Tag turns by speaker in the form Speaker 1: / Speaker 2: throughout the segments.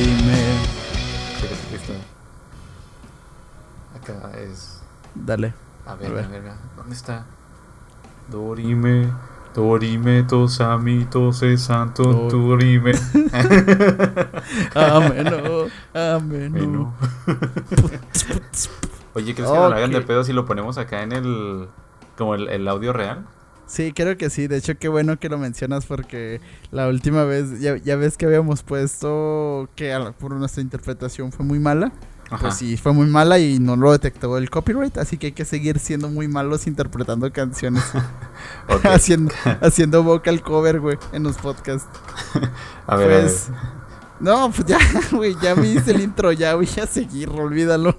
Speaker 1: Dorime.
Speaker 2: Acá es.
Speaker 1: Dale.
Speaker 2: A ver, a ver, ¿dónde está? Dorime. Dorime, tosami, tose, santo,
Speaker 1: Dor-
Speaker 2: dorime.
Speaker 1: Ameno, ameno.
Speaker 2: Oye, ¿crees que nos la hagan de pedo si lo ponemos acá en el. como el, el audio real?
Speaker 1: Sí, creo que sí. De hecho, qué bueno que lo mencionas porque la última vez, ya, ya ves que habíamos puesto que la- por nuestra interpretación fue muy mala.
Speaker 2: Ajá.
Speaker 1: Pues sí, fue muy mala y no lo detectó el copyright, así que hay que seguir siendo muy malos interpretando canciones, haciendo, haciendo vocal cover, güey, en los podcasts.
Speaker 2: A ver, a
Speaker 1: Pues,
Speaker 2: ver.
Speaker 1: no, pues ya, güey, ya me hice el intro, ya voy a seguir, olvídalo.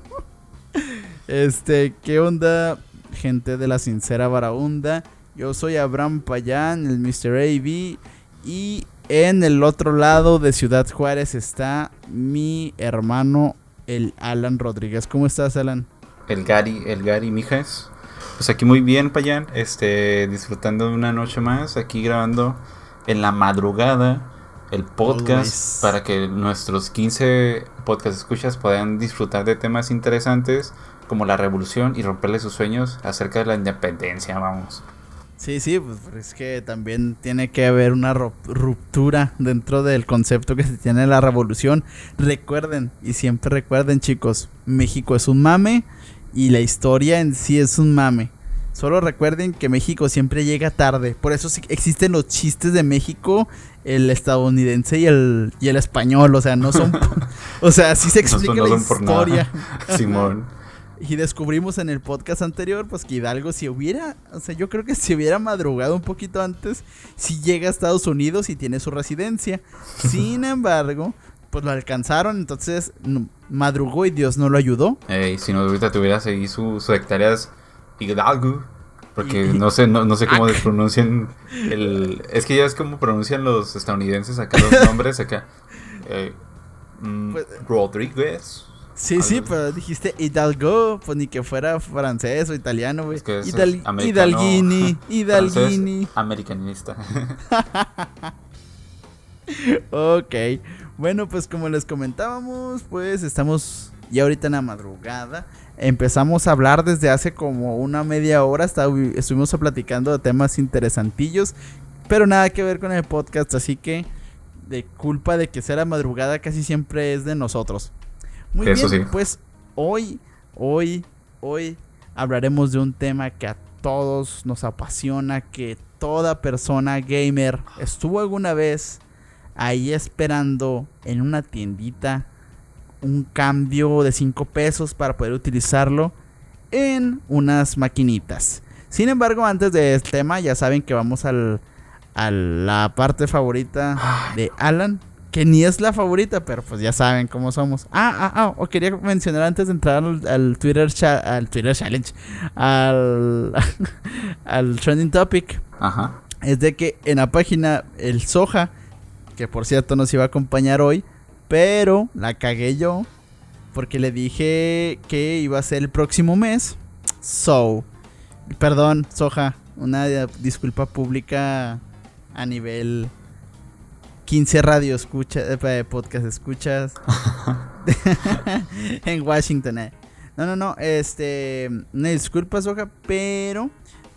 Speaker 1: Este, ¿qué onda, gente de la sincera varaunda? Yo soy Abraham Payán, el Mr. AB, y en el otro lado de Ciudad Juárez está mi hermano, el Alan Rodríguez. ¿Cómo estás, Alan?
Speaker 2: El Gary, el Gary Mijas. Pues aquí muy bien, Payán. Este, disfrutando de una noche más. Aquí grabando en la madrugada el podcast
Speaker 1: Always.
Speaker 2: para que nuestros 15 podcast escuchas puedan disfrutar de temas interesantes como la revolución y romperle sus sueños acerca de la independencia, vamos.
Speaker 1: Sí, sí, pues es que también tiene que haber una ru- ruptura dentro del concepto que se tiene de la revolución. Recuerden, y siempre recuerden chicos, México es un mame y la historia en sí es un mame. Solo recuerden que México siempre llega tarde. Por eso sí existen los chistes de México, el estadounidense y el, y el español. O sea, no son... o sea, así se
Speaker 2: No son-
Speaker 1: explica
Speaker 2: no
Speaker 1: la historia.
Speaker 2: Simón.
Speaker 1: Y descubrimos en el podcast anterior, pues que Hidalgo si hubiera, o sea, yo creo que si hubiera madrugado un poquito antes, si llega a Estados Unidos y tiene su residencia. Sin embargo, pues lo alcanzaron, entonces madrugó y Dios no lo ayudó.
Speaker 2: Ey, si no, ahorita tuvieras ahí su, su hectáreas Hidalgo. Porque
Speaker 1: Y-
Speaker 2: no sé, no, no sé cómo pronuncian el. Es que ya es como pronuncian los estadounidenses acá los nombres acá. Eh, mm,
Speaker 1: Pues-
Speaker 2: Rodríguez.
Speaker 1: Sí, sí, pero dijiste Hidalgo, pues ni que fuera francés o italiano, güey.
Speaker 2: Es que
Speaker 1: Hidal- Hidalguini, Hidalguini.
Speaker 2: Americanista.
Speaker 1: Ok, bueno, pues como les comentábamos, pues estamos ya ahorita en la madrugada. Empezamos a hablar desde hace como una media hora, hasta estuvimos platicando de temas interesantillos, pero nada que ver con el podcast, así que de culpa de que sea la madrugada casi siempre es de nosotros. Muy
Speaker 2: Eso
Speaker 1: bien,
Speaker 2: sí.
Speaker 1: pues hoy, hoy, hoy hablaremos de un tema que a todos nos apasiona, que toda persona gamer estuvo alguna vez ahí esperando en una tiendita un cambio de 5 pesos para poder utilizarlo en unas maquinitas. Sin embargo, antes de este tema, ya saben que vamos al, a la parte favorita de Alan, que ni es la favorita, pero pues ya saben cómo somos. Ah, ah, ah, o quería mencionar antes de entrar al, al Twitter, al Twitter Challenge, al, al Trending Topic,
Speaker 2: Ajá.
Speaker 1: es de que en la página el Soja, que por cierto nos iba a acompañar hoy, pero la cagué yo porque le dije que iba a ser el próximo mes. So, perdón, Soja, una disculpa pública a nivel 15 radio escucha, eh, podcast escuchas en Washington. eh. No, no, no, este, una disculpa, Soja, pero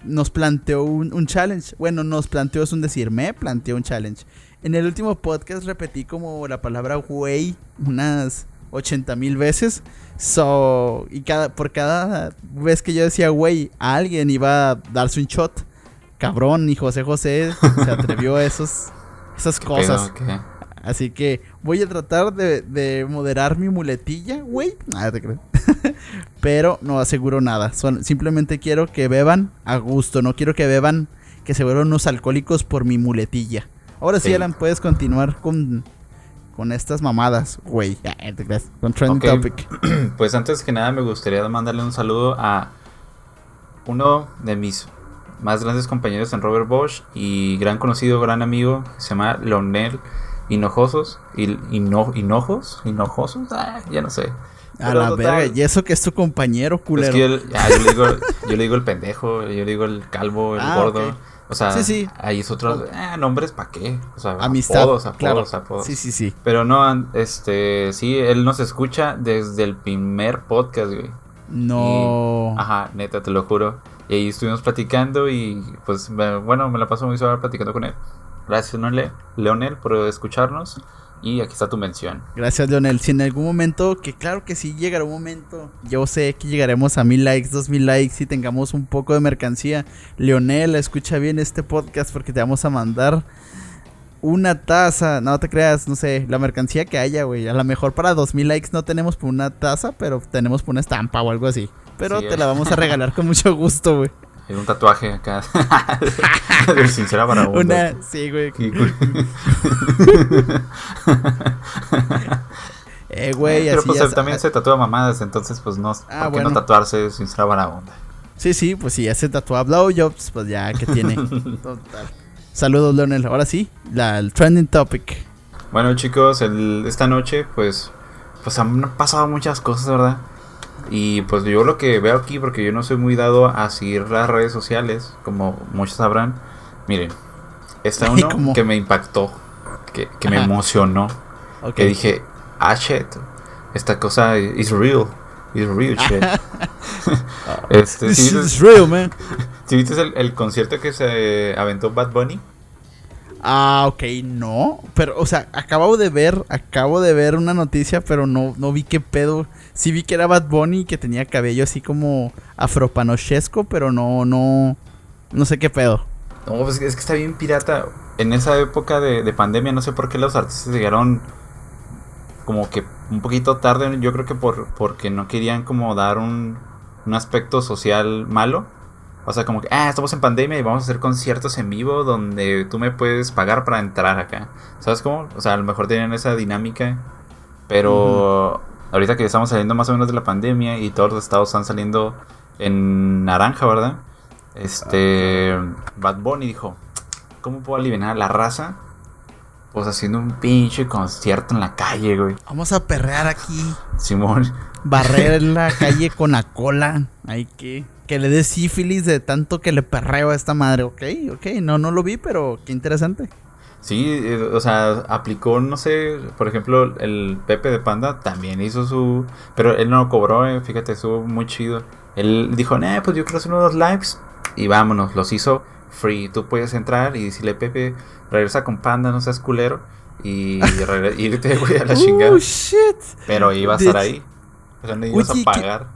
Speaker 1: nos planteó un, un challenge. Bueno, nos planteó, es un decir, me planteó un challenge. En el último podcast repetí como la palabra güey unas 80 mil veces. So, y cada, por cada vez que yo decía güey, alguien iba a darse un shot. Cabrón, y José José se atrevió a esos, esas
Speaker 2: ¿Qué
Speaker 1: cosas. Así que voy a tratar de, de moderar mi muletilla, güey. Ah, te creo. Pero no aseguro nada. Son- simplemente quiero que beban a gusto. No quiero que beban, que se vuelvan unos alcohólicos por mi muletilla. Ahora sí,
Speaker 2: Sí.
Speaker 1: Alan, puedes continuar con, con estas mamadas, güey. Con Trending. Topic.
Speaker 2: Pues antes que nada me gustaría mandarle un saludo a uno de mis más grandes compañeros en Robert Bosch y gran conocido, gran amigo, se llama Leonel Hinojosos. Y, hino, ¿Hinojos? ¿Hinojosos? Ah, ya no sé.
Speaker 1: A
Speaker 2: Pero
Speaker 1: la
Speaker 2: total,
Speaker 1: verga. Y eso que es tu compañero,
Speaker 2: Es
Speaker 1: culero.
Speaker 2: que yo, ah, yo le digo, yo le digo el pendejo, yo le digo el calvo, el
Speaker 1: Ah,
Speaker 2: gordo. O sea,
Speaker 1: Sí, sí.
Speaker 2: ahí es otro. Eh, nombres para qué. O sea,
Speaker 1: Amistad,
Speaker 2: apodos, apodos,
Speaker 1: claro.
Speaker 2: apodos.
Speaker 1: Sí, sí, sí.
Speaker 2: Pero no, este, sí, él nos escucha desde el primer podcast, güey.
Speaker 1: No.
Speaker 2: Ajá, neta, te lo juro. Y ahí estuvimos platicando y pues bueno, me la paso muy suave platicando con él. Gracias, Leonel, por escucharnos. Y aquí está tu mención.
Speaker 1: Gracias, Leonel. Si en algún momento, que claro que sí llegará un momento, yo sé que llegaremos a mil likes, dos mil likes y tengamos un poco de mercancía. Leonel, escucha bien este podcast porque te vamos a mandar una taza. No te creas, no sé, la mercancía que haya, güey. A lo mejor para dos mil likes no tenemos por una taza, pero tenemos por una estampa o algo así. Pero
Speaker 2: Sí,
Speaker 1: te la vamos a regalar con mucho gusto, güey.
Speaker 2: Hay un tatuaje acá. de sincera para
Speaker 1: Una, sí, güey. Eh, güey,
Speaker 2: Pero
Speaker 1: así
Speaker 2: pues
Speaker 1: ya
Speaker 2: también se tatúa mamadas, entonces pues no,
Speaker 1: Ah,
Speaker 2: ¿por qué
Speaker 1: bueno.
Speaker 2: no tatuarse sincera vagabunda?
Speaker 1: Sí, sí, pues si ya se tatúa blowjobs, pues ya que tiene. Total. Saludos, Leonel. Ahora sí, la, el trending topic.
Speaker 2: Bueno chicos, el- esta noche pues pues han pasado muchas cosas, ¿verdad? Y pues yo lo que veo aquí, porque yo no soy muy dado a seguir las redes sociales, como muchos sabrán, miren, está uno
Speaker 1: ¿cómo?
Speaker 2: que me impactó, que, que me emocionó, que dije, ah shit, esta cosa is real, is real shit. este,
Speaker 1: This
Speaker 2: ¿sí,
Speaker 1: is real, man.
Speaker 2: sí viste el, el concierto que se aventó Bad Bunny?
Speaker 1: Ah, ok, no. Pero, o sea, acabo de ver, acabo de ver una noticia, pero no, no vi qué pedo. Sí vi que era Bad Bunny y que tenía cabello así como afropanochesco, pero no, no, no sé qué pedo.
Speaker 2: No, pues es que está bien pirata. En esa época de, de pandemia, no sé por qué los artistas llegaron como que un poquito tarde. Yo creo que por porque no querían como dar un, un aspecto social malo. O sea, como que, ah, estamos en pandemia y vamos a hacer conciertos en vivo donde tú me puedes pagar para entrar acá. ¿Sabes cómo? O sea, a lo mejor tenían esa dinámica. Pero ahorita que estamos saliendo más o menos de la pandemia y todos los estados están saliendo en naranja, ¿verdad? Este. Bad Bunny dijo: ¿Cómo puedo aliviar a la raza? Pues haciendo un pinche concierto en la calle, güey.
Speaker 1: Vamos a perrear aquí.
Speaker 2: Simón.
Speaker 1: Barrer la calle con la cola. Hay que. Que le dé sífilis de tanto que le perreo a esta madre. Ok, ok. No, no lo vi, pero qué interesante.
Speaker 2: Sí, eh, o sea, aplicó, no sé, por ejemplo, el Pepe de Panda también hizo su. Pero él no cobró, eh, fíjate, estuvo muy chido. Él dijo, nah, pues yo quiero hacer unos lives. Y vámonos, los hizo free. Tú puedes entrar y decirle, Pepe, regresa con Panda, no seas culero. Y irte, güey, a la chingada.
Speaker 1: Oh, shit.
Speaker 2: Pero iba a estar ahí. O sea, no ibas
Speaker 1: Oye,
Speaker 2: a
Speaker 1: ¿qué-
Speaker 2: pagar.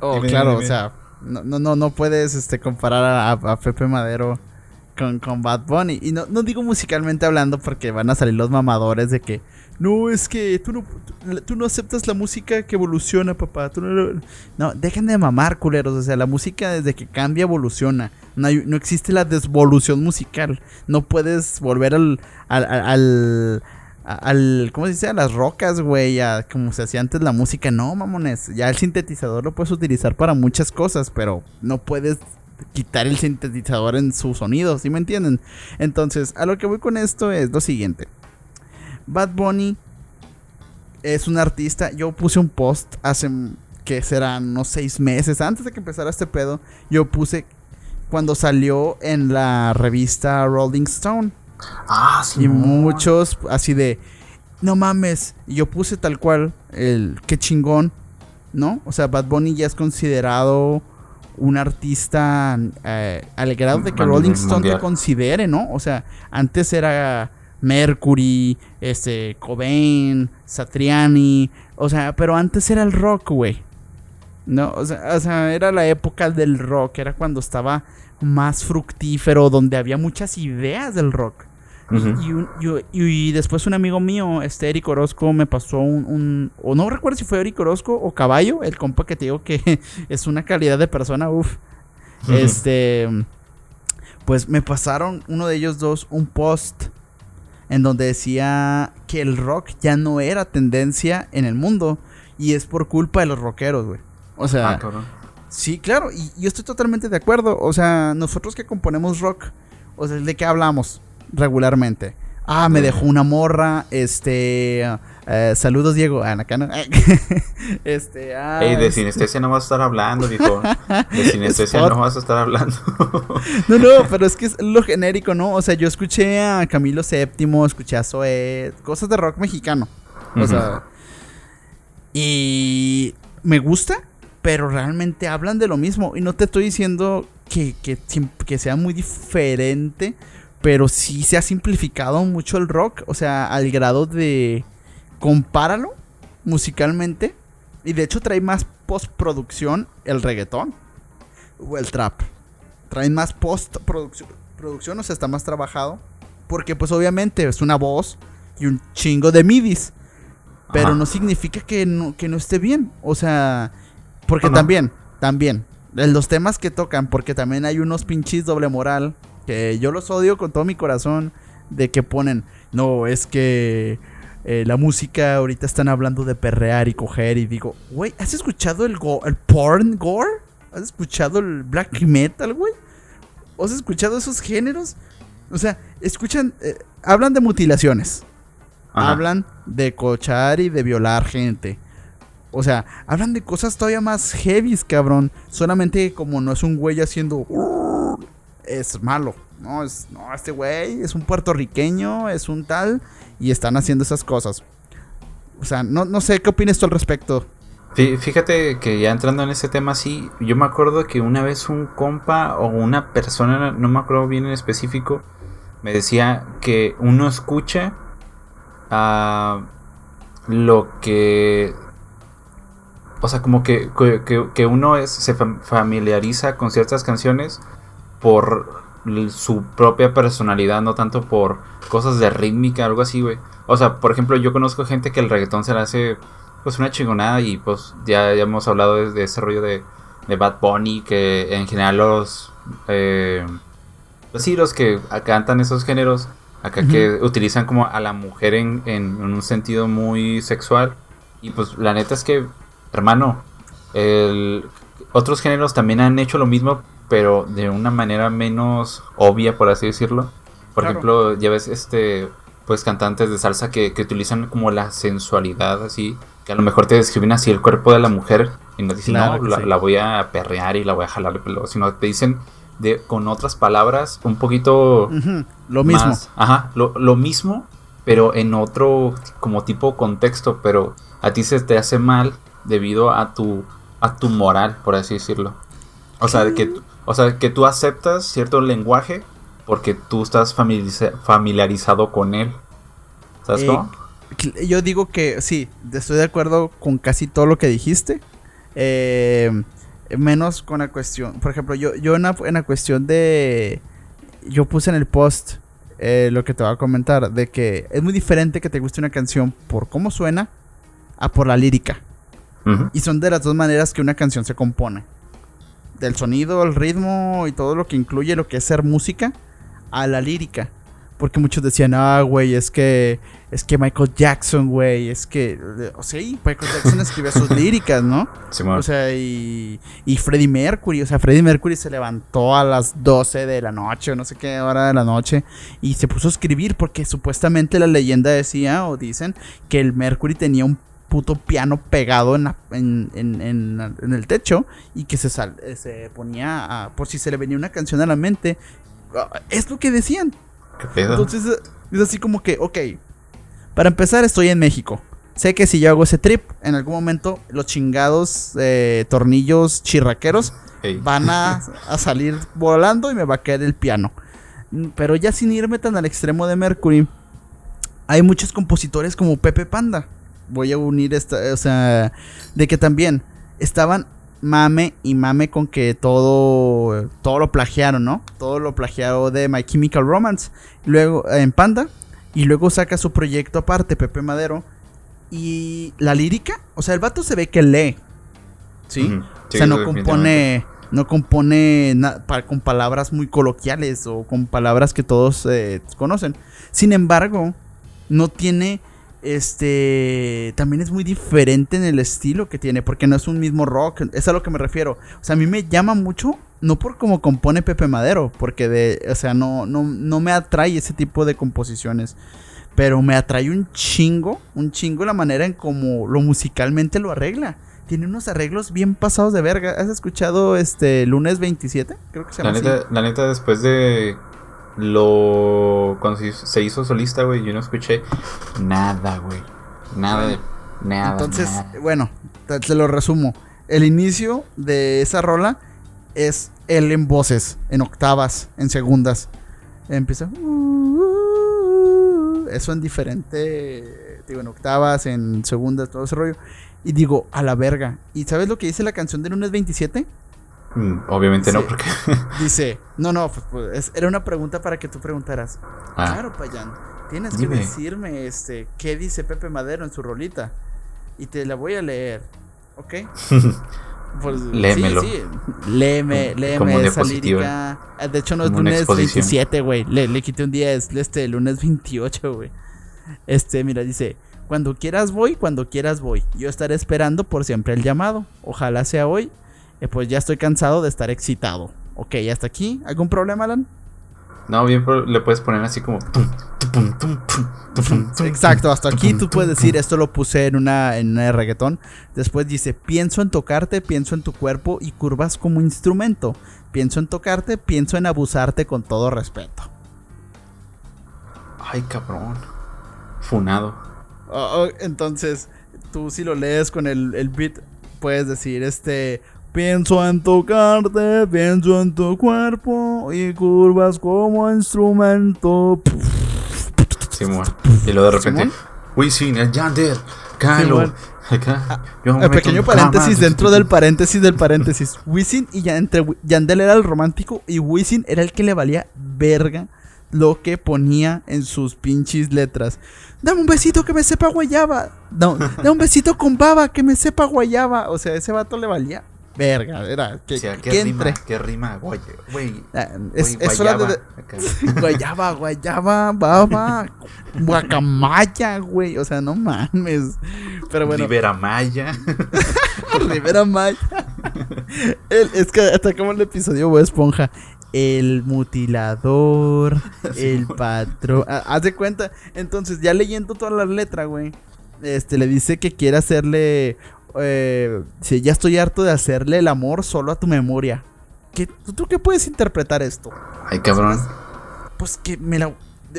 Speaker 1: Oh,
Speaker 2: Dime,
Speaker 1: claro,
Speaker 2: dime,
Speaker 1: o sea, no, no, no, puedes este, comparar a, a Pepe Madero con, con Bad Bunny. Y no, no digo musicalmente hablando porque van a salir los mamadores de que no, es que tú no, tú, no aceptas la música que evoluciona, papá. Tú no, no, dejen de mamar, culeros. O sea, la música desde que cambia evoluciona. No, hay- no existe la desvolución musical. No puedes volver al, al, al- al- ¿cómo se dice? A las rocas, güey, a como se hacía antes la música. No, mamones, ya el sintetizador lo puedes utilizar para muchas cosas, pero no puedes quitar el sintetizador en su sonido, ¿sí me entienden? Entonces, a lo que voy con esto es lo siguiente. Bad Bunny es un artista, yo puse un post hace, que serán unos seis meses, antes de que empezara este pedo, yo puse cuando salió en la revista Rolling Stone.
Speaker 2: Ah, sí.
Speaker 1: Y muchos así de, no mames, yo puse tal cual, el qué chingón, ¿no? O sea, Bad Bunny ya es considerado un artista eh, al grado de que Rolling Stone te considere, ¿no? O sea, antes era Mercury, este, Cobain, Satriani, o sea, pero antes era el rock, güey. No, o sea, o sea, era la época del rock, era cuando estaba más fructífero, donde había muchas ideas del rock. Y, un- y- y después un amigo mío, este Eric Orozco, me pasó un, un- O no recuerdo si fue Eric Orozco o Caballo, el compa que te digo que es una calidad de persona, uff. Este. Pues me pasaron uno de ellos dos un post en donde decía que el rock ya no era tendencia en el mundo y es por culpa de los rockeros, güey. O sea,
Speaker 2: Ah.
Speaker 1: Sí, claro, y yo estoy totalmente de acuerdo. O sea, nosotros que componemos rock, o sea, ¿de qué hablamos regularmente? Ah, me
Speaker 2: De-
Speaker 1: dejó una morra, este, Eh, saludos, Diego. Ah, acá no.
Speaker 2: este, ah, Ey, de sinestesia no vas a estar hablando, dijo. De sinestesia no vas a estar hablando.
Speaker 1: no, no, pero es que es lo genérico, ¿no? O sea, yo escuché a Camilo VII, escuché a Zoé, cosas de rock mexicano. O sea. Y me gusta, pero realmente hablan de lo mismo. Y no te estoy diciendo que, que, que sea muy diferente, pero sí se ha simplificado mucho el rock. O sea, al grado de compáralo musicalmente. Y de hecho trae más postproducción el reggaetón o el trap. Trae más postproducción, producción, o sea, está más trabajado. Porque pues obviamente es una voz y un chingo de midis. Pero no significa que no, que no esté bien. O sea, porque también, también, los temas que tocan, porque también hay unos pinches doble moral, que yo los odio con todo mi corazón, de que ponen, no, es que eh, la música ahorita están hablando de perrear y coger y digo, güey, ¿has escuchado el, el porn gore? ¿Has escuchado el black metal, güey? ¿Has escuchado esos géneros? O sea, escuchan, eh, hablan de mutilaciones. Hablan de cochar y de violar gente. O sea, hablan de cosas todavía más heavy, cabrón. Solamente como no es un güey haciendo... Es malo. No, es, no, este güey es un puertorriqueño, es un tal y están haciendo esas cosas. O sea, no, no sé, ¿qué opinas tú al respecto?
Speaker 2: Fíjate que ya entrando en ese tema, sí, yo me acuerdo que una vez un compa o una persona, no me acuerdo bien en específico, me decía que uno escucha a lo que... O sea, como que, que, uno es, se familiariza con ciertas canciones por su propia personalidad, no tanto por cosas de rítmica, algo así, güey. O sea, por ejemplo, yo conozco gente que el reggaetón se le hace pues una chingonada y pues ya, ya hemos hablado de, ese rollo de, de, Bad Bunny, que en general los... Eh, pues sí, los que cantan esos géneros, acá que utilizan como a la mujer en, en, un sentido muy sexual. Y pues la neta es que, hermano, el, otros géneros también han hecho lo mismo, pero de una manera menos obvia, por así decirlo. Por ejemplo, ya ves este pues cantantes de salsa que, utilizan como la sensualidad así, que a lo mejor te describen así el cuerpo de la mujer y no dicen, no, la, voy a perrear y la voy a jalar el pelo, sino te dicen de con otras palabras un poquito
Speaker 1: lo mismo.
Speaker 2: ajá, lo, lo mismo, pero en otro como tipo contexto, pero a ti se te hace mal debido a tu a tu moral, por así decirlo. O sea, que o sea, que tú aceptas cierto lenguaje porque tú estás familiarizado con él. ¿Sabes eh, cómo?
Speaker 1: Yo digo que sí, estoy de acuerdo con casi todo lo que dijiste. Eh, menos con la cuestión. Por ejemplo, yo, yo en, la, cuestión de. Yo puse en el post eh, lo que te voy a comentar: de que es muy diferente que te guste una canción por cómo suena a por la lírica. Y son de las dos maneras que una canción se compone del sonido, el ritmo y todo lo que incluye lo que es ser música a la lírica. Porque muchos decían, ah, güey, es que es que Michael Jackson, güey, es que, o sea, Michael Jackson escribía sus líricas, ¿no? o sea, y, y Freddie Mercury, o sea, Freddie Mercury se levantó a las 12 de la noche, o no sé qué hora de la noche, y se puso a escribir porque supuestamente la leyenda decía, o dicen, que el Mercury tenía un puto piano pegado en, en, el techo y que se, sal, eh, se ponía a, por si se le venía una canción a la mente. Ah, es lo que decían. Entonces es así como que, ok, para empezar estoy en México. Sé que si yo hago ese trip, en algún momento los chingados eh, tornillos chirraqueros van a, a, salir volando y me va a caer el piano. Pero ya sin irme tan al extremo de Mercury, hay muchos compositores como Pepe Panda voy a unir esta, o sea, de que también estaban mame y mame con que todo, todo lo plagiaron, ¿no? Todo lo plagiaron de My Chemical Romance, luego en Panda, y luego saca su proyecto aparte, Pepe Madero, y la lírica, o sea, el vato se ve que lee, ¿sí? o sea, no compone, no compone con palabras muy coloquiales o con palabras que todos eh, conocen. Sin embargo, no tiene este también es muy diferente en el estilo que tiene, porque no es un mismo rock, es a lo que me refiero. O sea, a mí me llama mucho, no por cómo compone Pepe Madero, porque de, o sea, no, no, no me atrae ese tipo de composiciones. Pero me atrae un chingo, un chingo la manera en cómo lo musicalmente lo arregla. Tiene unos arreglos bien pasados de verga. ¿Has escuchado este lunes 27? Creo que se
Speaker 2: La
Speaker 1: llama
Speaker 2: neta,
Speaker 1: así.
Speaker 2: la neta, después de lo. Cuando se hizo, solista, güey, yo no escuché nada, güey. Nada de. Nada.
Speaker 1: Entonces,
Speaker 2: nada.
Speaker 1: bueno, te, te lo resumo. El inicio de esa rola es él en voces, en octavas, en segundas. Empieza. Eso en diferente. Digo, en octavas, en segundas, todo ese rollo. Y digo, a la verga. ¿Y sabes lo que dice la canción de lunes 27?
Speaker 2: Mm, obviamente no, porque.
Speaker 1: Dice, no, no, pues, pues, es- era una pregunta para que tú preguntaras.
Speaker 2: Ah.
Speaker 1: Claro, Payán. Tienes
Speaker 2: Dime.
Speaker 1: que decirme este qué dice Pepe Madero en su rolita. Y te la voy a leer. ¿Ok? Pues,
Speaker 2: Léemelo.
Speaker 1: Sí, sí. Léeme,
Speaker 2: Como
Speaker 1: léeme esa lírica. Ah, De hecho, no es lunes
Speaker 2: exposición.
Speaker 1: 27, güey. Le, le quité un día, es este lunes 28, güey. Este, mira, dice. Cuando quieras voy, cuando quieras voy. Yo estaré esperando por siempre el llamado. Ojalá sea hoy. Eh, pues ya estoy cansado de estar excitado. Ok, hasta aquí. ¿Algún problema, Alan?
Speaker 2: No, bien, le puedes poner así como.
Speaker 1: Exacto, hasta aquí tú puedes decir, esto lo puse en una, en una reggaetón. Después dice, pienso en tocarte, pienso en tu cuerpo y curvas como instrumento. Pienso en tocarte, pienso en abusarte con todo respeto.
Speaker 2: Ay, cabrón. Funado.
Speaker 1: Oh, oh, entonces, tú si lo lees con el, el beat, puedes decir, este, pienso en tocarte, pienso en tu cuerpo y curvas como instrumento.
Speaker 2: Simón. Y luego de repente. Wisin, el Yandel. Kylo. Acá. yo meto
Speaker 1: pequeño paréntesis
Speaker 2: cama.
Speaker 1: dentro del paréntesis del paréntesis. Wisin y ya entre Yandel era el romántico y Wisin era el que le valía verga lo que ponía en sus pinches letras. Dame un besito que me sepa guayaba. No, dame un besito con baba que me sepa guayaba. O sea, ese vato le valía verga. Era que,
Speaker 2: O sea,
Speaker 1: que
Speaker 2: ¿qué rima?
Speaker 1: entre.
Speaker 2: ¿Qué rima? Güey, güey.
Speaker 1: Ah, Es,
Speaker 2: güey,
Speaker 1: es hora de-
Speaker 2: guayaba.
Speaker 1: Guayaba, guayaba, baba, guacamaya, güey. O sea, no mames. Pero bueno.
Speaker 2: Rivera Maya.
Speaker 1: Rivera Maya. El- es que hasta como el episodio Bob Esponja. El mutilador, el patrón. Ah, Haz de cuenta. Entonces, ya leyendo toda la letra, güey. Este le dice que quiere hacerle. Eh, sí, ya estoy harto de hacerle el amor solo a tu memoria. ¿Qué, ¿tú, qué puedes interpretar esto?
Speaker 2: Ay, cabrón.
Speaker 1: Pues que me la.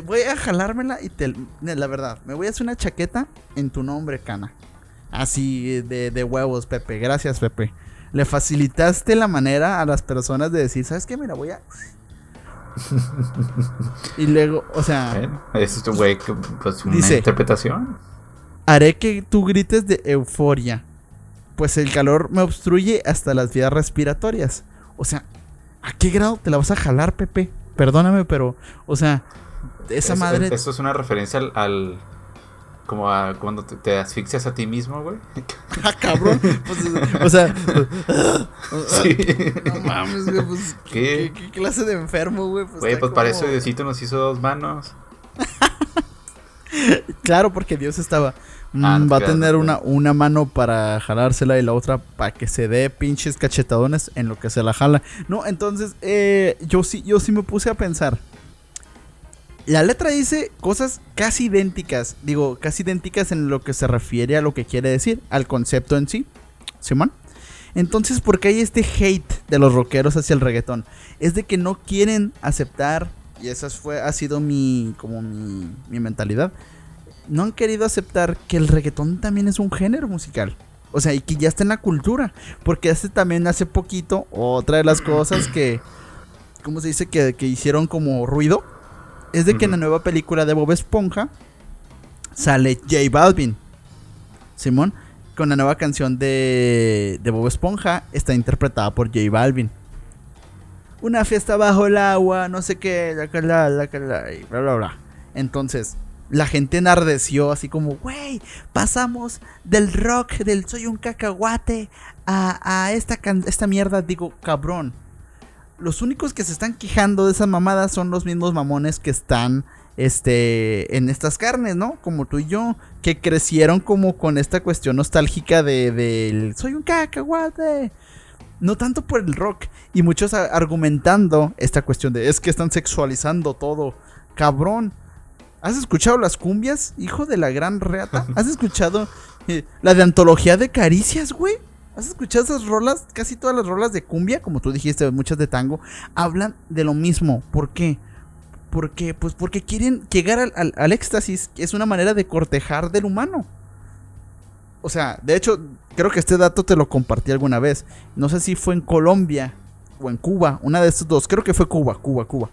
Speaker 1: Voy a jalármela y te. La verdad, me voy a hacer una chaqueta en tu nombre, Cana. Así de, de huevos, Pepe. Gracias, Pepe. Le facilitaste la manera a las personas de decir, ¿sabes qué? Mira, voy a. y luego, o sea,
Speaker 2: Bueno, es que, pues una
Speaker 1: Dice-
Speaker 2: interpretación.
Speaker 1: haré que tú grites de euforia. Pues el calor me obstruye hasta las vías respiratorias. O sea, ¿a qué grado te la vas a jalar, Pepe? Perdóname, pero, o sea, esa
Speaker 2: Es-
Speaker 1: madre.
Speaker 2: es- Esto es una referencia al. al- como a cuando te, te asfixias a ti mismo, güey.
Speaker 1: Ah, cabrón. Pues, o sea,
Speaker 2: Sí.
Speaker 1: no mames, güey. Pues,
Speaker 2: ¿Qué?
Speaker 1: ¿qué, qué clase de enfermo, güey? Pues,
Speaker 2: Güey, pues para eso Diosito nos hizo dos manos.
Speaker 1: Claro, porque Dios estaba. Mm,
Speaker 2: Ah, no
Speaker 1: va a tener
Speaker 2: no,
Speaker 1: una, una mano para jalársela y la otra para que se dé pinches cachetadones en lo que se la jala. No, entonces, eh, yo sí, yo sí me puse a pensar. La letra dice cosas casi idénticas. Digo, casi idénticas en lo que se refiere a lo que quiere decir, al concepto en sí. ¿Simón? Entonces, ¿por qué hay este hate de los rockeros hacia el reggaetón? Es de que no quieren aceptar, y esa fue, ha sido mi, como mi, mi mentalidad, no han querido aceptar que el reggaetón también es un género musical. O sea, y que ya está en la cultura. Porque hace también hace poquito, otra de las cosas que, ¿cómo se dice? Que, que hicieron como ruido. Es de que en la nueva película de Bob Esponja sale J Balvin. Simón, con la nueva canción de, de Bob Esponja, está interpretada por J Balvin. Una fiesta bajo el agua, no sé qué, la la, la la, y bla bla bla. Entonces, la gente enardeció así como, güey, pasamos del rock, del soy un cacahuate, a, a esta, esta mierda. Digo, cabrón. Los únicos que se están quejando de esas mamadas son los mismos mamones que están este, en estas carnes, ¿no? Como tú y yo, que crecieron como con esta cuestión nostálgica de, del soy un cacahuate. No tanto por el rock. Y muchos argumentando esta cuestión de es que están sexualizando todo. Cabrón. ¿Has escuchado las cumbias, hijo de la gran reata? ¿Has escuchado eh, la de antología de caricias, güey? ¿Has escuchado esas rolas? Casi todas las rolas de cumbia, como tú dijiste, muchas de tango, hablan de lo mismo. ¿Por qué? Porque, pues porque quieren llegar al, al, éxtasis, que es una manera de cortejar del humano. O sea, de hecho, creo que este dato te lo compartí alguna vez. No sé si fue en Colombia o en Cuba, una de estos dos. Creo que fue Cuba, Cuba, Cuba.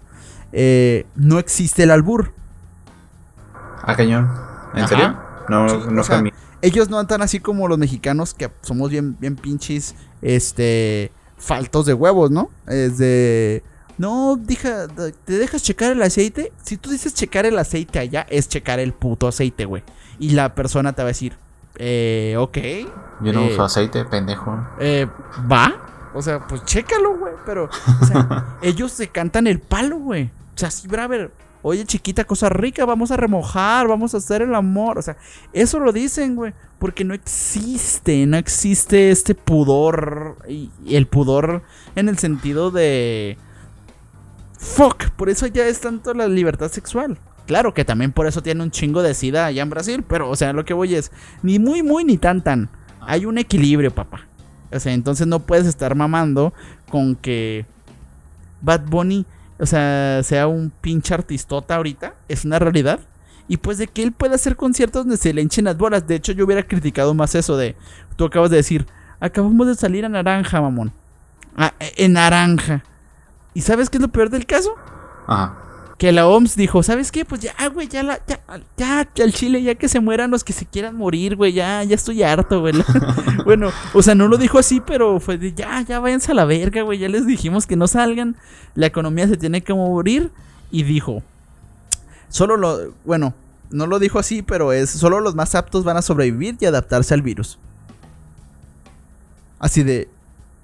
Speaker 1: Eh, no existe el albur.
Speaker 2: Ah, cañón. ¿En
Speaker 1: Ajá.
Speaker 2: serio? No,
Speaker 1: Sí,
Speaker 2: no fue a mí.
Speaker 1: Ellos no andan así como los mexicanos que somos bien, bien pinches, este, faltos de huevos, ¿no? Es de, no, deja, ¿te dejas checar el aceite? Si tú dices checar el aceite allá, es checar el puto aceite, güey. Y la persona te va a decir, eh, ok,
Speaker 2: Yo no
Speaker 1: eh,
Speaker 2: uso aceite, pendejo.
Speaker 1: eh, va. O sea, pues chécalo, güey. Pero, o sea, ellos se cantan el palo, güey. O sea, sí, braver. Oye, chiquita, cosa rica, vamos a remojar, vamos a hacer el amor. O sea, eso lo dicen, güey. Porque no existe, no existe este pudor. Y, y el pudor en el sentido de. Fuck, por eso ya es tanto la libertad sexual. Claro que también por eso tiene un chingo de sida allá en Brasil. Pero, o sea, lo que voy es. Ni muy, muy, ni tan, tan. Hay un equilibrio, papá. O sea, entonces no puedes estar mamando con que Bad Bunny, o sea, sea un pinche artistota ahorita. Es una realidad. Y pues de que él pueda hacer conciertos donde se le hinchen las bolas. De hecho, yo hubiera criticado más eso de... Tú acabas de decir, acabamos de salir a naranja, mamón. Ah, en naranja. ¿Y sabes qué es lo peor del caso?
Speaker 2: Ajá.
Speaker 1: Que la OMS dijo, ¿sabes qué? Pues ya, güey, ya, la, ya, ya, el Chile, ya que se mueran los que se quieran morir, güey, ya, ya estoy harto, güey. bueno, o sea, no lo dijo así, pero fue de, ya, ya váyanse a la verga, güey, ya les dijimos que no salgan, la economía se tiene que morir, y dijo, solo lo, bueno, no lo dijo así, pero es, solo los más aptos van a sobrevivir y adaptarse al virus. Así de,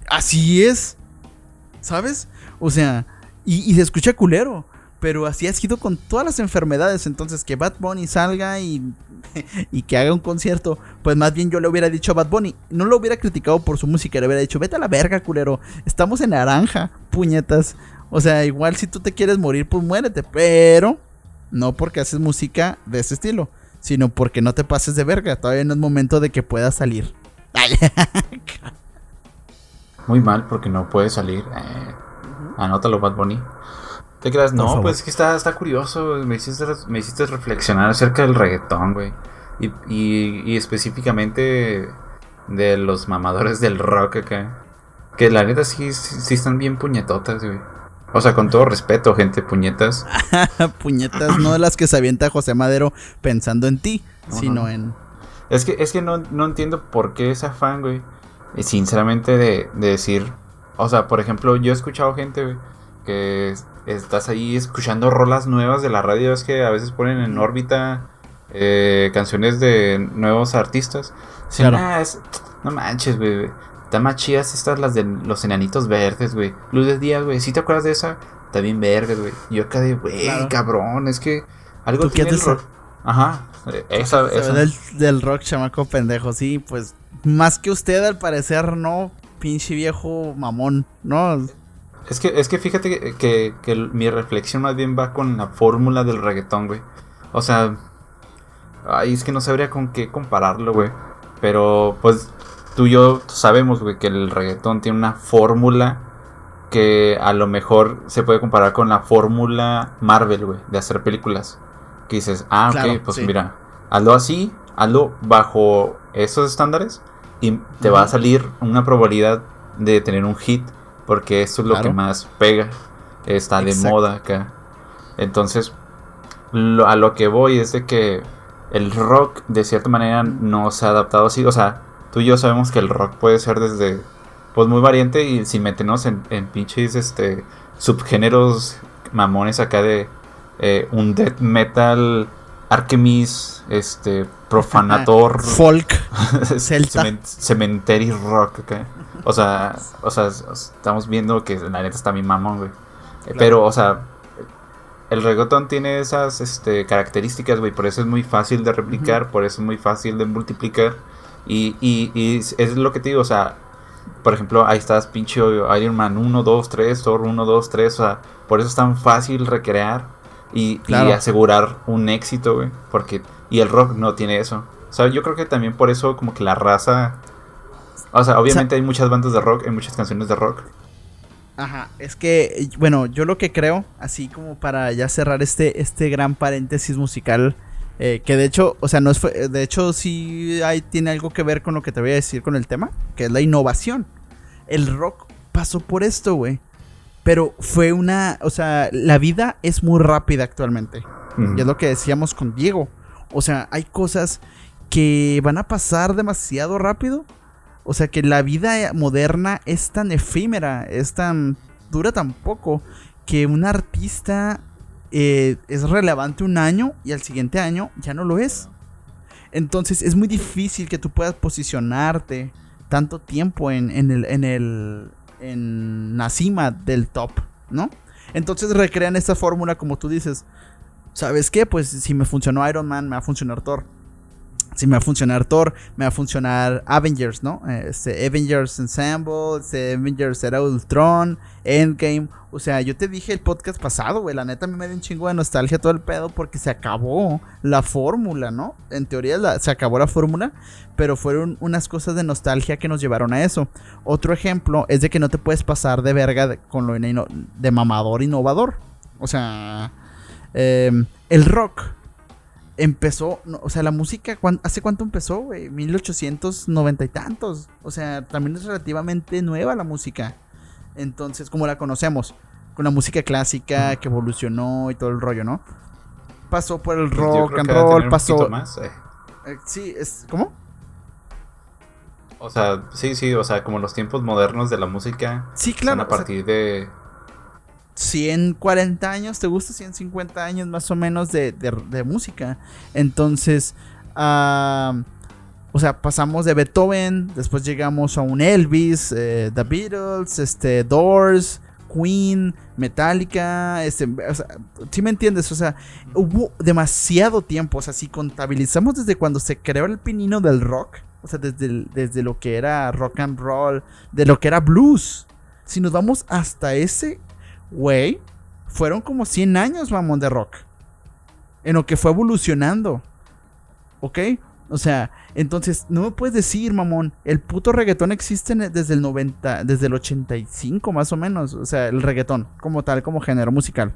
Speaker 1: así es, ¿sabes? O sea, y se escucha culero. Pero así ha sido con todas las enfermedades. Entonces, que Bad Bunny salga y, y que haga un concierto. Pues más bien yo le hubiera dicho a Bad Bunny. No lo hubiera criticado por su música. Le hubiera dicho, vete a la verga, culero. Estamos en naranja, puñetas. O sea, igual si tú te quieres morir, pues muérete. Pero no porque haces música de ese estilo. Sino porque no te pases de verga. Todavía no es momento de que puedas salir. Ay,
Speaker 2: Muy mal porque no puede salir. Eh, anótalo, Bad Bunny. ¿Te creas? No, pues es que está, está curioso. Me hiciste, me hiciste reflexionar acerca del reggaetón, güey. Y, y, y específicamente de los mamadores del rock acá. Que la neta sí, sí, sí están bien puñetotas, güey. O sea, con todo respeto, gente, puñetas.
Speaker 1: puñetas, no de las que se avienta José Madero pensando en ti,
Speaker 2: No,
Speaker 1: sino
Speaker 2: no.
Speaker 1: en.
Speaker 2: Es que, es que no, no entiendo por qué ese afán, güey. Sinceramente, de, de decir. O sea, por ejemplo, yo he escuchado gente, güey, que estás ahí escuchando rolas nuevas de la radio. Es que a veces ponen en órbita eh, canciones de nuevos artistas. Dicen,
Speaker 1: Claro.
Speaker 2: "Ah, es- no manches, güey. Están más chidas estas las de los enanitos verdes, güey. Luz de día, güey. ¿Sí te acuerdas de esa? Está bien verdes, güey. Yo acá de, güey,
Speaker 1: Claro.
Speaker 2: cabrón. Es que algo
Speaker 1: ¿Tú
Speaker 2: tiene el rock. Ajá. eh, Esa, esa.
Speaker 1: del, del rock chamaco pendejo, sí, pues. Más que usted, al parecer, no, pinche viejo mamón, ¿no?
Speaker 2: Es que, es que fíjate que, que- que el- mi reflexión más bien va con la fórmula del reggaetón, güey. O sea, ay, es que no sabría con qué compararlo, güey. Pero, pues, tú y yo sabemos, güey, que el reggaetón tiene una fórmula que a lo mejor se puede comparar con la fórmula Marvel, güey, de hacer películas. Que dices, ah, ok, pues
Speaker 1: sí.
Speaker 2: mira, hazlo así, hazlo bajo esos estándares y te va a salir una probabilidad de tener un hit porque eso es lo
Speaker 1: Claro.
Speaker 2: que más pega, está de moda acá. Entonces, lo- a lo que voy es de que el rock de cierta manera no se ha adaptado así, o sea, tú y yo sabemos que el rock puede ser desde pues muy variante y sin meternos en, en pinches este subgéneros mamones acá de eh, un death metal Artemis, este Profanator
Speaker 1: Folk, Celta.
Speaker 2: Cemen- Cemetery Rock, acá. O sea, o sea, estamos viendo que la neta está mi mamón, güey. Pero, o sea, el reggaetón tiene esas este, características, güey. Por eso es muy fácil de replicar, por eso es muy fácil de multiplicar. Y, y, y es lo que te digo, o sea, por ejemplo, ahí estás, pinche Iron Man 1, 2, 3, Thor 1, 2, 3. O sea, por eso es tan fácil recrear. y, asegurar un éxito, güey. Porque, y el rock no tiene eso. O sea, yo creo que también por eso como que la raza... O sea, obviamente hay muchas bandas de rock, hay muchas canciones de rock.
Speaker 1: Ajá, es que, bueno, yo lo que creo, así como para ya cerrar este, este gran paréntesis musical, eh, que de hecho, o sea, no es, de hecho sí hay, tiene algo que ver con lo que te voy a decir con el tema, que es la innovación. El rock pasó por esto, güey. Pero fue una, o sea, la vida es muy rápida actualmente. Y es lo que decíamos con Diego. O sea, hay cosas que van a pasar demasiado rápido. O sea, que la vida moderna es tan efímera, es tan dura tan poco que un artista eh, es relevante un año y al siguiente año ya no lo es. Entonces es muy difícil que tú puedas posicionarte tanto tiempo en, en, el, en, el, en la cima del top, ¿no? Entonces recrean esta fórmula como tú dices. ¿Sabes qué? Pues si me funcionó Iron Man, me va a funcionar Thor. Si me va a funcionar Thor, me va a funcionar Avengers, ¿no? Este, Avengers Ensemble, este, Avengers Era Ultron, Endgame. O sea, yo te dije el podcast pasado, güey. La neta a me dio un chingo de nostalgia todo el pedo porque se acabó la fórmula, ¿no? En teoría se acabó la fórmula, pero fueron unas cosas de nostalgia que nos llevaron a eso. Otro ejemplo es de que no te puedes pasar de verga con lo de mamador innovador. O sea, em, el rock empezó, o sea, la música, ¿hace cuánto empezó, güey? 1890 y tantos. O sea, también es relativamente nueva la música. Entonces, como la conocemos, con la música clásica que evolucionó y todo el rollo, ¿no? Pasó por el rock and roll, pasó. Más, eh. Eh, sí, es. ¿Cómo?
Speaker 2: O sea, sí, sí, o sea, como los tiempos modernos de la música.
Speaker 1: Sí, claro.
Speaker 2: Son a partir de
Speaker 1: 140 años, ¿te gusta? 150 años más o menos de, música. Entonces, o sea, pasamos de Beethoven, después llegamos a un Elvis, eh, The Beatles, este, Doors, Queen, Metallica, este, o sea, ¿sí me entiendes? O sea, hubo demasiado tiempo, o sea, si contabilizamos desde cuando se creó el pinino del rock, o sea, desde, desde lo que era rock and roll, de lo que era blues, si nos vamos hasta ese Güey, fueron como 100 años, mamón, de rock. En lo que fue evolucionando. ¿Ok? O sea, entonces, no me puedes decir, mamón, el puto reggaetón existe desde el 90, desde el 85 más o menos. O sea, el reggaetón, como tal, como género musical.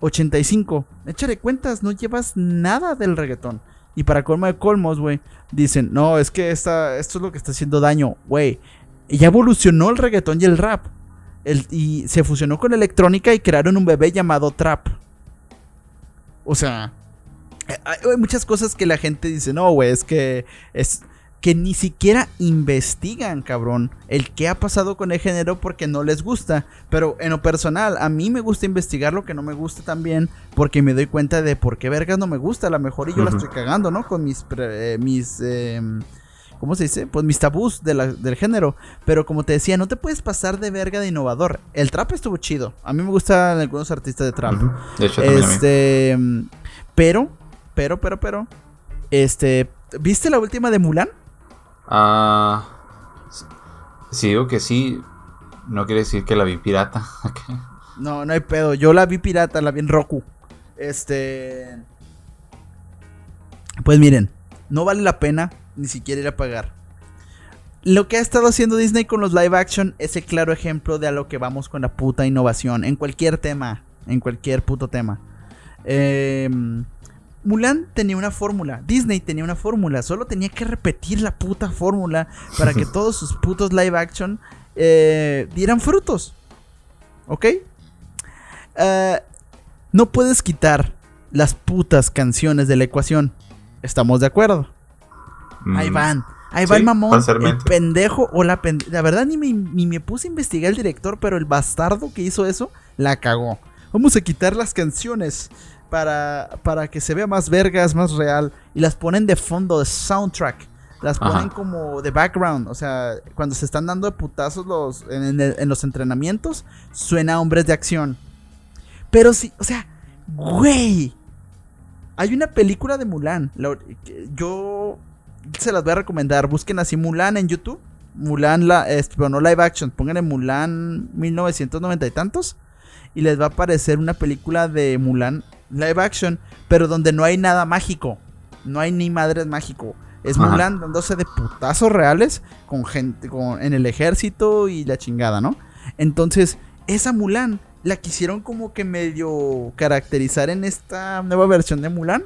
Speaker 1: 85. Échale cuentas, no llevas nada del reggaetón. Y para colmo de colmos, güey, dicen, no, es que esta, esto es lo que está haciendo daño, güey. Ya evolucionó el reggaetón y el rap y se fusionó con electrónica y crearon un bebé llamado Trap. O sea, eh, hay muchas cosas que la gente dice, no, güey, es que es que ni siquiera investigan, cabrón, el qué ha pasado con el género porque no les gusta. Pero en lo personal, a mí me gusta investigar lo que no me gusta también porque me doy cuenta de por qué vergas no me gusta. A lo mejor y yo la estoy cagando, ¿no? Con mis, eh, mis em, ¿cómo se dice? Pues mis tabús del género. Pero como te decía, no te puedes pasar de verga de innovador. El trap estuvo chido. A mí me gustan algunos artistas de trap. De hecho, este, pero, pero, pero, pero, este, ¿viste la última de Mulan?
Speaker 2: Ah, sí, digo que sí. No quiere decir que la vi pirata.
Speaker 1: no, no hay pedo. Yo la vi pirata, la vi en Roku. Este, pues miren, no vale la pena ni siquiera ir a pagar. Lo que ha estado haciendo Disney con los live action es el claro ejemplo de a lo que vamos con la puta innovación. En cualquier tema. En cualquier puto tema. Em, Mulan tenía una fórmula. Disney tenía una fórmula. Solo tenía que repetir la puta fórmula para que todos sus putos live action eh, dieran frutos. ¿Ok? Eh, no puedes quitar las putas canciones de la ecuación. ¿Estamos de acuerdo? Ahí mm. van. Ahí va el mamón, el pendejo o la pendeja. La verdad ni me, ni me puse a investigar el director, pero el bastardo que hizo eso la cagó. Vamos a quitar las canciones para, para que se vea más vergas, más real. Y las ponen de fondo, de soundtrack. Las ponen como de background. O sea, cuando se están dando de putazos los, en, en los entrenamientos, suena hombres de acción. Pero sí, o sea, güey. Hay una película de Mulan. Yo se las voy a recomendar. Busquen así Mulan en YouTube. Mulan, la, este, no live action. Pónganle Mulan 1990 y tantos. y les va a aparecer una película de Mulan live action, pero donde no hay nada mágico. No hay ni madres mágico. Es
Speaker 2: Ajá.
Speaker 1: Mulan dándose de putazos reales con gente con, en el ejército y la chingada, ¿no? Entonces, esa Mulan la quisieron como que medio caracterizar en esta nueva versión de Mulan.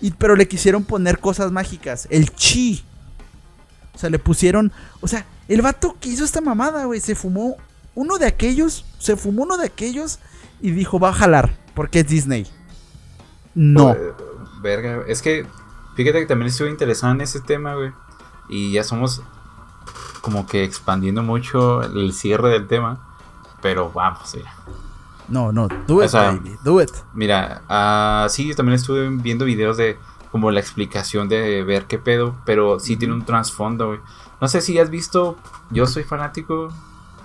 Speaker 1: Y, pero le quisieron poner cosas mágicas. El chi. O sea, le pusieron. O sea, el vato que hizo esta mamada, güey, se fumó uno de aquellos. Se fumó uno de aquellos y dijo, va a jalar. Porque es Disney. No.
Speaker 2: Eh, Verga, es que fíjate que también estuve interesado en ese tema, güey. Y ya somos como que expandiendo mucho el cierre del tema. Pero vamos, mira.
Speaker 1: No, no. Do it,
Speaker 2: O sea,
Speaker 1: baby. Do it.
Speaker 2: Mira, ah, sí, también estuve viendo videos de como la explicación de ver qué pedo, pero sí tiene un trasfondo, güey. No sé si has visto, yo soy fanático,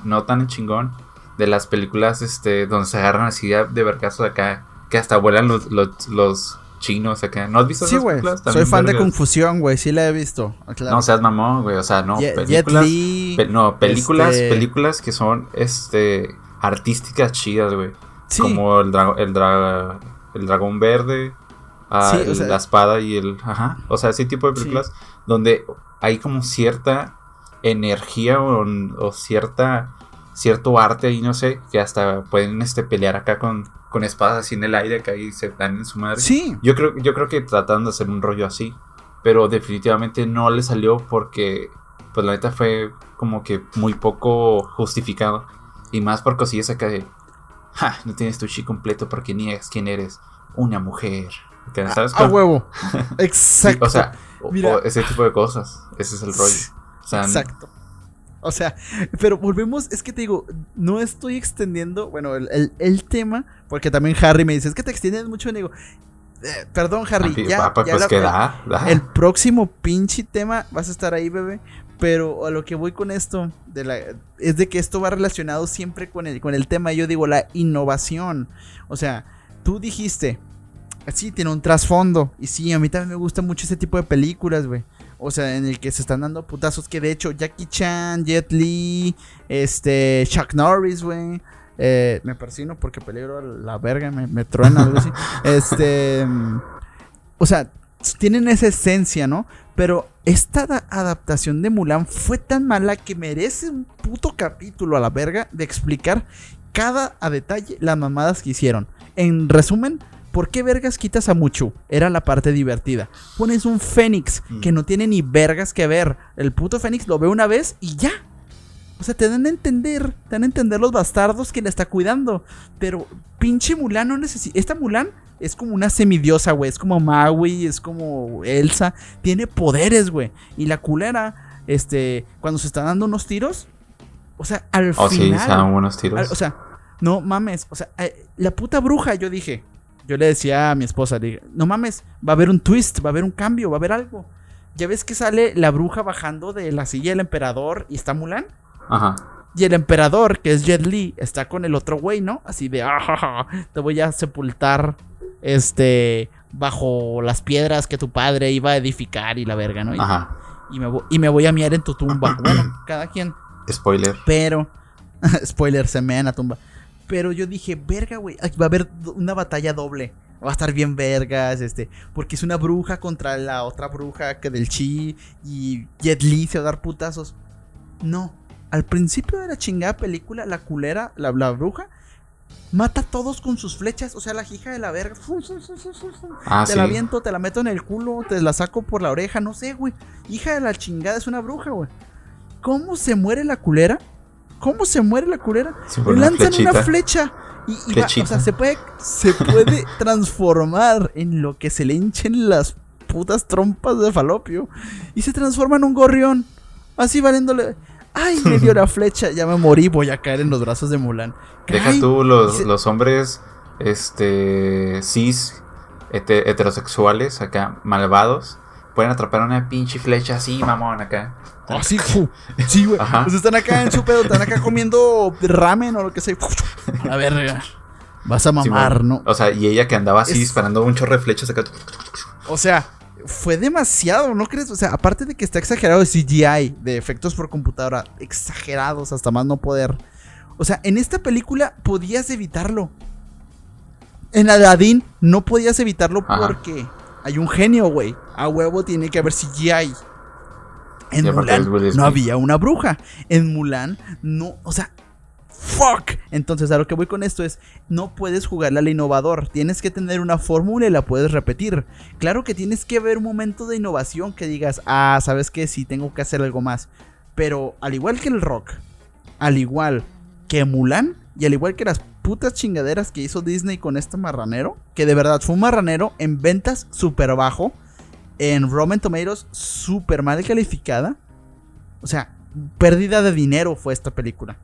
Speaker 2: no tan chingón, de las películas este donde se agarran así de vergazos acá, que hasta vuelan los, los, los chinos acá. ¿No has visto
Speaker 1: Sí,
Speaker 2: esas películas?
Speaker 1: Soy fan de. Confusión, güey. Sí la he visto. Ah, claro.
Speaker 2: No seas mamón, güey, o sea, no,
Speaker 1: Ye-
Speaker 2: películas,
Speaker 1: Li,
Speaker 2: pe- no, películas,
Speaker 1: este-
Speaker 2: películas que son este artísticas chidas, güey.
Speaker 1: Sí.
Speaker 2: Como el, dra- el, dra- el dragón verde, ah,
Speaker 1: Sí, o
Speaker 2: el-
Speaker 1: sea-
Speaker 2: la espada y el... Ajá. O sea, ese tipo de
Speaker 1: Sí.
Speaker 2: películas donde hay como cierta energía o, o cierta cierto arte ahí, no sé, que hasta pueden este, pelear acá con, con espadas así en el aire, que ahí se dan en su madre.
Speaker 1: Sí.
Speaker 2: Yo creo, yo creo que trataron de hacer un rollo así, pero definitivamente no le salió porque, pues la neta fue como que muy poco justificado. Y más por cosillas acá de, ja, no tienes tu chi completo porque niegas quién eres, una mujer. ¿Te- ¿Sabes?
Speaker 1: A
Speaker 2: cómo?
Speaker 1: huevo.
Speaker 2: Sí,
Speaker 1: Exacto.
Speaker 2: o sea, o-
Speaker 1: Mira.
Speaker 2: o ese tipo de cosas, ese es el rollo. O sea,
Speaker 1: Exacto. O sea, pero volvemos, es que te digo, no estoy extendiendo, bueno, el, el- el tema, porque también Harry me dice, es que te extiendes mucho, y digo, "Eh, perdón Harry, ya,
Speaker 2: papá,
Speaker 1: ya
Speaker 2: pues
Speaker 1: la-
Speaker 2: que da, da.
Speaker 1: el próximo pinche tema vas a estar ahí, bebé. Pero a lo que voy con esto de la, es de que esto va relacionado siempre con el, con el tema. Yo digo la innovación. O sea, tú dijiste, sí, tiene un trasfondo. Y sí, a mí también me gusta mucho ese tipo de películas, güey. O sea, en el que se están dando putazos. Que de hecho, Jackie Chan, Jet Li, este, Chuck Norris, güey. eh, me persino porque peligro la verga, me, me truena algo así. Este. O sea, tienen esa esencia, ¿no? Pero esta ada- adaptación de Mulan fue tan mala que merece un puto capítulo a la verga de explicar cada a detalle las mamadas que hicieron. En resumen, ¿por qué vergas quitas a Muchu? Era la parte divertida. Pones un Fénix que no tiene ni vergas que ver. El puto Fénix lo ve una vez y ya. O sea, te dan a entender, te dan a entender los bastardos que le está cuidando. Pero pinche Mulan no necesita. Esta Mulan es como una semidiosa, güey. Es como Maui, es como Elsa. Tiene poderes, güey. Y la culera, este, cuando se está dando unos tiros. O sea, al
Speaker 2: Oh, sí,
Speaker 1: final.
Speaker 2: se dan buenos tiros.
Speaker 1: al- o sea, no mames. O sea, eh, la puta bruja, yo dije. Yo le decía a mi esposa, le dije, no mames, va a haber un twist, va a haber un cambio, va a haber algo. Ya ves que sale la bruja bajando de la silla del emperador y está Mulan.
Speaker 2: Ajá.
Speaker 1: Y el emperador, que es Jet Li, está con el otro güey, ¿no? Así de, "Ah, te voy a sepultar, este, bajo las piedras que tu padre iba a edificar y la verga, ¿no? Y,
Speaker 2: Ajá.
Speaker 1: y me, y me voy a miar en tu tumba. bueno, cada quien.
Speaker 2: Spoiler.
Speaker 1: Pero, spoiler, se me en la tumba. Pero yo dije, verga, güey, aquí va a haber una batalla doble. Va a estar bien vergas, este, porque es una bruja contra la otra bruja que del chi y Jet Li se va a dar putazos. No, al principio de la chingada película, la culera, la, la bruja, mata a todos con sus flechas, o sea, la hija de la verga.
Speaker 2: Ah,
Speaker 1: te
Speaker 2: sí.
Speaker 1: la aviento, te la meto en el culo, te la saco por la oreja, no sé, güey. Hija de la chingada es una bruja, güey. ¿Cómo se muere la culera? ¿Cómo se muere la culera?
Speaker 2: Sí,
Speaker 1: Le lanzan una flecha. Y, y va- o sea, se puede, se puede transformar en lo que se le hinchen las putas trompas de falopio. Y se transforma en un gorrión. Así valiéndole. Ay, me dio la flecha, ya me morí, voy a caer en los brazos de Mulan.
Speaker 2: Deja tú los,
Speaker 1: se-
Speaker 2: los hombres este cis hete- heterosexuales acá malvados pueden atrapar una pinche flecha así mamón acá
Speaker 1: Así, fu, sí, güey. Pues están acá en su pedo, están acá comiendo ramen o lo que sea. A verga. Vas a mamar. ¿no?
Speaker 2: o sea y ella que andaba así
Speaker 1: Es-
Speaker 2: disparando un chorro de flechas acá
Speaker 1: O sea, fue demasiado, ¿no crees? O sea, aparte de que está exagerado de CGI, de efectos por computadora, exagerados hasta más no poder. O sea, en esta película podías evitarlo. En Aladdin no podías evitarlo
Speaker 2: Ajá.
Speaker 1: porque hay un genio, güey. A huevo tiene que haber CGI. En Mulan no había una bruja. En Mulan no, o sea, fuck. Entonces a lo que voy con esto es, no puedes jugarle al innovador. Tienes que tener una fórmula y la puedes repetir. Claro que tienes que haber un momento de innovación que digas, ah, ¿sabes qué? Sí, tengo que hacer algo más. Pero al igual que el rock, al igual que Mulan y al igual que las putas chingaderas que hizo Disney con este marranero, que de verdad fue un marranero en ventas súper bajo, en Roman Tomatoes súper mal calificada. O sea, pérdida de dinero fue esta película.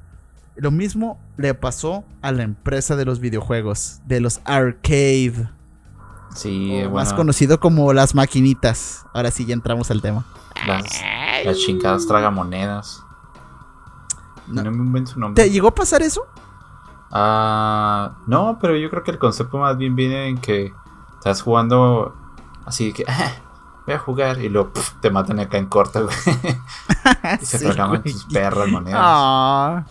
Speaker 1: Lo mismo le pasó a la empresa de los videojuegos, de los arcade,
Speaker 2: Sí,
Speaker 1: o
Speaker 2: bueno,
Speaker 1: más conocido como las maquinitas. Ahora sí, ya entramos al tema.
Speaker 2: las, las chingadas tragamonedas.
Speaker 1: No.
Speaker 2: No, me invento su nombre.
Speaker 1: ¿Te llegó a pasar eso?
Speaker 2: Ah, no, pero yo creo que el concepto más bien viene en que estás jugando así que "Ah, voy a jugar y luego te matan acá en corto, güey. y se
Speaker 1: Sí,
Speaker 2: tus perras monedas.
Speaker 1: Ah,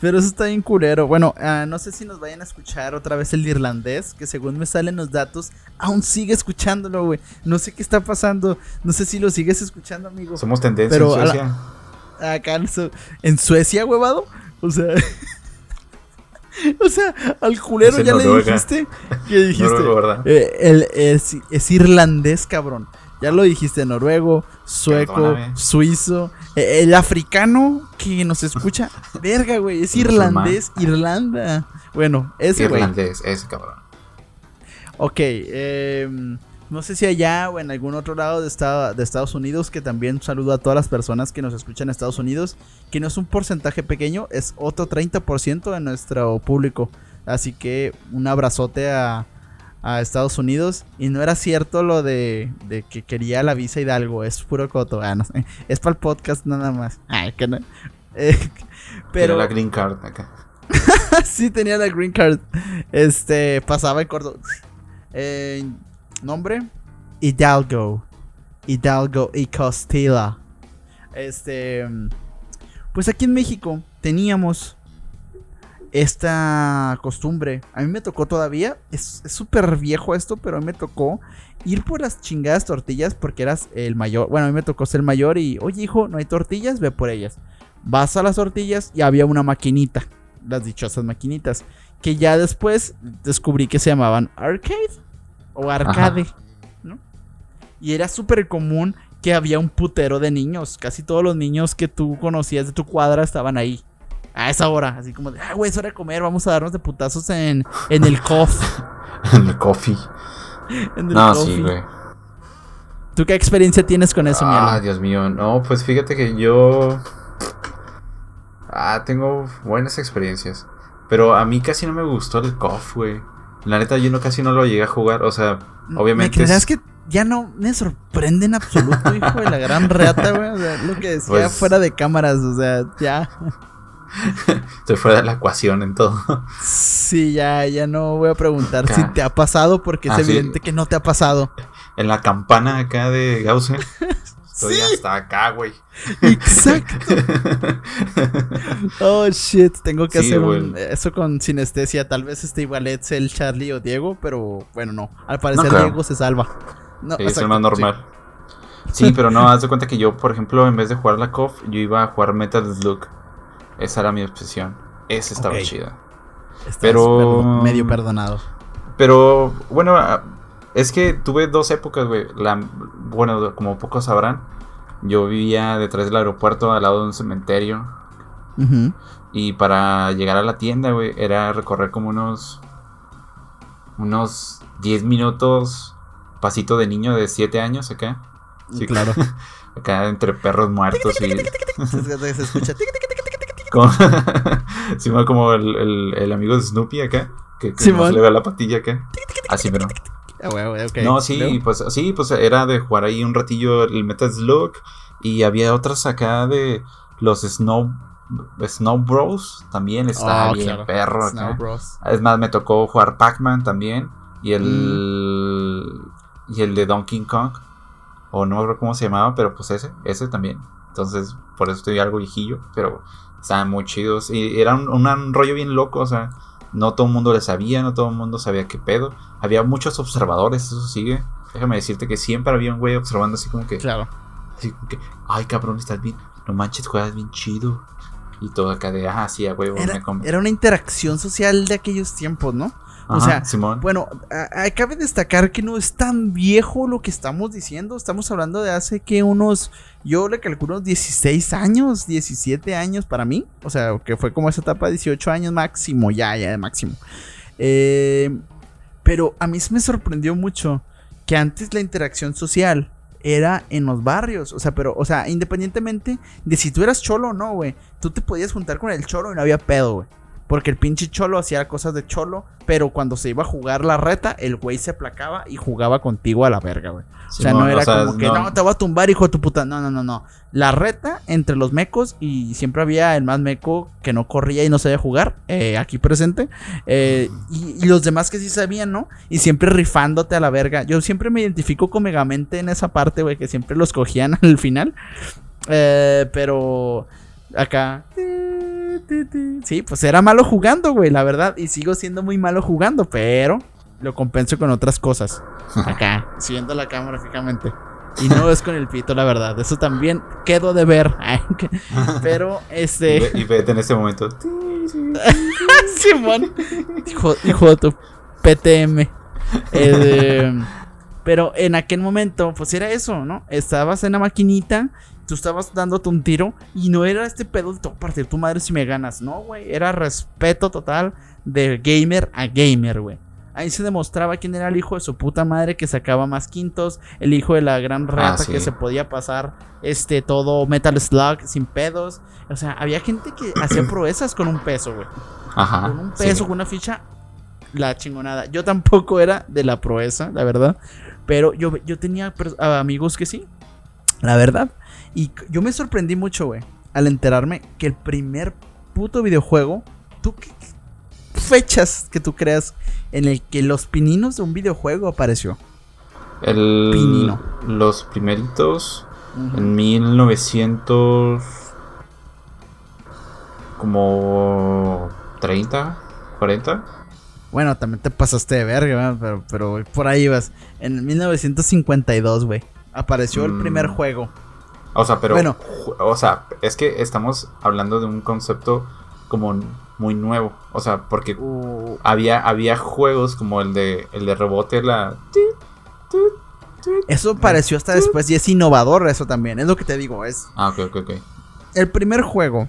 Speaker 1: pero eso está bien culero. Bueno, ah, no sé si nos vayan a escuchar otra vez el irlandés, que según me salen los datos, aún sigue escuchándolo, güey. No sé qué está pasando. No sé si lo sigues escuchando, amigo.
Speaker 2: Somos tendencia
Speaker 1: Pero
Speaker 2: en
Speaker 1: la-
Speaker 2: Suecia.
Speaker 1: Acá en, Su- en Suecia, huevado. O sea. o sea, al culero ya le dijiste. Que dijiste. Eh, es irlandés, cabrón. Ya lo dijiste, noruego, sueco,
Speaker 2: Perdóname.
Speaker 1: suizo. eh, el africano que nos escucha. Verga, güey. Es irlandés, Irlanda. Bueno, ese güey.
Speaker 2: Irlandés, ese cabrón.
Speaker 1: Ok, em, no sé si allá o en algún otro lado de, esta- de Estados Unidos, que también saludo a todas las personas que nos escuchan en Estados Unidos, que no es un porcentaje pequeño, es otro 30% de nuestro público. Así que un abrazote a, a Estados Unidos. Y no era cierto lo de, de que quería la visa Hidalgo, es puro coto. Ah, no es para el podcast nada más. Ay, que no. Eh,
Speaker 2: Pero la green card acá.
Speaker 1: sí tenía la green card. Este, pasaba en corto. Eh, nombre: Hidalgo. Hidalgo y Costilla. Este, pues aquí en México teníamos esta costumbre. A mí me tocó todavía. Es es súper viejo esto, pero a mí me tocó ir por las chingadas tortillas porque eras el mayor. Bueno, a mí me tocó ser el mayor y, oye, hijo, no hay tortillas, ve por ellas. Vas a las tortillas y había una maquinita. Las dichosas maquinitas. Que ya después descubrí que se llamaban arcade o arcade. ¿no? Y era súper común que había un putero de niños. Casi todos los niños que tú conocías de tu cuadra estaban ahí. A esa hora. Así como de, ah, güey, es hora de comer. Vamos a darnos de putazos en, en el cof.
Speaker 2: En el coffee.
Speaker 1: en el
Speaker 2: No,
Speaker 1: coffee.
Speaker 2: sí, güey.
Speaker 1: ¿Tú qué experiencia tienes con eso,
Speaker 2: Ah? Dios mío. No, pues fíjate que yo. Ah, tengo buenas experiencias. Pero a mí casi no me gustó el COF, güey. La neta, yo no casi no lo llegué a jugar. O sea, obviamente.
Speaker 1: ¿Me creerás
Speaker 2: es-
Speaker 1: que ya no me sorprende en absoluto, hijo de la gran reata, güey? O sea, lo que decía
Speaker 2: Pues-
Speaker 1: fuera de cámaras, o sea, ya.
Speaker 2: Estoy fuera de la ecuación en todo.
Speaker 1: Sí, ya, ya no voy a preguntar
Speaker 2: Acá.
Speaker 1: si te ha pasado porque es
Speaker 2: Ah, sí.
Speaker 1: evidente que no te ha pasado.
Speaker 2: En la campana acá de Gauss. Estoy
Speaker 1: Sí.
Speaker 2: hasta acá, güey.
Speaker 1: Exacto. Oh shit, tengo que
Speaker 2: Sí,
Speaker 1: hacer un- eso con sinestesia. Tal vez este igual es el Charlie o Diego, pero bueno, no. Al parecer. Diego se salva. No,
Speaker 2: Sí, es el
Speaker 1: exacto,
Speaker 2: más normal. Sí. pero no, haz de cuenta que yo, por ejemplo, en vez de jugar la COF, yo iba a jugar Metal Slug. Esa era mi obsesión. Esa estaba
Speaker 1: Ok.
Speaker 2: chida.
Speaker 1: Estás
Speaker 2: pero-
Speaker 1: perdo- medio perdonado.
Speaker 2: Pero bueno, ah, es que tuve dos épocas, güey. La, bueno, como pocos sabrán, yo vivía detrás del aeropuerto al lado de un cementerio. Y para llegar a la tienda, güey, era recorrer como unos. Unos 10 minutos. Pasito de niño de 7 años acá. Sí,
Speaker 1: Claro.
Speaker 2: Acá entre perros muertos y.
Speaker 1: se escucha.
Speaker 2: Como, sí, como el, el- el amigo de Snoopy acá. Que, que no se le ve la patilla acá. Así, pero.
Speaker 1: Ah.
Speaker 2: No, sí, pues sí, pues era de jugar ahí un ratillo el Metal Slug y había otras acá de los Snow Snow Bros también está
Speaker 1: Oh,
Speaker 2: bien
Speaker 1: claro.
Speaker 2: perro
Speaker 1: Snow. Bros.
Speaker 2: Es más me tocó jugar Pac-Man también y el
Speaker 1: Mm.
Speaker 2: y el de Donkey Kong o no recuerdo cómo se llamaba, pero pues ese, ese también. Entonces, por eso estoy algo viejillo, pero estaban muy chidos. Y era un, un rollo bien loco, o sea, no todo el mundo le sabía, no todo el mundo sabía qué pedo. Había muchos observadores, eso sigue. Déjame decirte que siempre había un güey observando así como que.
Speaker 1: Claro.
Speaker 2: Así como que, ay cabrón, estás bien. No manches, juegas bien chido. Y todo acá de, ah, sí, a huevo,
Speaker 1: Era,
Speaker 2: me com-
Speaker 1: era una interacción social de aquellos tiempos, ¿no? O sea,
Speaker 2: Simón.
Speaker 1: Bueno, cabe destacar que no es tan viejo lo que estamos diciendo. Estamos hablando de hace que unos, yo le calculo unos 16 años, 17 años para mí. O sea, que fue como esa etapa, 18 años máximo, ya, ya de máximo. Eh, pero a mí me sorprendió mucho que antes la interacción social era en los barrios. O sea, pero, o sea, independientemente de si tú eras cholo o no, güey, tú te podías juntar con el cholo y no había pedo, güey. Porque el pinche cholo hacía cosas de cholo, pero cuando se iba a jugar la reta, el güey se aplacaba y jugaba contigo a la verga, güey. O sea, no era
Speaker 2: o sea,
Speaker 1: como que no. te voy a tumbar, hijo de tu puta. No, no, no, no. La reta entre los mecos y siempre había el más meco que no corría y no sabía jugar, eh, aquí presente. eh, y, y los demás que sí sabían, ¿no? Y siempre rifándote a la verga. Yo siempre me identifico con Megamente en esa parte, güey, que siempre los cogían al final. Eh, pero acá. Sí, pues era malo jugando, güey, la verdad. Y sigo siendo muy malo jugando, pero lo compenso con otras cosas. Acá, siguiendo la cámara fijamente. Y no es con el pito, la verdad. Eso también quedo de ver. Pero, este.
Speaker 2: y vete en ese momento.
Speaker 1: Simón. Hijo, hijo de tu PTM. Eh, pero en aquel momento, pues era eso, ¿no? Estabas en la maquinita, tú estabas dándote un tiro y no era este pedo de partir tu madre si me ganas, no, güey. Era respeto total de gamer a gamer, güey. Ahí se demostraba quién era el hijo de su puta madre que sacaba más quintos, el hijo de la gran rata
Speaker 2: sí.
Speaker 1: que se podía pasar este todo Metal Slug sin pedos. O sea, había gente que hacía proezas con un peso, güey
Speaker 2: Ajá.
Speaker 1: con un
Speaker 2: sí.
Speaker 1: peso, con una ficha, la chingonada. Yo tampoco era de la proeza, la verdad. Pero yo, yo tenía amigos que sí, la verdad. Y yo me sorprendí mucho, güey, al enterarme que el primer puto videojuego, ¿tú qué fechas que tú creas en el que los pininos de un videojuego apareció?
Speaker 2: El,
Speaker 1: Pinino.
Speaker 2: Los primeritos en 1900 como 30, 40.
Speaker 1: Bueno, también te pasaste de verga, pero, pero por ahí vas. En el 1952, güey, apareció el
Speaker 2: Mm.
Speaker 1: primer juego.
Speaker 2: O sea, pero
Speaker 1: Bueno.
Speaker 2: o sea, es que estamos hablando de un concepto como muy nuevo, o sea, porque
Speaker 1: Uh,
Speaker 2: había había juegos como el de el de rebote la
Speaker 1: Eso pareció hasta después y es innovador eso también. Es lo que te digo, es
Speaker 2: Ah, ok, ok, ok.
Speaker 1: el primer juego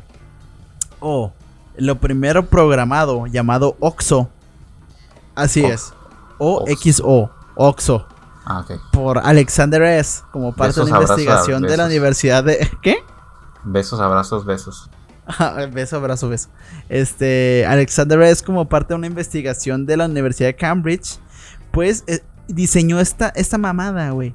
Speaker 1: o lo primero programado llamado OXO. Así
Speaker 2: Ox-
Speaker 1: es. O X O, OXO
Speaker 2: Ah,
Speaker 1: por Alexander S como parte
Speaker 2: Besos,
Speaker 1: de una
Speaker 2: abrazos,
Speaker 1: investigación de la. Universidad de ¿Qué?
Speaker 2: Besos, abrazos, besos.
Speaker 1: Ajá, beso, abrazo, beso. Este, Alexander S. como parte de una investigación de la Universidad de Cambridge, pues eh, diseñó esta, esta mamada, güey,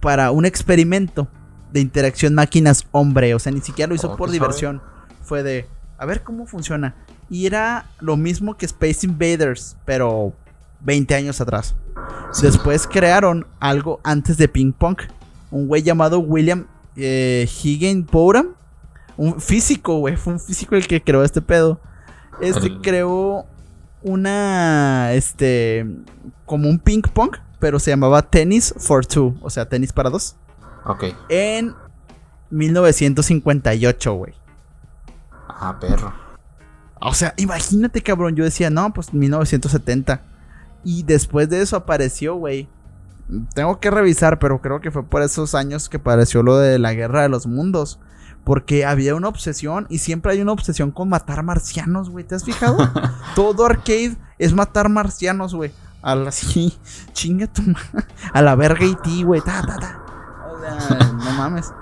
Speaker 1: para un experimento de interacción máquinas-hombre. O sea, ni siquiera lo hizo
Speaker 2: Oh,
Speaker 1: por diversión. Fue de, a ver cómo funciona. Y era lo mismo que Space Invaders, pero 20 años atrás. Después crearon algo antes de Ping Pong. Un güey llamado William eh, Higginbotham. Un físico, güey. Fue un físico el que creó este pedo. Este creó una. Este. Como un ping pong. Pero se llamaba Tennis for Two. O sea, tenis para dos.
Speaker 2: Ok.
Speaker 1: En 1958, güey.
Speaker 2: Ah, perro.
Speaker 1: O sea, imagínate, cabrón. Yo decía, no, pues 1970. Y después de eso apareció, güey. Tengo que revisar, pero creo que fue por esos años que apareció lo de la guerra de los mundos. Porque había una obsesión y siempre hay una obsesión con matar marcianos, güey. ¿Te has fijado? Todo arcade es matar marcianos, güey. A la así, chinga tu ma- A la verga y ti, güey. Ta, ta, ta. O sea, no mames.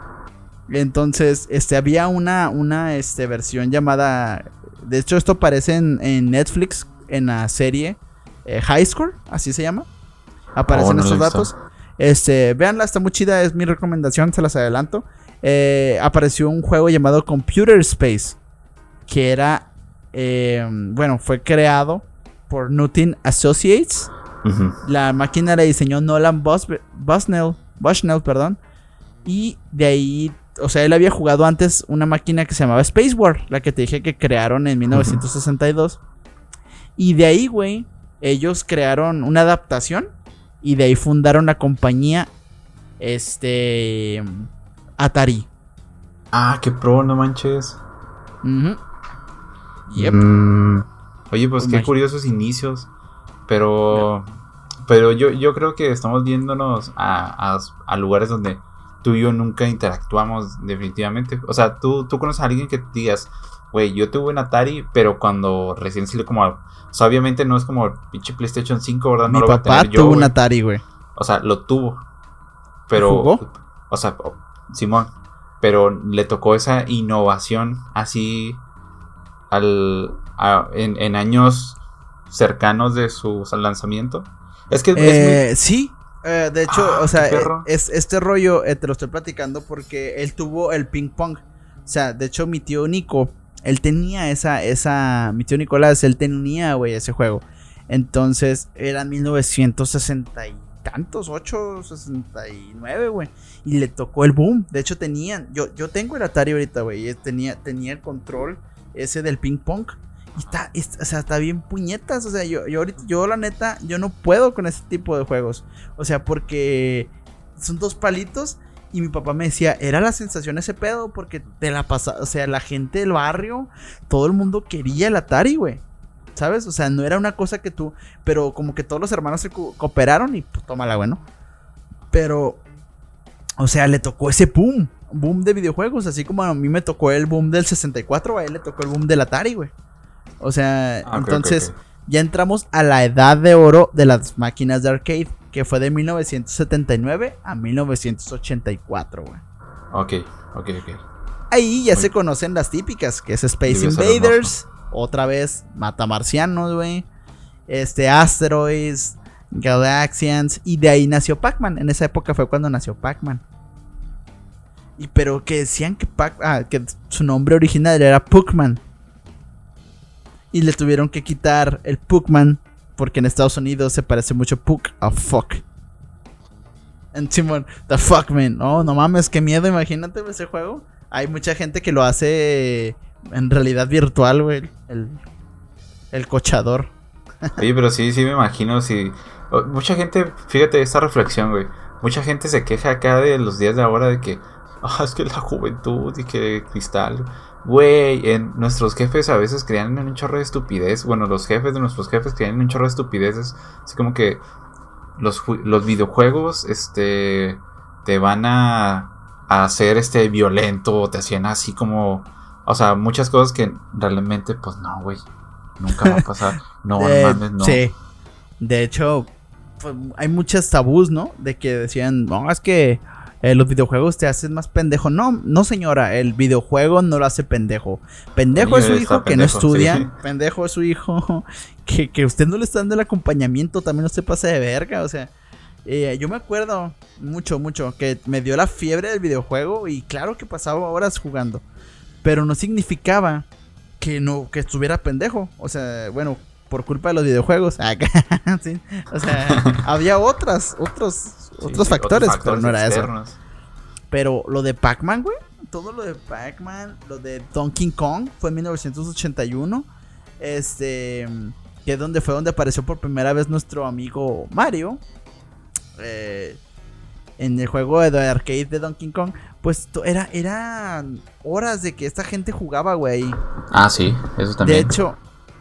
Speaker 1: Entonces, este, había una, una este, versión llamada. De hecho, esto aparece en, en Netflix, en la serie eh, High Score, así se llama. Aparecen
Speaker 2: Oh, no
Speaker 1: estos datos. Este, véanla, está muy chida, es mi recomendación, se las adelanto. Eh, apareció un juego llamado Computer Space, que era, eh, bueno, fue creado por Nutin Associates. La máquina la diseñó Nolan Bus- Bushnell, Bushnell, perdón. Y de ahí o sea, él había jugado antes una máquina que se llamaba Space War, la que te dije que crearon en 1962. Y de ahí, güey, ellos crearon una adaptación y de ahí fundaron la compañía este Atari.
Speaker 2: Ah, qué pro, no manches.
Speaker 1: Yep.
Speaker 2: Mm, Oye, pues qué curiosos inicios. Pero. Pero yo, yo creo que estamos viéndonos a, a- a lugares donde tú y yo nunca interactuamos definitivamente. O sea, tú, tú conoces a alguien que digas, güey, yo tuve un Atari, pero cuando recién salió como... O sea, obviamente no es como el pinche PlayStation 5, ¿verdad? No
Speaker 1: Mi
Speaker 2: lo voy a
Speaker 1: papá
Speaker 2: yo,
Speaker 1: tuvo un. Atari, güey.
Speaker 2: O sea, lo tuvo. Pero.
Speaker 1: ¿Jugó?
Speaker 2: O sea, Simón. Pero le tocó esa innovación así. Al. a- en, en años cercanos de su lanzamiento. Es que es muy-
Speaker 1: Eh, sí. eh, de hecho,
Speaker 2: Ah,
Speaker 1: o sea, es, este rollo eh, te lo estoy platicando porque él tuvo el ping pong. O sea, de hecho, mi tío Nico, él tenía esa, esa, mi tío Nicolás, él tenía, güey, ese juego. Entonces, era 1960 y tantos, 8, 69, güey. Y le tocó el boom. De hecho, tenían, yo, yo tengo el Atari ahorita, güey. Tenía, tenía el control ese del ping pong. Y está, es- o sea, está bien puñetas. O sea, yo, yo ahorita, yo la neta, yo no puedo con ese tipo de juegos. O sea, porque son dos palitos. Y mi papá me decía, era la sensación ese pedo. Porque te la pasa, o sea, la gente del barrio, todo el mundo quería el Atari, güey. ¿Sabes? O sea, no era una cosa que tú. Pero como que todos los hermanos se co- cooperaron y pues, tómala, bueno. Pero. O sea, le tocó ese boom. Boom de videojuegos. Así como a mí me tocó el boom del 64, a él le tocó el boom del Atari, güey. O sea,
Speaker 2: Ah,
Speaker 1: entonces ya entramos a la edad de oro de las máquinas de arcade, que fue de 1979 a 1984, güey.
Speaker 2: Ok, ok, ok.
Speaker 1: Ahí ya
Speaker 2: Muy-
Speaker 1: se conocen las típicas, que es Space Invaders, otra vez Mata Marcianos, güey. Este Asteroids, Galaxians y de ahí nació Pac-Man. En esa época fue cuando nació Pac-Man. Y pero que decían que Pac ah, que su nombre original era Puckman. Y le tuvieron que quitar el Puckman porque en Estados Unidos se parece mucho Puck a fuck. En Simon, the fuck man. Oh, no mames, qué miedo, imagínate ese juego. Hay mucha gente que lo hace en realidad virtual, güey. El, el cochador.
Speaker 2: Oye, pero sí, sí me imagino o- Mucha gente, fíjate esta reflexión, güey. Mucha gente se queja acá de los días de ahora de que... Ah, es que la juventud y que cristal... Güey, en nuestros jefes a veces crean un chorro de estupidez. Bueno, los jefes de nuestros jefes crean un chorro de estupideces. Así como que los, los videojuegos, este, te van a, a hacer este violento, te hacían así como, o sea, muchas cosas que realmente, pues no, güey, nunca va a pasar. No, no
Speaker 1: Eh,
Speaker 2: mames, no.
Speaker 1: Sí. De hecho, pues, hay muchas tabús, ¿no? De que decían, no, es que eh, los videojuegos te hacen más pendejo. No, no señora, el videojuego no lo hace pendejo. Pendejo es su hijo que no estudia.
Speaker 2: sí.
Speaker 1: Pendejo es su hijo que, que usted no le está dando el acompañamiento. También no se pasa de verga, o sea. eh, yo me acuerdo mucho, mucho que me dio la fiebre del videojuego y claro que pasaba horas jugando. Pero no significaba que no que estuviera pendejo. O sea, bueno, por culpa de los videojuegos. Sí. O sea, había otras, otros, otros
Speaker 2: sí,
Speaker 1: factores, pero no era eso. Pero lo de Pac-Man, güey. Todo lo de Pac-Man, lo de Donkey Kong fue en 1981. Este. Que es donde fue donde apareció por primera vez nuestro amigo Mario. eh, en el juego de, de arcade de Donkey Kong. Pues era, eran horas de que esta gente jugaba, güey.
Speaker 2: Ah, sí, eso
Speaker 1: De
Speaker 2: también.
Speaker 1: hecho,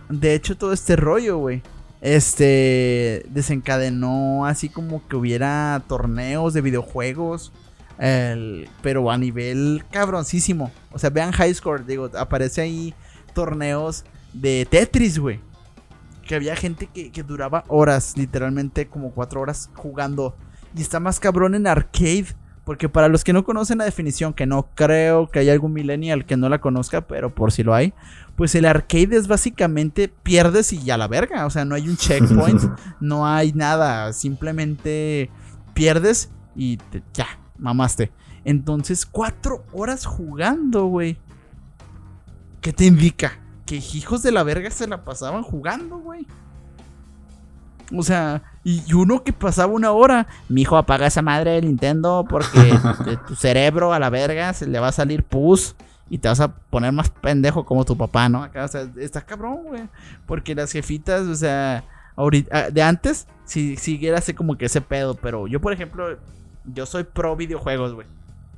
Speaker 1: de hecho, todo este rollo, güey. Este desencadenó así como que hubiera torneos de videojuegos. el- pero a nivel cabroncísimo. O sea, vean High Score, digo, aparece ahí torneos de Tetris, güey. Que había gente que, que duraba horas, literalmente como cuatro horas jugando. Y está más cabrón en arcade. Porque para los que no conocen la definición, que no creo que haya algún millennial que no la conozca, pero por si lo hay, pues el arcade es básicamente pierdes y ya la verga. O sea, no hay un checkpoint, no hay nada. Simplemente pierdes y te- ya, mamaste. Entonces, cuatro horas jugando, güey. ¿Qué te indica? Que hijos de la verga se la pasaban jugando, güey. O sea, y uno que pasaba una hora, mi hijo apaga esa madre de Nintendo porque de tu cerebro a la verga se le va a salir pus y te vas a poner más pendejo como tu papá, ¿no? Acá, o sea, está cabrón, güey. Porque las jefitas, o sea, ahorita, ah, de antes, si siguiera así como que ese pedo, pero yo, por ejemplo, yo soy pro videojuegos, güey.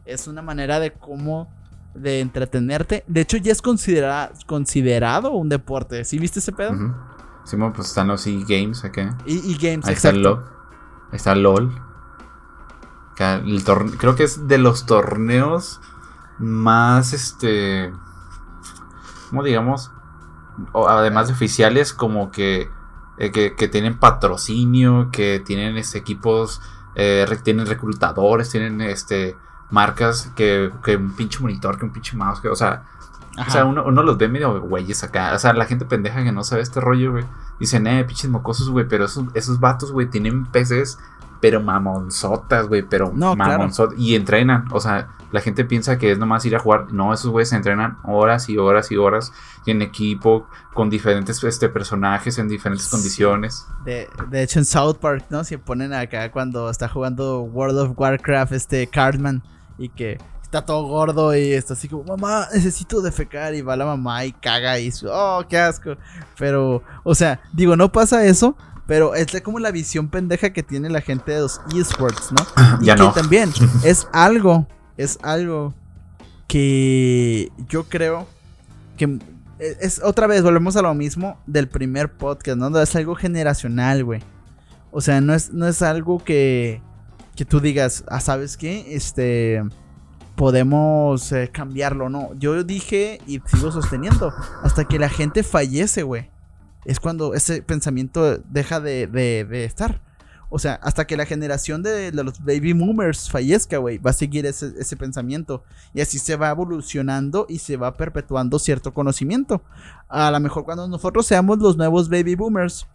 Speaker 1: Es una manera de cómo de entretenerte. De hecho, ya es considerado un deporte. ¿Sí viste ese pedo?
Speaker 2: Sí, pues están los e-games acá.
Speaker 1: E-games,
Speaker 2: Ahí está LOL. Ahí está LOL. El creo que es de los torneos más, este, como digamos, además de oficiales, como que, eh, que, tienen patrocinio, que tienen este, equipos, eh, tienen reclutadores, tienen este marcas que, que un pinche monitor, que un pinche mouse, que, o sea, o sea, uno, uno, los ve medio güeyes acá. O sea, la gente pendeja que no sabe este rollo, güey. Dicen, eh, pinches mocosos, güey. Pero esos, esos vatos, güey, tienen PCs, pero mamonzotas, güey. Pero no, mamonzotas. Y entrenan. O sea, la gente piensa que es nomás ir a jugar. No, esos güeyes entrenan horas y horas y horas en equipo, con diferentes este, personajes en diferentes condiciones.
Speaker 1: De, de, hecho, en South Park, ¿no? Se ponen acá cuando está jugando World of Warcraft, este Cardman, y que está todo gordo y está así como, mamá, necesito defecar. Y va la mamá y caga y, oh, qué asco. Pero, o sea, digo, no pasa eso. Pero es como la visión pendeja que tiene la gente de los esports, ¿no? Y
Speaker 2: ya
Speaker 1: que también es algo es algo que yo creo que es otra vez, volvemos a lo mismo del primer podcast, ¿no? Es algo generacional, güey. O sea, no es, no es algo que, que tú digas, ah, ¿sabes qué? Este, podemos eh, cambiarlo, no. Yo dije y sigo sosteniendo, hasta que la gente fallece, güey. Es cuando ese pensamiento deja de, de, estar. O sea, hasta que la generación de, los baby boomers fallezca, güey, va a seguir ese, pensamiento. Y así se va evolucionando y se va perpetuando cierto conocimiento. A lo mejor cuando nosotros seamos los nuevos baby boomers,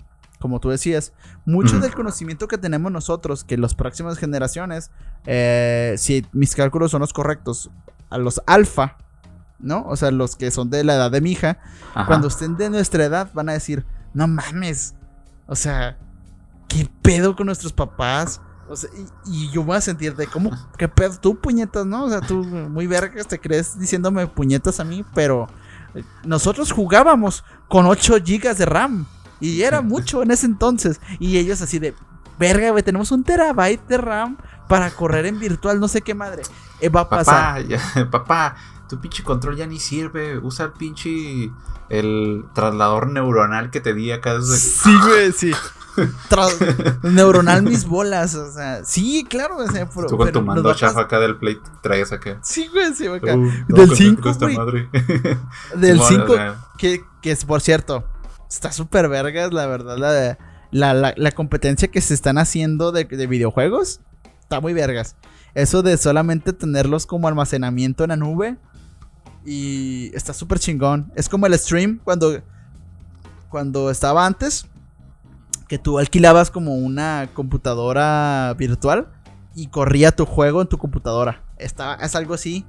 Speaker 1: como tú decías, mucho del conocimiento que tenemos nosotros, que las próximas generaciones, eh, si mis cálculos son los correctos, a los alfa, ¿no? O sea, los que son de la edad de mi hija, cuando estén de nuestra edad, van a decir, no mames. O sea, ¿qué pedo con nuestros papás? O sea, y, yo voy a sentir de cómo, qué pedo, tú puñetas, ¿no? O sea, tú muy vergas te crees diciéndome puñetas a mí, pero eh, nosotros jugábamos con 8 gigas de RAM y era mucho en ese entonces. Y ellos así de, verga, güey, tenemos un terabyte de RAM para correr en virtual, no sé qué madre. Eh, va a pasar.
Speaker 2: Papá, papá, tu pinche control ya ni sirve, usa el pinche el traslador neuronal que te di acá desde...
Speaker 1: Sí, güey, sí neuronal mis bolas, o sea, sí, claro, o sea,
Speaker 2: Tú con tu mando chafa acá del plate traes acá.
Speaker 1: Sí, güey, sí, acá. Uh, del 5, Del 5, que, que es, por cierto, está súper vergas, la verdad, la, la, la, competencia que se están haciendo de, de videojuegos, está muy vergas. Eso de solamente tenerlos como almacenamiento en la nube. Y está súper chingón. Es como el stream cuando, cuando estaba antes que tú alquilabas como una computadora virtual y corría tu juego en tu computadora. Está, es algo así,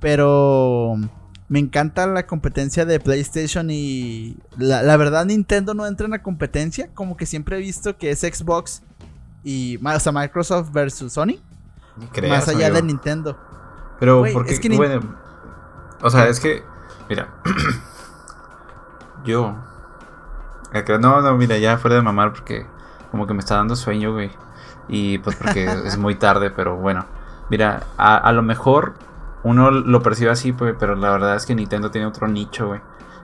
Speaker 1: pero me encanta la competencia de PlayStation y la, verdad Nintendo no entra en la competencia, como que siempre he visto que es Xbox y o sea, Microsoft versus Sony. más allá de Nintendo.
Speaker 2: Pero porque es que bueno, o sea, es que mira, yo no, no, mira, ya fuera de mamar porque como que me está dando sueño, güey. Y pues porque es muy tarde, pero bueno. Mira, a, lo mejor uno lo percibe así, pues, pero la verdad es que Nintendo tiene otro nicho, güey.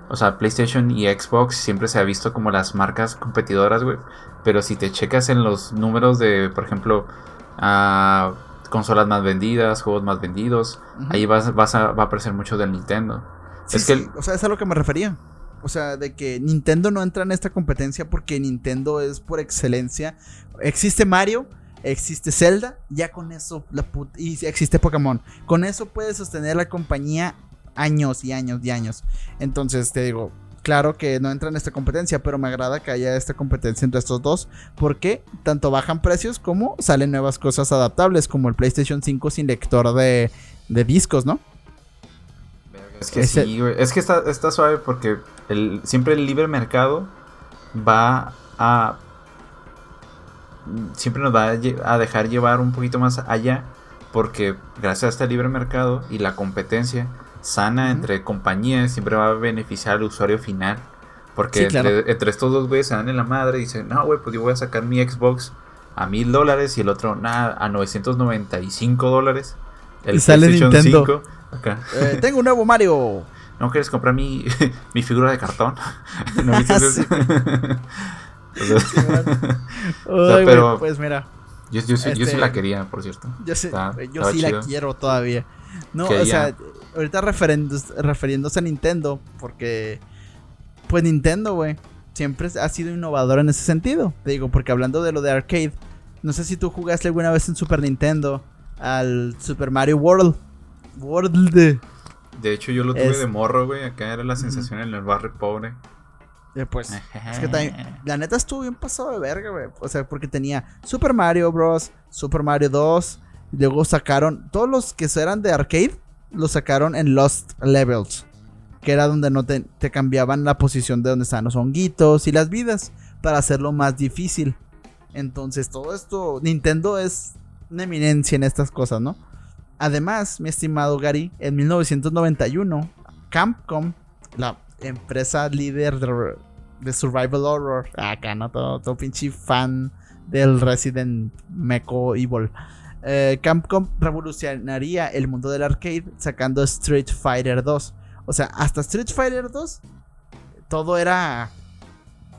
Speaker 2: O sea, PlayStation y Xbox siempre se ha visto como las marcas competidoras, güey. Pero si te checas en los números de, por ejemplo, consolas más vendidas, juegos más vendidos, ahí vas, vas a, va a aparecer mucho del Nintendo.
Speaker 1: es que o sea, es a lo que me refería. O sea, de que Nintendo no entra en esta competencia porque Nintendo es por excelencia. Existe Mario, existe Zelda, ya con eso, la y existe Pokémon. Con eso puede sostener la compañía años y años y años. Entonces, te digo, claro que no entra en esta competencia, pero me agrada que haya esta competencia entre estos dos, porque tanto bajan precios como salen nuevas cosas adaptables, como el PlayStation 5 sin lector de, de discos, ¿no?
Speaker 2: Es que sí, güey. Es que está, está suave porque el, siempre el libre mercado va a siempre nos va a dejar llevar un poquito más allá porque gracias a este libre mercado y la competencia sana entre compañías siempre va a beneficiar al usuario final. Porque entre, estos dos güeyes se dan en la madre y dicen, no, güey, pues yo voy a sacar mi Xbox a mil dólares y el otro, nada, a 995 dólares.
Speaker 1: El sale Nintendo. Eh, tengo un nuevo Mario.
Speaker 2: ¿No quieres comprar mi, mi figura de cartón? ¿No
Speaker 1: pero, pues mira.
Speaker 2: Yo, yo, sí, yo, sí, la este, quería, por cierto.
Speaker 1: Yo, sí, yo sí la quiero todavía. No, o sea, ahorita refiriéndose a Nintendo, porque pues Nintendo, güey, siempre ha sido innovador en ese sentido. Te digo, porque hablando de lo de arcade, no sé si tú jugaste alguna vez en Super Nintendo al Super Mario World. World.
Speaker 2: De hecho, yo lo tuve de morro, güey. Acá era la sensación en el barrio pobre.
Speaker 1: Eh, pues, es que también, la neta estuvo bien pasado de verga, güey. O sea, porque tenía Super Mario Bros., Super Mario 2. Y luego sacaron, todos los que eran de arcade, los sacaron en Lost Levels. Que era donde no te, te cambiaban la posición de donde estaban los honguitos y las vidas. Para hacerlo más difícil. Entonces, todo esto, Nintendo es una eminencia en estas cosas, ¿no? Además, mi estimado Gary, en 1991, Capcom, la empresa líder de, Survival Horror, acá, ¿no? Todo, pinche fan del Resident Mecho Evil. Eh, Capcom revolucionaría el mundo del arcade sacando Street Fighter 2. O sea, hasta Street Fighter 2 todo era...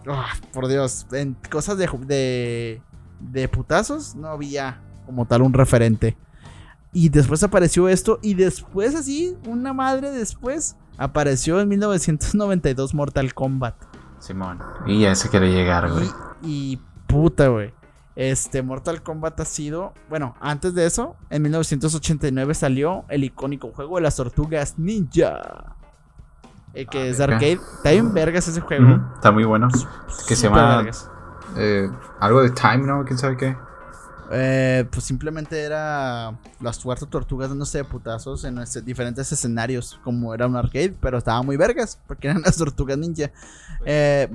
Speaker 1: Ah, por Dios, en cosas de, de putazos no había como tal un referente. Y después apareció esto. Y después así, una madre después, apareció en 1992 Mortal Kombat.
Speaker 2: Simón. Y ya se quiere llegar, güey.
Speaker 1: Y, puta, güey. Este, Mortal Kombat ha sido. Bueno, antes de eso, en 1989 salió el icónico juego de las tortugas ninja. Eh, que ah, es arcade. Está bien vergas ese juego.
Speaker 2: está muy bueno. que se llama. Eh, algo de Time, ¿no? ¿Quién sabe qué?
Speaker 1: Eh, pues simplemente era las cuatro tortugas dándose de putazos en diferentes escenarios, como era un arcade, pero estaba muy vergas, porque eran las tortugas ninja. Eh,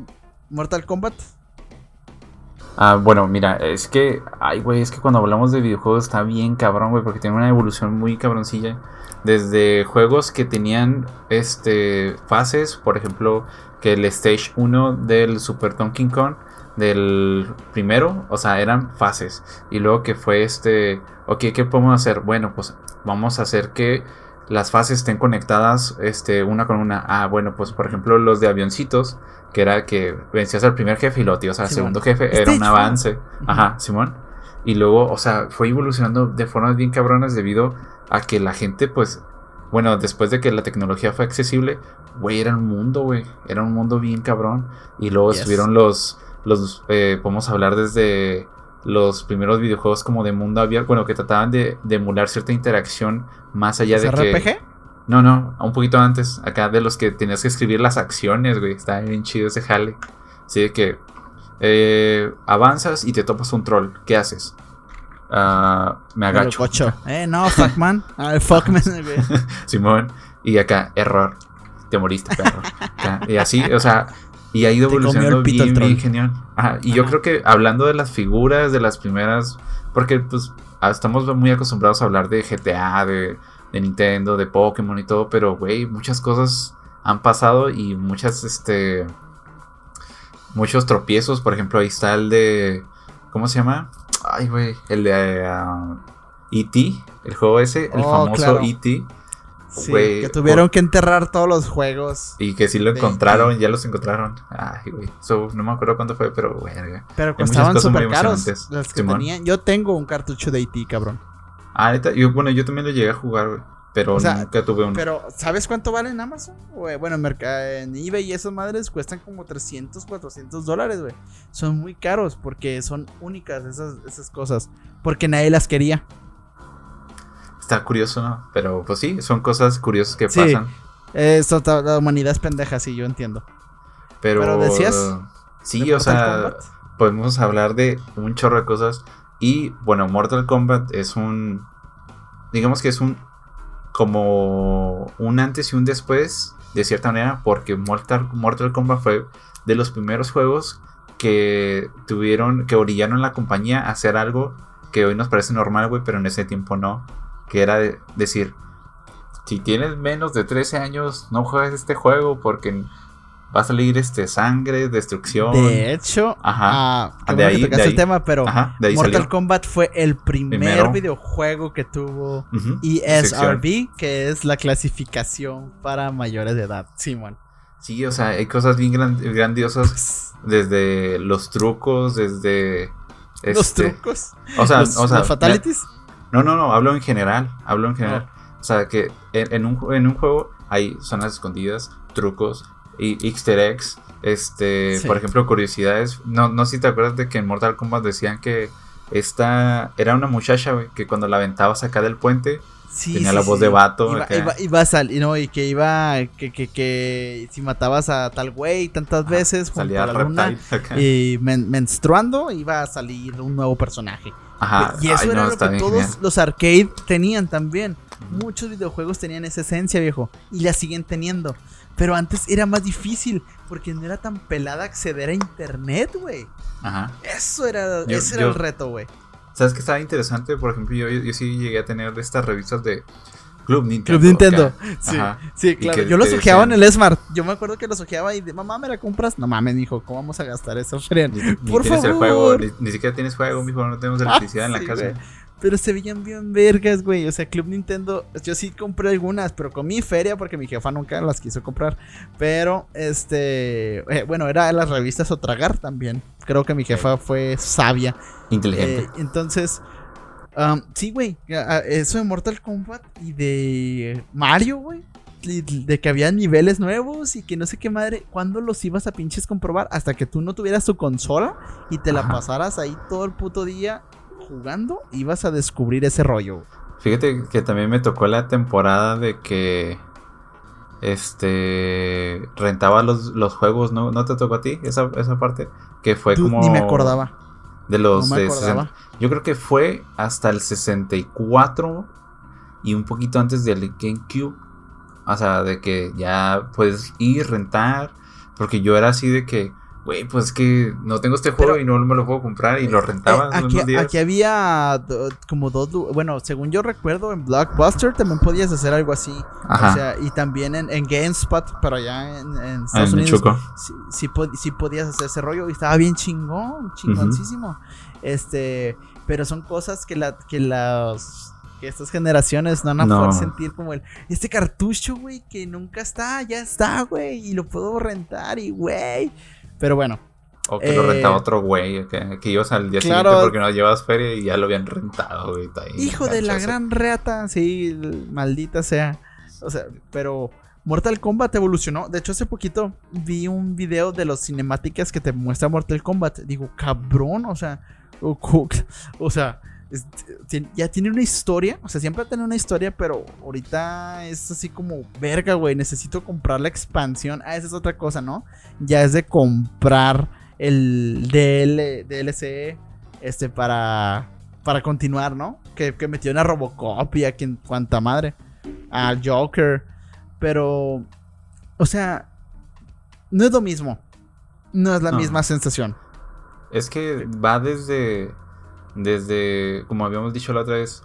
Speaker 1: Mortal Kombat.
Speaker 2: Ah, bueno, mira, es que, ay, güey, es que cuando hablamos de videojuegos está bien cabrón, güey, porque tiene una evolución muy cabroncilla. Desde juegos que tenían, este, fases, por ejemplo, que el Stage 1 del Super Donkey Kong del primero, o sea, eran fases. Y luego que fue este, ok, ¿qué podemos hacer? Bueno, pues vamos a hacer que las fases estén conectadas este, una con una. Ah, bueno, pues por ejemplo los de avioncitos, que era que vencías al primer jefe y lo tío, o sea, el segundo jefe era un avance. Ajá, Simón. Y luego, o sea, fue evolucionando de formas bien cabronas debido a que la gente, pues, bueno, después de que la tecnología fue accesible, güey, era un mundo, güey, era un mundo bien cabrón. Y luego estuvieron los los eh, podemos hablar desde los primeros videojuegos como de mundo abierto, bueno, que trataban de, emular cierta interacción más allá de
Speaker 1: RPG? que...
Speaker 2: No, no, un poquito antes, acá de los que tenías que escribir las acciones, güey, está bien chido ese jale. Así de que eh, avanzas y te topas un troll, ¿qué haces? Uh, me agacho.
Speaker 1: Eh, no, fuckman. Ah, fuckman,
Speaker 2: Simón. Y acá, error. Te moriste, perro. y así, o sea, y ha ido evolucionando bien, bien genial. y yo creo que hablando de las figuras, de las primeras, porque pues ah, estamos muy acostumbrados a hablar de GTA, de, Nintendo, de Pokémon y todo, pero güey, muchas cosas han pasado y muchas, este, muchos tropiezos. Por ejemplo, ahí está el de, ¿cómo se llama? Ay, güey, el de E.T., ah, e el juego ese, el oh, famoso E.T.
Speaker 1: Sí, que tuvieron que enterrar todos los juegos.
Speaker 2: Y que sí lo encontraron, ya los encontraron. Ay, güey. no me acuerdo cuánto fue, pero güey.
Speaker 1: Pero costaban súper caros. Los que tenían. Yo tengo un cartucho de IT, cabrón.
Speaker 2: Ah, neta. Yo, bueno, yo también lo llegué a jugar, güey. Pero nunca tuve uno.
Speaker 1: Pero, ¿sabes cuánto vale en Amazon? Bueno, en, en eBay y esas madres cuestan como 300, 400 dólares, güey. Son muy caros porque son únicas esas, esas cosas. Porque nadie las quería
Speaker 2: está curioso, ¿no? Pero pues sí, son cosas curiosas que pasan.
Speaker 1: Eso, la humanidad es pendeja, sí, yo entiendo.
Speaker 2: Pero, decías. Sí, o sea, podemos hablar de un chorro de cosas. Y bueno, Mortal Kombat es un. Digamos que es un. Como un antes y un después, de cierta manera, porque Mortal, Mortal Kombat fue de los primeros juegos que tuvieron, que orillaron la compañía a hacer algo que hoy nos parece normal, güey, pero en ese tiempo no. Que era decir, si tienes menos de 13 años, no juegues este juego porque va a salir este sangre, destrucción.
Speaker 1: De hecho,
Speaker 2: Ajá.
Speaker 1: Ah,
Speaker 2: de ahí,
Speaker 1: el tema, pero
Speaker 2: Ajá, de ahí
Speaker 1: Mortal
Speaker 2: salió.
Speaker 1: Kombat fue el primer
Speaker 2: Primero.
Speaker 1: videojuego que tuvo
Speaker 2: Ujú,
Speaker 1: ESRB, que es la clasificación para mayores de edad. Simón.
Speaker 2: Sí, o sea, hay cosas bien gran- grandiosas desde los trucos, desde
Speaker 1: Los
Speaker 2: este,
Speaker 1: trucos.
Speaker 2: O sea,
Speaker 1: los,
Speaker 2: o sea,
Speaker 1: los fatalities.
Speaker 2: No, no, no, hablo en general, hablo en general.
Speaker 1: Oh.
Speaker 2: O sea, que en, en un, en un juego hay zonas escondidas, trucos y easter eggs. Este,
Speaker 1: Sí.
Speaker 2: por ejemplo, curiosidades. No, no sé si te acuerdas de que en Mortal Kombat decían que esta era una muchacha, güey, que cuando la aventabas acá del puente
Speaker 1: Sí,
Speaker 2: tenía
Speaker 1: sí,
Speaker 2: la voz
Speaker 1: sí.
Speaker 2: de vato.
Speaker 1: Iba, iba, iba a salir, no, y que iba, que, que, que si matabas a tal güey tantas
Speaker 2: Ajá,
Speaker 1: veces junto
Speaker 2: salía
Speaker 1: a la luna y men- menstruando, iba a salir un nuevo personaje.
Speaker 2: Ajá.
Speaker 1: y eso
Speaker 2: Ay,
Speaker 1: era
Speaker 2: no,
Speaker 1: lo que todos
Speaker 2: genial.
Speaker 1: los arcade tenían también. Muchos videojuegos tenían esa esencia, viejo, y la siguen teniendo. Pero antes era más difícil, porque no era tan pelada acceder a internet, güey.
Speaker 2: Ajá.
Speaker 1: Eso era,
Speaker 2: Yo-
Speaker 1: ese era el reto, güey.
Speaker 2: ¿Sabes qué estaba interesante? Por ejemplo, yo, yo, sí llegué a tener estas revistas de Club Nintendo.
Speaker 1: Club Nintendo.
Speaker 2: acá.
Speaker 1: Sí,
Speaker 2: Ajá.
Speaker 1: sí, claro. Yo los ojeaba en el Smart. Yo me acuerdo que los ojeaba y de mamá, ¿me la compras? No mames, dijo, ¿cómo vamos a gastar eso, Fren?
Speaker 2: Ni, ni
Speaker 1: Por
Speaker 2: tienes el
Speaker 1: favor.
Speaker 2: juego, ni, ni siquiera tienes juego, mijo, no tenemos electricidad en la
Speaker 1: sí,
Speaker 2: casa.
Speaker 1: güey. Pero se veían bien vergas, güey. O sea, Club Nintendo, yo sí compré algunas, pero comí feria porque mi jefa nunca las quiso comprar. Pero, este, eh, bueno, era de las revistas o tragar también. Creo que mi jefa fue sabia.
Speaker 2: Inteligente.
Speaker 1: Eh, entonces, um, sí, güey. Eso de Mortal Kombat y de Mario, güey. De que había niveles nuevos y que no sé qué madre. ¿Cuándo los ibas a pinches comprobar? Hasta que tú no tuvieras tu consola y te la
Speaker 2: Ajá.
Speaker 1: pasaras ahí todo el puto día jugando. Ibas a descubrir ese rollo.
Speaker 2: Fíjate que también me tocó la temporada de que este rentaba los, los juegos, ¿no? ¿No te tocó a ti esa, esa parte? Que fue
Speaker 1: Dude,
Speaker 2: como
Speaker 1: Ni me acordaba.
Speaker 2: de los
Speaker 1: no me
Speaker 2: de
Speaker 1: acordaba.
Speaker 2: 60 Yo creo que fue hasta el 64 y un poquito antes del GameCube. O sea, de que ya puedes ir, rentar. Porque yo era así de que, güey, pues es que no tengo este juego
Speaker 1: Pero-
Speaker 2: y no me lo puedo comprar y lo
Speaker 1: Eh,
Speaker 2: rentaba
Speaker 1: aquí,
Speaker 2: unos días.
Speaker 1: aquí había do- como dos. Bueno, según yo recuerdo, en Blockbuster también podías hacer algo así.
Speaker 2: Ajá.
Speaker 1: O sea, y también en, en GameSpot, pero allá en, en
Speaker 2: Ah,
Speaker 1: Estados
Speaker 2: en
Speaker 1: Unidos. Sí, sí, pod- sí podías hacer ese rollo y estaba bien chingón, chingoncísimo. Este, pero son cosas que la que las que estas generaciones no van a
Speaker 2: No.
Speaker 1: poder sentir como el este cartucho, güey, que nunca está, ya está, güey, y lo puedo rentar y güey. Pero bueno,
Speaker 2: O que lo
Speaker 1: Eh,
Speaker 2: rentaba otro güey, que, que ibas al día
Speaker 1: Claro.
Speaker 2: siguiente porque no llevas feria y ya lo habían rentado, güey. ahí
Speaker 1: hijo de la gran reata, sí, maldita sea. O sea, pero Mortal Kombat evolucionó. De hecho, hace poquito vi un video de los cinemáticas que te muestra Mortal Kombat. Digo, cabrón, o sea, o, o sea, es- ti- ya tiene una historia. O sea, siempre ha tenido una historia, pero ahorita es así como, verga, güey, necesito comprar la expansión. Ah, esa es otra cosa, ¿no? Ya es de comprar el DL, DLC este, para, para continuar, ¿no? Que, que metió a Robocop y a quien, cuanta madre. Al Joker. Pero, o sea, no es lo mismo. No es la
Speaker 2: No.
Speaker 1: misma sensación.
Speaker 2: Es que va desde, desde, como habíamos dicho la otra vez,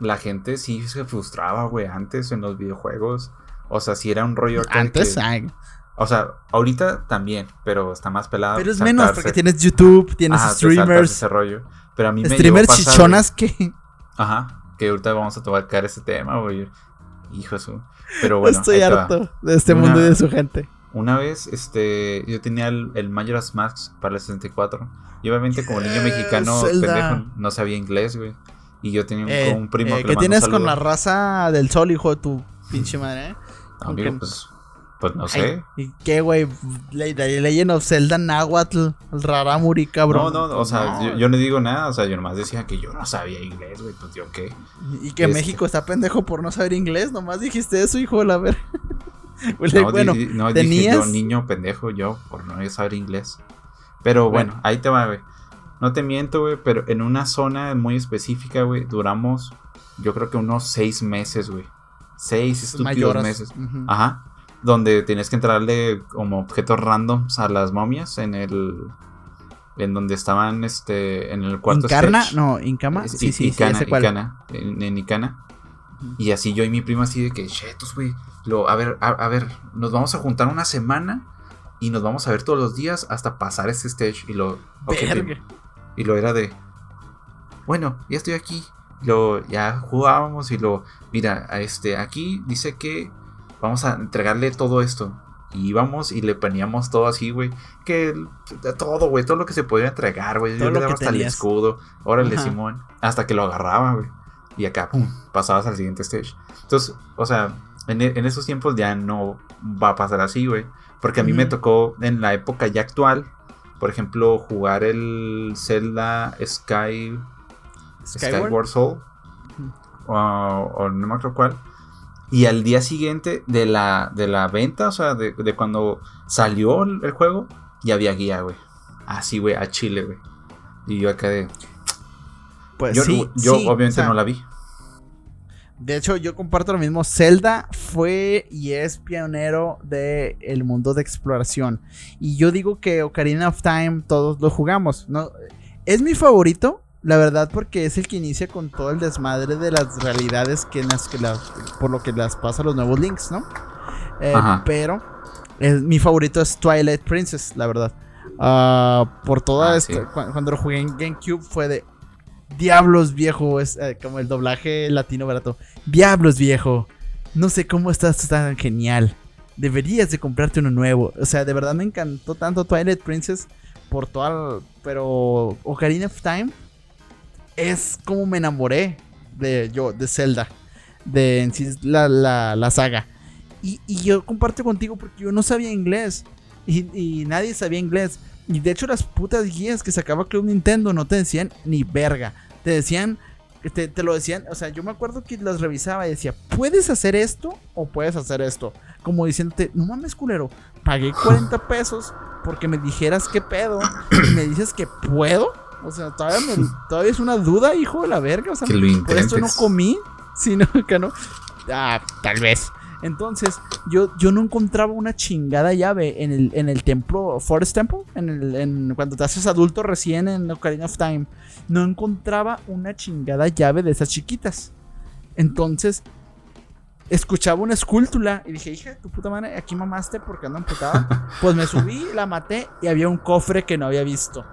Speaker 2: la gente sí se frustraba, güey, antes en los videojuegos. O sea, si era un rollo
Speaker 1: Antes,
Speaker 2: que- o sea, ahorita también, pero está más pelada.
Speaker 1: pero es menos porque tienes YouTube, tienes
Speaker 2: Ajá,
Speaker 1: streamers,
Speaker 2: ese rollo. Pero a mí me
Speaker 1: streamers chichonas que.
Speaker 2: Ajá, que ahorita vamos a tocar ese tema, güey. Hijo de su. Pero bueno,
Speaker 1: estoy harto de este
Speaker 2: Una-
Speaker 1: mundo y de su gente.
Speaker 2: Una vez, este, yo tenía el, el Majora's Mask para el 64. Y obviamente como niño mexicano pendejo no sabía inglés, güey. Y yo tenía un,
Speaker 1: Eh,
Speaker 2: un primo
Speaker 1: eh,
Speaker 2: que
Speaker 1: ¿Qué tienes con la raza del sol, hijo de tu pinche madre? eh?
Speaker 2: Amigo,
Speaker 1: Aunque-
Speaker 2: pues, pues no
Speaker 1: Ay,
Speaker 2: sé.
Speaker 1: ¿Y qué, güey? Le- le- Legend of Zelda Nahuatl, el Raramuri, cabrón.
Speaker 2: No, no, o sea,
Speaker 1: No.
Speaker 2: Yo, yo no digo nada, o sea, yo nomás decía que yo no sabía inglés, güey, pues yo qué.
Speaker 1: Y que
Speaker 2: Este-
Speaker 1: México está pendejo por no saber inglés, nomás dijiste eso, hijo de la ver.
Speaker 2: No,
Speaker 1: bueno,
Speaker 2: di- no dije
Speaker 1: tenías-
Speaker 2: yo niño pendejo, yo, por no saber inglés. Pero bueno,
Speaker 1: Bueno.
Speaker 2: ahí te va, güey. No te miento, güey, pero en una zona muy específica, güey, duramos, yo creo que unos seis meses, güey. Seis estúpidos
Speaker 1: mayoras.
Speaker 2: meses.
Speaker 1: Ujú.
Speaker 2: Ajá. Donde tienes que entrarle como objetos randoms a las momias en el. en donde estaban este en el cuarto
Speaker 1: ¿Incarna?
Speaker 2: stage.
Speaker 1: No, ¿Incama?
Speaker 2: Eh,
Speaker 1: Sí, sí, sí,
Speaker 2: Icana,
Speaker 1: ese cual.
Speaker 2: Icana, en, en Icana.
Speaker 1: Ujú.
Speaker 2: Y así yo y mi prima así de que, chetos, güey. Lo, a ver, a, a ver, nos vamos a juntar una semana y nos vamos a ver todos los días hasta pasar este stage. Y lo. ok,
Speaker 1: Verga.
Speaker 2: prima. Y lo era de. Bueno, ya estoy aquí. Lo, ya jugábamos y lo. Mira, este, aquí dice que vamos a entregarle todo esto. Y íbamos y le poníamos todo así, güey. Que todo, güey. Todo lo que se podía entregar, güey. Yo le daba hasta el escudo. Órale,
Speaker 1: Ajá.
Speaker 2: Simón. Hasta que lo agarraba, güey. Y acá, pum, pasabas al siguiente stage. Entonces, o sea, en, en esos tiempos ya no va a pasar así, güey. Porque a mí me tocó en la época ya actual, por ejemplo, jugar el Zelda Sky
Speaker 1: Skyward.
Speaker 2: Skyward Soul. O, o no me acuerdo cuál. Y al día siguiente de la, de la venta, o sea, de, de cuando salió el, el juego, ya había guía, güey. Así, güey, a Chile, güey. Y yo acá de.
Speaker 1: Pues
Speaker 2: Yo,
Speaker 1: sí,
Speaker 2: yo
Speaker 1: sí,
Speaker 2: obviamente
Speaker 1: o sea,
Speaker 2: no la vi.
Speaker 1: De hecho, yo comparto lo mismo. Zelda fue y es pionero del el mundo de exploración. Y yo digo que Ocarina of Time todos lo jugamos. ¿no? Es mi favorito, la verdad, porque es el que inicia con todo el desmadre de las realidades que en las que las- por lo que las pasa los nuevos links, ¿no? Eh, pero es- mi favorito es Twilight Princess, la verdad. Ah, por toda
Speaker 2: Ah,
Speaker 1: esta-
Speaker 2: sí.
Speaker 1: cu- cuando lo jugué en GameCube fue de Diablos viejo, es eh, como el doblaje latino barato. Diablos viejo, no sé cómo estás tan genial. Deberías de comprarte uno nuevo. O sea, de verdad me encantó tanto Twilight Princess por toda, pero Ocarina of Time es como me enamoré de yo de Zelda, de la, la, la saga. Y, y yo comparto contigo porque yo no sabía inglés y, y nadie sabía inglés. Y de hecho las putas guías que sacaba Club Nintendo no te decían ni verga. Te decían, te, te lo decían, o sea, yo me acuerdo que las revisaba y decía, ¿puedes hacer esto o puedes hacer esto? Como diciéndote, no mames culero, pagué 40 pesos porque me dijeras qué pedo y me dices que puedo. O sea, todavía, me- todavía es una duda, hijo de la verga. O sea, por esto no comí, sino que no. Ah, tal vez. Entonces, yo, yo no encontraba una chingada llave en el, en el templo, Forest Temple, en el, en, cuando te haces adulto recién en Ocarina of Time. No encontraba una chingada llave de esas chiquitas. Entonces, escuchaba una escultura y dije, hija, tu puta madre, aquí mamaste porque ando amputado. Pues me subí, la maté y había un cofre que no había visto.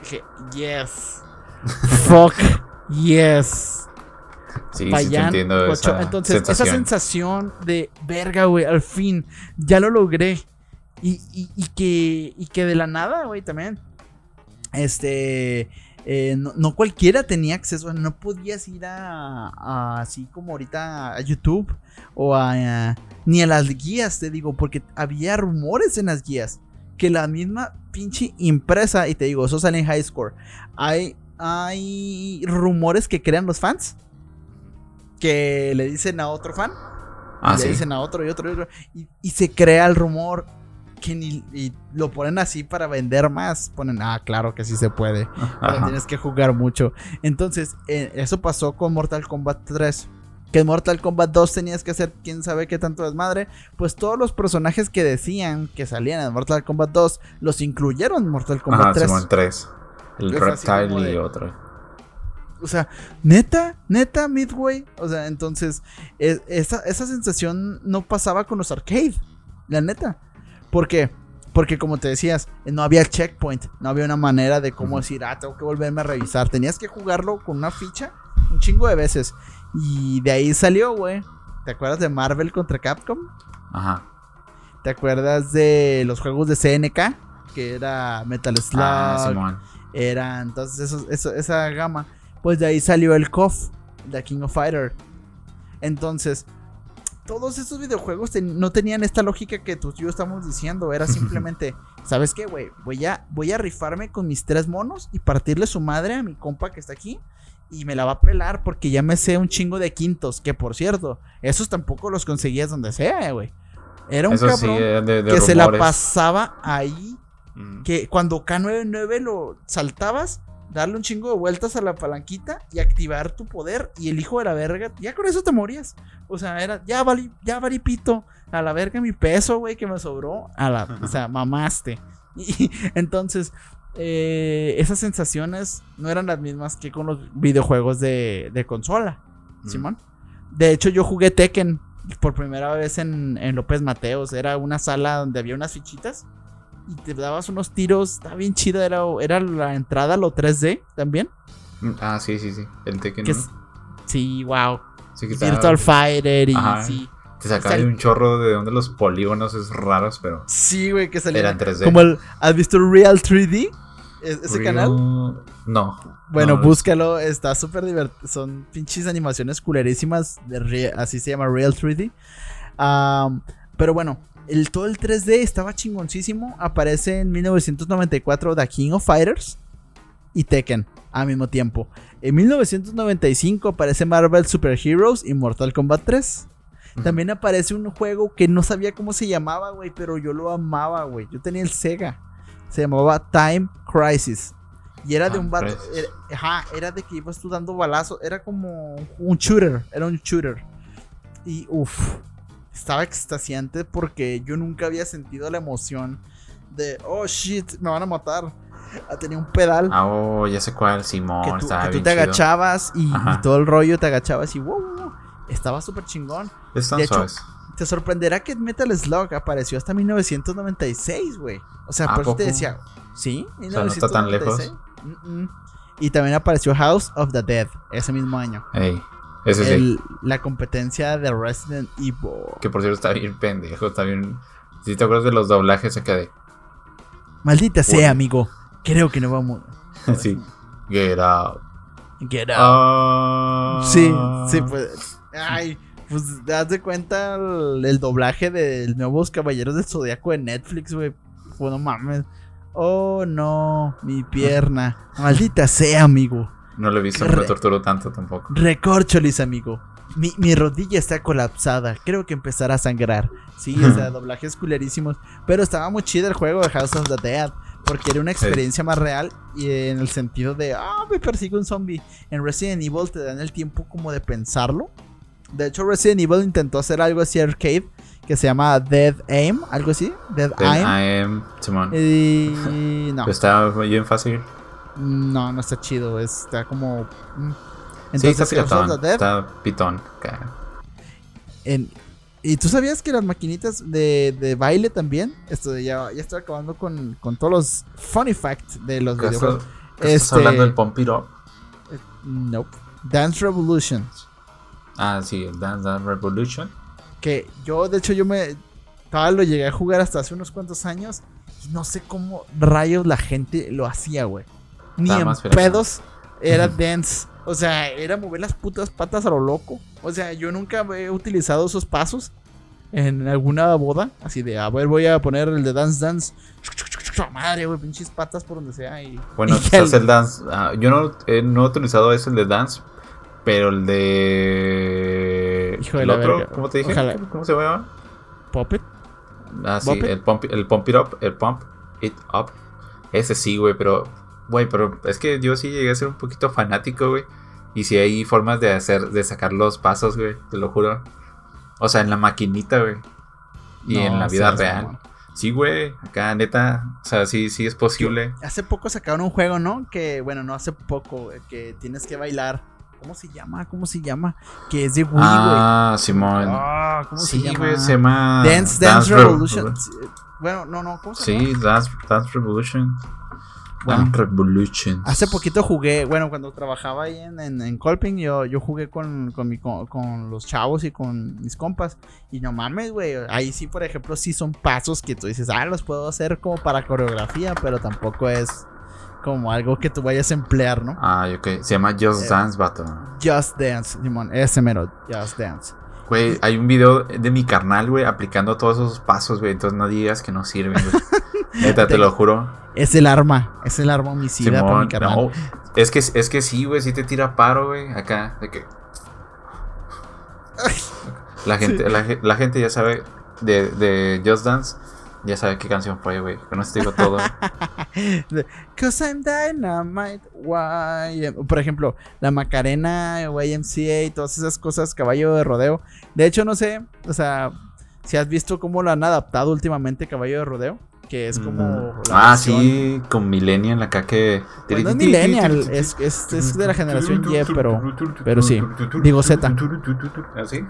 Speaker 1: Dije, yes. Fuck, yes.
Speaker 2: Sí, te esa
Speaker 1: Entonces, esa
Speaker 2: sensación.
Speaker 1: sensación de verga, güey, al fin, ya lo logré. Y, y- y que, y que de la nada, güey, también. Este. eh, no, no cualquiera tenía acceso, no podías ir a, a- así como ahorita a YouTube o a, a- ni a las guías, te digo, porque había rumores en las guías que la misma pinche impresa, y te digo, eso sale en High Score, hay, hay rumores que crean los fans que le dicen a otro fan,
Speaker 2: Ah,
Speaker 1: y le
Speaker 2: sí.
Speaker 1: dicen a otro y otro y otro, y, y se crea el rumor que ni y lo ponen así para vender más. Ponen, ah, claro que sí se puede, pero tienes que jugar mucho. Entonces, eh, eso pasó con Mortal Kombat 3. Que en Mortal Kombat 2 tenías que hacer quién sabe qué tanto desmadre. Pues todos los personajes que decían que salían en Mortal Kombat 2 los incluyeron en Mortal Kombat
Speaker 2: Ajá,
Speaker 1: 3.
Speaker 2: Simón 3. El Reptile y otro.
Speaker 1: O sea, neta, neta, Midway. O sea, entonces, es- esa, esa sensación no pasaba con los arcade. La neta. ¿Por qué? Porque como te decías, no había checkpoint. No había una manera de cómo decir, ah, tengo que volverme a revisar. Tenías que jugarlo con una ficha un chingo de veces. Y de ahí salió, güey. ¿Te acuerdas de Marvel contra Capcom?
Speaker 2: Ajá.
Speaker 1: ¿Te acuerdas de los juegos de CNK? Que era Metal Slug,
Speaker 2: Ah, Simón.
Speaker 1: era entonces eso, eso- esa gama. Pues de ahí salió el KOF, The King of Fighter. Entonces, todos estos videojuegos ten- no tenían esta lógica que tú y yo estamos diciendo. Era simplemente, ¿sabes qué, güey? Voy a, voy a rifarme con mis tres monos y partirle su madre a mi compa que está aquí. Y me la va a pelar porque ya me sé un chingo de quintos. Que por cierto, esos tampoco los conseguías donde sea, güey. Era un
Speaker 2: Eso
Speaker 1: cabrón
Speaker 2: eh, de, de
Speaker 1: que se la pasaba ahí
Speaker 2: Mm.
Speaker 1: que cuando K99 lo saltabas, darle un chingo de vueltas a la palanquita y activar tu poder y el hijo de la verga, ya con eso te morías. O sea, era, ya valí, ya valí pito, a la verga mi peso, güey, que me sobró, a la, o sea, mamaste. Y entonces, eh, esas sensaciones no eran las mismas que con los videojuegos de, de consola,
Speaker 2: Mm.
Speaker 1: Simón. De hecho, yo jugué Tekken por primera vez en, en López Mateos. Era una sala donde había unas fichitas y te dabas unos tiros. Estaba bien chido. Era, era la entrada lo 3D también.
Speaker 2: Mm, Ah, sí, sí, sí. El Tekken.
Speaker 1: Que
Speaker 2: ¿no?
Speaker 1: es- sí, wow.
Speaker 2: Sí, que estaba-
Speaker 1: Virtual Fighter y
Speaker 2: Ajá.
Speaker 1: sí.
Speaker 2: Te sacaba de un chorro de donde los polígonos es raros, pero
Speaker 1: Sí, güey, que salía.
Speaker 2: eran 3D.
Speaker 1: Como el, ¿Has visto Real 3D? ¿Es- ¿Ese
Speaker 2: Real-
Speaker 1: canal?
Speaker 2: No.
Speaker 1: Bueno,
Speaker 2: No,
Speaker 1: búscalo, está súper divertido. Son pinches animaciones culerísimas, de así se llama Real 3D. Am, pero bueno, el, todo el 3D estaba chingoncísimo. Aparece en 1994 The King of Fighters y Tekken al mismo tiempo. En 1995 aparece Marvel Super Heroes y Mortal Kombat 3.
Speaker 2: Ujú.
Speaker 1: También aparece un juego que no sabía cómo se llamaba, güey, pero yo lo amaba, güey. Yo tenía el Sega. Se llamaba Time Crisis. Y era de un vato. Era, ajá, era de que ibas tú dando balazos. Era como un shooter. Era un shooter. Y uff. Estaba extasiante porque yo nunca había sentido la emoción de, oh shit, me van a matar. Ah, Tenía un pedal
Speaker 2: Ah, oh, ya sé cuál, Simón.
Speaker 1: que tú,
Speaker 2: estaba
Speaker 1: que tú
Speaker 2: bien
Speaker 1: te
Speaker 2: chido.
Speaker 1: agachabas y, todo el rollo te agachabas y wow. Estaba súper chingón.
Speaker 2: Están
Speaker 1: de hecho,
Speaker 2: suaves.
Speaker 1: Te sorprenderá que Metal Slug apareció hasta 1996, güey. O sea,
Speaker 2: ¿A
Speaker 1: por eso te decía, ¿sí?
Speaker 2: O sea, no está tan lejos.
Speaker 1: Mm, mm. Y también apareció House of the Dead ese mismo año.
Speaker 2: Ey, ese sí.
Speaker 1: El- la competencia de Resident Evil.
Speaker 2: Que por cierto está bien pendejo. Está bien. Si te acuerdas de los doblajes acá de.
Speaker 1: Maldita sea,
Speaker 2: Bueno.
Speaker 1: amigo. Creo que no vamos.
Speaker 2: sí. Get out.
Speaker 1: Get out.
Speaker 2: Ah.
Speaker 1: Sí, sí, pues. Ay, pues das de cuenta el, el doblaje de Nuevos Caballeros del Zodiaco de Netflix, güey. Pues no mames. Oh no, mi pierna. Maldita sea, amigo.
Speaker 2: No lo he visto, no me torturo tanto tampoco.
Speaker 1: Recorcholis, amigo. Mi, mi rodilla está colapsada. Creo que empezará a sangrar. Sí, o sea, doblajes culerísimos. Pero estaba muy chido el juego de House of the Dead. Porque era una experiencia más real. Y en el sentido de, ah, me persigue un zombie. En Resident Evil te dan el tiempo como de pensarlo. De hecho, Resident Evil intentó hacer algo así arcade. Que se llama Dead Aim. Algo así. Dead
Speaker 2: Then
Speaker 1: Aim.
Speaker 2: Am Simón.
Speaker 1: Y no.
Speaker 2: Está bien fácil.
Speaker 1: No, no está chido. Está como. mm.
Speaker 2: sí, está
Speaker 1: Dead
Speaker 2: Está pitón.
Speaker 1: En- ¿Y tú sabías que las maquinitas de, de baile también? Esto de ya, ya estoy acabando con, con todos los funny facts de los
Speaker 2: ¿Qué estás,
Speaker 1: videojuegos.
Speaker 2: estás
Speaker 1: Este-
Speaker 2: hablando del It Up?
Speaker 1: Nope. Dance Revolution.
Speaker 2: Ah, sí, el Dance Dance Revolution.
Speaker 1: Que yo, de hecho, yo me. Todavía lo llegué a jugar hasta hace unos cuantos años. Y no sé cómo rayos la gente lo hacía, güey. Ni en
Speaker 2: más
Speaker 1: pedos era dance. O sea, era mover las putas patas a lo loco. O sea, yo nunca he utilizado esos pasos en alguna boda. Así de, a ver, voy a poner el de Dance Dance. Madre, güey, pinches patas por donde sea. Y,
Speaker 2: Bueno,
Speaker 1: y
Speaker 2: estás
Speaker 1: el-
Speaker 2: el Dance. ah, yo no, eh, no he utilizado ese, el de Dance. Pero el de.
Speaker 1: Hijo de
Speaker 2: el
Speaker 1: la
Speaker 2: otro,
Speaker 1: verga.
Speaker 2: ¿cómo te dije?
Speaker 1: Ojalá.
Speaker 2: ¿Cómo se llama?
Speaker 1: Puppet.
Speaker 2: Ah, sí, el pump, el pump It Up. El Pump It Up. Ese sí, güey, pero. Güey, pero es que yo sí llegué a ser un poquito fanático, güey. Y si hay formas de hacer, de sacar los pasos, güey, te lo juro. O sea, en la maquinita, güey. Y
Speaker 1: No
Speaker 2: en la vida real. Sí, güey, acá neta, o sea, sí, sí es posible.
Speaker 1: Hace poco sacaron un juego, ¿no? Que, bueno, no hace poco, que tienes que bailar. ¿Cómo se llama? ¿Cómo se llama? Que es de Wii, güey.
Speaker 2: ah, Simón.
Speaker 1: Ah, ¿cómo
Speaker 2: sí,
Speaker 1: se llama?
Speaker 2: güey, se llama
Speaker 1: Dance, Dance,
Speaker 2: Re-
Speaker 1: Revolution. Sí, Bueno, no, no, ¿cómo se llama?
Speaker 2: Sí, Dance, Dance Revolution.
Speaker 1: Bueno.
Speaker 2: Revolution.
Speaker 1: Hace poquito jugué, bueno, cuando trabajaba ahí en, en, en Colping, yo, yo jugué con, con, mi, con, con los chavos y con mis compas. Y no mames, güey. Ahí sí, por ejemplo, sí son pasos que tú dices, ah, los puedo hacer como para coreografía, pero tampoco es como algo que tú vayas a emplear, ¿no?
Speaker 2: Ah, ok. Se llama Just
Speaker 1: Eh.
Speaker 2: Dance, vato.
Speaker 1: Just Dance, Simón, ese mero, Just Dance.
Speaker 2: Güey, hay un video de mi carnal, güey, aplicando todos esos pasos, güey. Entonces no digas que no sirven, güey. Neta, te lo juro.
Speaker 1: Es el arma, es el arma homicida para mi
Speaker 2: Simón,
Speaker 1: carnal.
Speaker 2: no. Es que, es que sí, güey, sí te tira paro, güey. Acá, de que. La gente, la, ge- la gente ya sabe de, de Just Dance, ya sabe qué canción fue, güey. Con eso te digo todo.
Speaker 1: Cause I'm dynamite, why? Por ejemplo, la Macarena, YMCA y todas esas cosas, caballo de rodeo. De hecho, no sé, o sea, si has visto cómo lo han adaptado últimamente caballo de rodeo. Que es como...
Speaker 2: Mm. Ah, sí, con Millennial acá que...
Speaker 1: Pues no es Millennial, es, es, es, de la generación Y, pero, pero sí. Digo Z.
Speaker 2: ¿Ah, sí?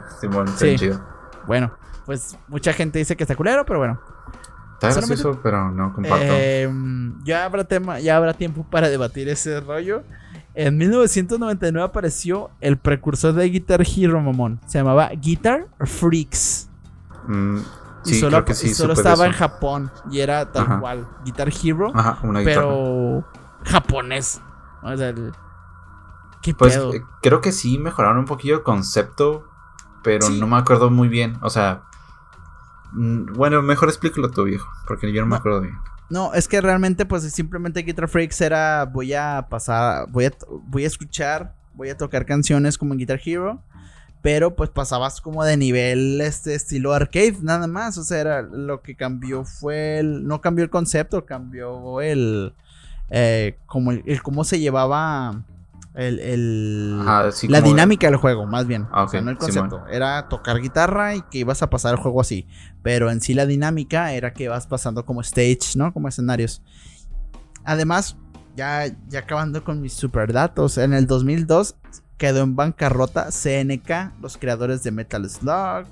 Speaker 2: Sí, chido.
Speaker 1: Bueno, pues mucha gente dice que está culero, pero bueno.
Speaker 2: Está gracioso, pero no comparto.
Speaker 1: Eh, ya, habrá tema, ya habrá tiempo para debatir ese rollo. En 1999 apareció el precursor de Guitar Hero, mamón. Se llamaba Guitar Freaks.
Speaker 2: Mm,
Speaker 1: y solo, solo estaba en Japón y era tal cual Guitar Hero, pero japonés. O sea,
Speaker 2: ¿qué pues eh, creo que sí mejoraron un poquillo el concepto, pero no me acuerdo muy bien. O sea, mm, bueno, mejor explícalo tú, viejo, porque yo no, me acuerdo bien.
Speaker 1: No, es que realmente, pues simplemente Guitar Freaks era voy a pasar, voy a, voy a escuchar, voy a tocar canciones como en Guitar Hero pero pues pasabas como de nivel este estilo arcade nada más, o sea, era lo que cambió fue el no cambió el concepto, cambió el eh, como el, cómo se llevaba el, la dinámica del juego, más bien.
Speaker 2: Ah,
Speaker 1: no el concepto. Era tocar guitarra y que ibas a pasar el juego así. Pero en sí la dinámica era que vas pasando como stage, ¿no? Como escenarios. Además, ya, ya acabando con mis super datos, en el 2002 quedó en bancarrota CNK, los creadores de Metal Slug,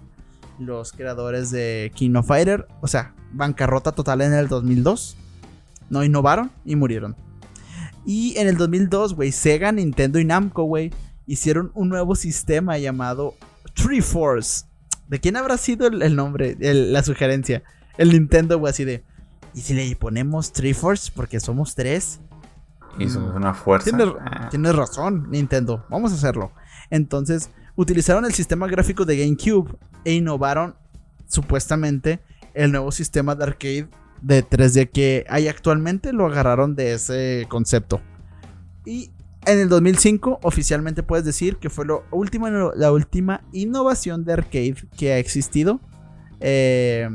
Speaker 1: los creadores de King of Fighter, o sea, bancarrota total en el 2002. No innovaron y murieron. Y en el 2002, güey, Sega, Nintendo y Namco, güey, hicieron un nuevo sistema llamado Force. ¿De quién habrá sido el, nombre, la sugerencia? El Nintendo, güey, así de. ¿Y si le ponemos Force porque somos tres?
Speaker 2: Y somos una fuerza.
Speaker 1: Ah. Tienes, razón, Nintendo. Vamos a hacerlo. Entonces, utilizaron el sistema gráfico de GameCube e innovaron supuestamente el nuevo sistema de arcade de 3D que hay actualmente. Lo agarraron de ese concepto. Y en el 2005 oficialmente puedes decir que fue lo último, la última innovación de arcade que ha existido. Eh,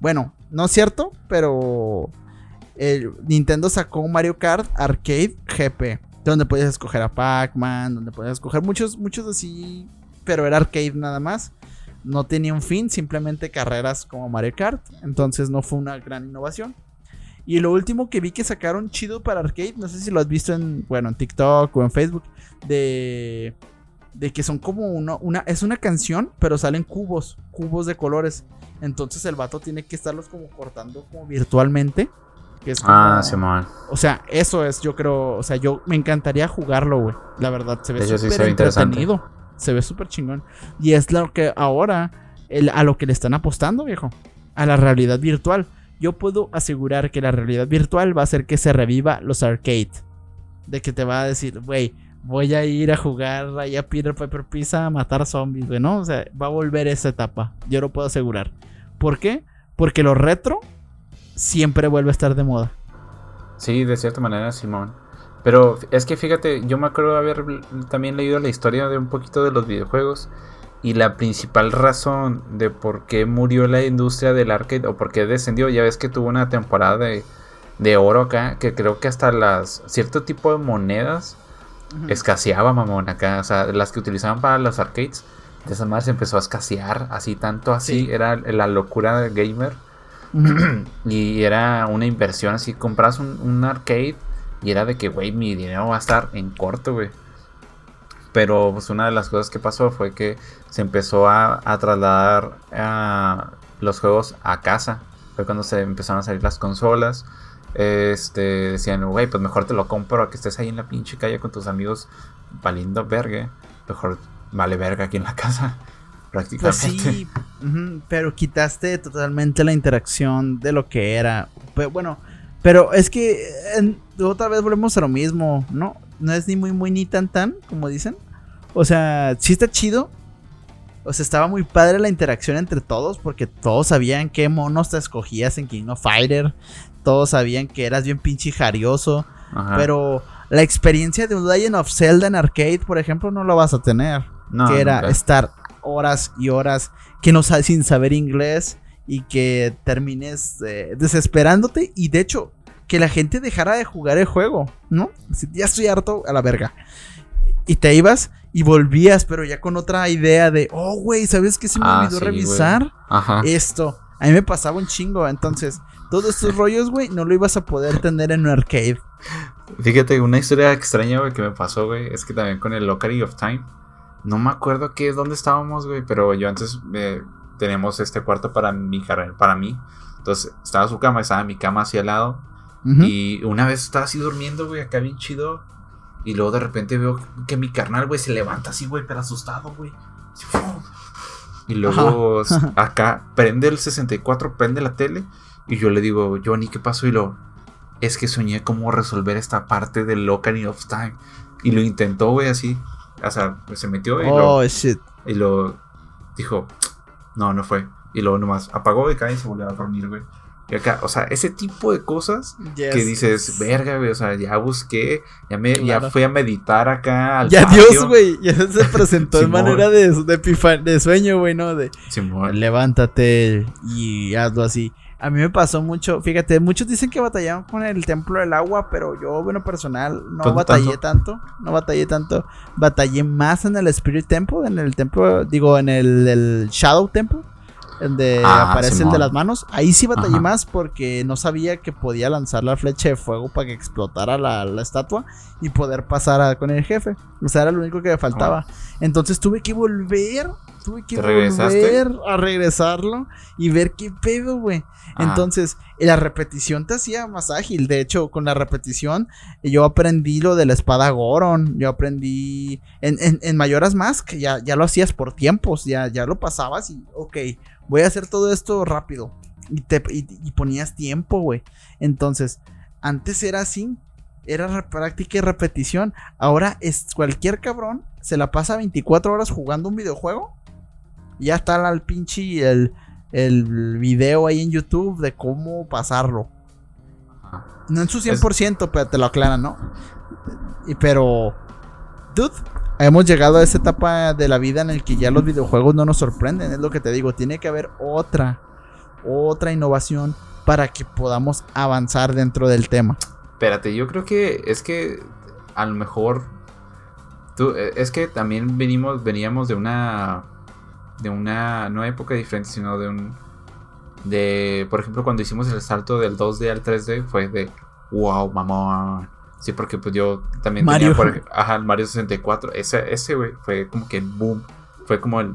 Speaker 1: bueno, no es cierto, pero Nintendo sacó Mario Kart Arcade GP, donde podías escoger a Pac-Man, donde podías escoger muchos, muchos así, pero era arcade nada más. No tenía un fin, simplemente carreras como Mario Kart, entonces no fue una gran innovación. Y lo último que vi que sacaron chido para arcade, no sé si lo has visto en, bueno, en TikTok o en Facebook, de de que son como uno, una, es una canción, pero salen cubos, cubos de colores. Entonces el vato tiene que estarlos como cortando como virtualmente
Speaker 2: ah, sí, man.
Speaker 1: O sea, eso es, yo creo. O sea, yo me encantaría jugarlo, güey. La verdad, se ve súper entretenido. Se ve súper chingón. Y es lo que ahora, a lo que le están apostando, viejo. A la realidad virtual. Yo puedo asegurar que la realidad virtual va a hacer que se reviva los arcade. De que te va a decir, güey, voy a ir a jugar ahí a Peter Piper Pizza a matar zombies, güey, ¿no? O sea, va a volver esa etapa. Yo lo puedo asegurar. ¿Por qué? Porque lo retro siempre vuelve a estar de moda.
Speaker 2: Sí, de cierta manera, Simón. Pero es que fíjate, yo me acuerdo de haber también leído la historia de un poquito de los videojuegos. Y la principal razón de por qué murió la industria del arcade o por qué descendió, ya ves que tuvo una temporada de, oro acá, que creo que hasta las cierto tipo de monedas escaseaba, mamón, acá. O sea, las que utilizaban para los arcades, de esa manera se empezó a escasear, así tanto así, era la locura del gamer y era una inversión así, compras un, arcade y era de que, güey, mi dinero va a estar en corto, güey. Pero pues una de las cosas que pasó fue que se empezó a, trasladar los juegos a casa. Fue cuando se empezaron a salir las consolas. Este, decían, güey, pues mejor te lo compro a que estés ahí en la pinche calle con tus amigos valiendo verga. Mejor vale verga aquí en la casa prácticamente. Pues sí,
Speaker 1: pero quitaste totalmente la interacción de lo que era. Pero, bueno, pero es que otra vez volvemos a lo mismo, ¿no? No es ni muy, muy, ni tan, tan, como dicen. O sea, sí está chido. O sea, estaba muy padre la interacción entre todos porque todos sabían qué monos te escogías en King of Fighter. Todos sabían que eras bien pinche jarioso. Pero la experiencia de un Legend of Zelda en arcade, por ejemplo, no lo vas a tener. que era estar horas y horas que no sabes sin saber inglés y que termines eh, desesperándote y de hecho que la gente dejara de jugar el juego, ¿no? Ya estoy harto a la verga. Y te ibas y volvías, pero ya con otra idea de, oh, güey, ¿sabes qué se me ah, olvidó revisar? Esto. A mí me pasaba un chingo, entonces, todos estos rollos, güey, no lo ibas a poder tener en un arcade.
Speaker 2: Fíjate, una historia extraña, güey, que me pasó, güey, es que también con el Lockery of Time, no me acuerdo qué, dónde estábamos, güey, pero yo antes eh, tenemos este cuarto para mi para mí. Entonces, estaba su cama, estaba mi cama hacia el lado. Y una vez estaba así durmiendo, güey, acá bien chido. Y luego de repente veo que mi carnal, güey, se levanta así, güey, pero asustado, güey. Y luego acá prende el 64, prende la tele. Y yo le digo, Johnny, ¿qué pasó? Y lo, es que soñé cómo resolver esta parte del Ocarina of Time. Y lo intentó, güey, así. O sea, se metió y
Speaker 1: oh,
Speaker 2: lo.
Speaker 1: Shit.
Speaker 2: Y lo dijo, no, no fue. Y luego nomás apagó y cae y se volvió a dormir, güey. Y acá, o sea, ese tipo de cosas que dices, verga, güey, o sea, ya busqué, ya me, ya fui a meditar acá
Speaker 1: al Ya Dios, güey, ya se presentó de manera de, de, de sueño, güey, ¿no? De levántate y hazlo así. A mí me pasó mucho, fíjate, muchos dicen que batallaron con el templo del agua, pero yo, bueno, personal, no batallé tanto? no batallé tanto, batallé más en el Spirit Temple, en el templo, digo, en el, Shadow Temple, donde ah, aparece el de las manos. Ahí sí batallé más porque no sabía que podía lanzar la flecha de fuego para que explotara la, estatua y poder pasar con el jefe. O sea, era lo único que me faltaba. Entonces tuve que volver tuve que volver a regresarlo y ver qué pedo, güey. Entonces, la repetición te hacía más ágil. De hecho, con la repetición, yo aprendí lo de la espada Goron. Yo aprendí en, en, en Mayoras Mask, ya, ya lo hacías por tiempos, ya, ya lo pasabas y, ok, voy a hacer todo esto rápido. Y, te, y ponías tiempo, güey. Entonces, antes era así, era práctica y repetición. Ahora es cualquier cabrón se la pasa 24 horas jugando un videojuego ya está el pinche el, el video ahí en YouTube de cómo pasarlo. No en su 100%, pero te lo aclaran, ¿no? Y pero, dude, hemos llegado a esa etapa de la vida en el que ya los videojuegos no nos sorprenden, es lo que te digo, tiene que haber otra, otra innovación para que podamos avanzar dentro del tema.
Speaker 2: Espérate, yo creo que es que a lo mejor tú, eh, es que también venimos, veníamos de una de una no época diferente, sino de un de por ejemplo cuando hicimos el salto del 2D al 3D fue de wow, mamá. Sí, porque pues yo también
Speaker 1: Mario.
Speaker 2: tenía por, ajá, el Mario 64, ese ese güey fue como que el boom, fue como el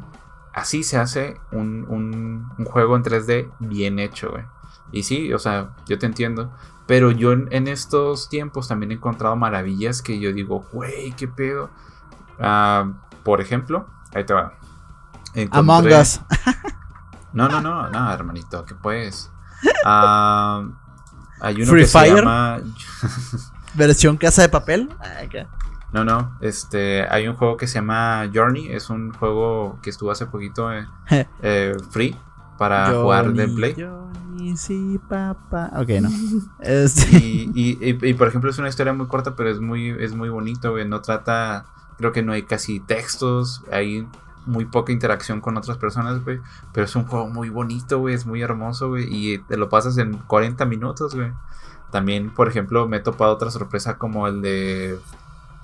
Speaker 2: así se hace un, un, un juego en 3D bien hecho, güey. Y sí, o sea, yo te entiendo. Pero yo en, estos tiempos también he encontrado maravillas que yo digo, güey, qué pedo. Ah, por ejemplo, ahí te va.
Speaker 1: Among Us.
Speaker 2: No, no, no, no, hermanito, que pues. hay uno Free que Fire. Se llama...
Speaker 1: ¿Versión casa de papel? Ah,
Speaker 2: no, no, este, hay un juego que se llama Journey, es un juego que estuvo hace poquito eh, eh, free para jugar de Play.
Speaker 1: Johnny, sí, papá. Ok, no.
Speaker 2: Este. Y, y, por ejemplo es una historia muy corta, pero es muy, es muy bonito, güey. No trata, creo que no hay casi textos, hay muy poca interacción con otras personas, güey. Pero es un juego muy bonito, güey. Es muy hermoso, güey. Y te lo pasas en 40 minutos, güey. También, por ejemplo, me he topado otra sorpresa como el de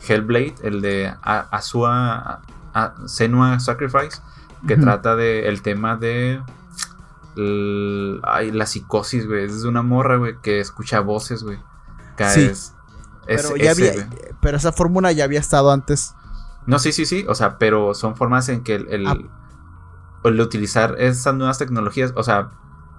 Speaker 2: Hellblade, el de Asua Senua Sacrifice, que trata de el tema de la psicosis, güey. Es una morra, güey, que escucha voces, güey. Sí.
Speaker 1: pero, ya había, pero esa fórmula ya había estado antes.
Speaker 2: No, sí, sí, sí. O sea, pero son formas en que el, ah. el, utilizar esas nuevas tecnologías, o sea,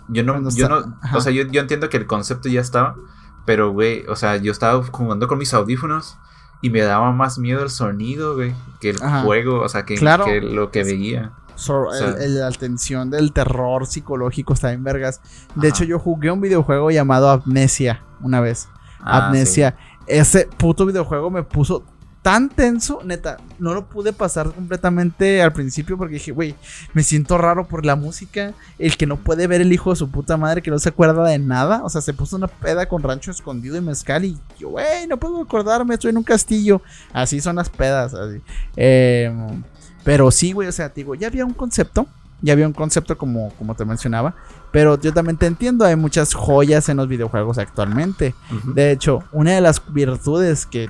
Speaker 2: yo no, yo no, o sea, yo, entiendo que el concepto ya estaba, pero, güey, o sea, yo estaba jugando con mis audífonos y me daba más miedo el sonido, güey, que el juego, o sea, que, lo que veía.
Speaker 1: la atención del terror psicológico está en vergas. De hecho, yo jugué un videojuego llamado Amnesia una vez. Ah, Amnesia. Ese puto videojuego me puso tan tenso, neta, no lo pude pasar completamente al principio porque dije, güey, me siento raro por la música, el que no puede ver el hijo de su puta madre, que no se acuerda de nada, o sea, se puso una peda con rancho escondido y mezcal y yo, güey, no puedo acordarme, estoy en un castillo, así son las pedas, así. Em, pero sí, güey, o sea, digo, ya había un concepto, ya había un concepto como, como te mencionaba, pero yo también te entiendo, hay muchas joyas en los videojuegos actualmente. De hecho, una de las virtudes que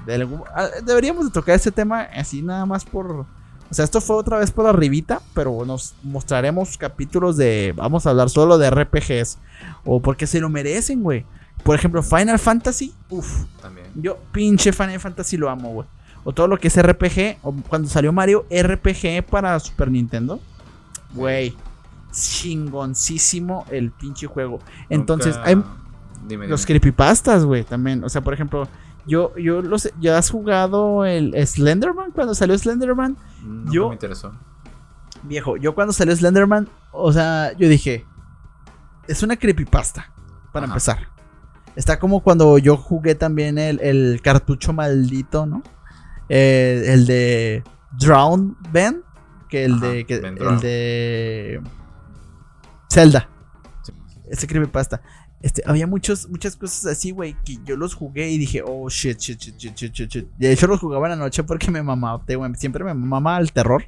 Speaker 1: ah, deberíamos de tocar este tema así nada más por O sea, esto fue otra vez por arribita, pero nos mostraremos capítulos de, vamos a hablar solo de RPGs. O porque se lo merecen, güey. Por ejemplo, Final Fantasy, uff.
Speaker 2: También.
Speaker 1: Yo pinche Final Fantasy lo amo, güey. O todo lo que es RPG, o cuando salió Mario RPG para Super Nintendo. Güey, chingoncísimo el pinche juego. Entonces,
Speaker 2: Nunca-
Speaker 1: hay
Speaker 2: Dime,
Speaker 1: los
Speaker 2: dime.
Speaker 1: creepypastas, güey, también. O sea, por ejemplo, yo, yo los, ¿ya has jugado el Slenderman? Cuando salió Slenderman,
Speaker 2: Nunca
Speaker 1: yo-
Speaker 2: me interesó.
Speaker 1: viejo, yo cuando salió Slenderman, o sea, yo dije, es una creepypasta, para
Speaker 2: Ajá.
Speaker 1: empezar. Está como cuando yo jugué también el, el cartucho maldito, ¿no? Eh, el de Drown Ben, que el
Speaker 2: Ajá,
Speaker 1: de que- el de Zelda.
Speaker 2: Sí.
Speaker 1: Ese creepypasta. Este, había muchos, muchas cosas así, güey, que yo los jugué y dije, oh shit, shit, shit, shit, shit, shit, shit. De hecho, los jugaba en la noche porque me mamaba, güey, siempre me mamaba el terror.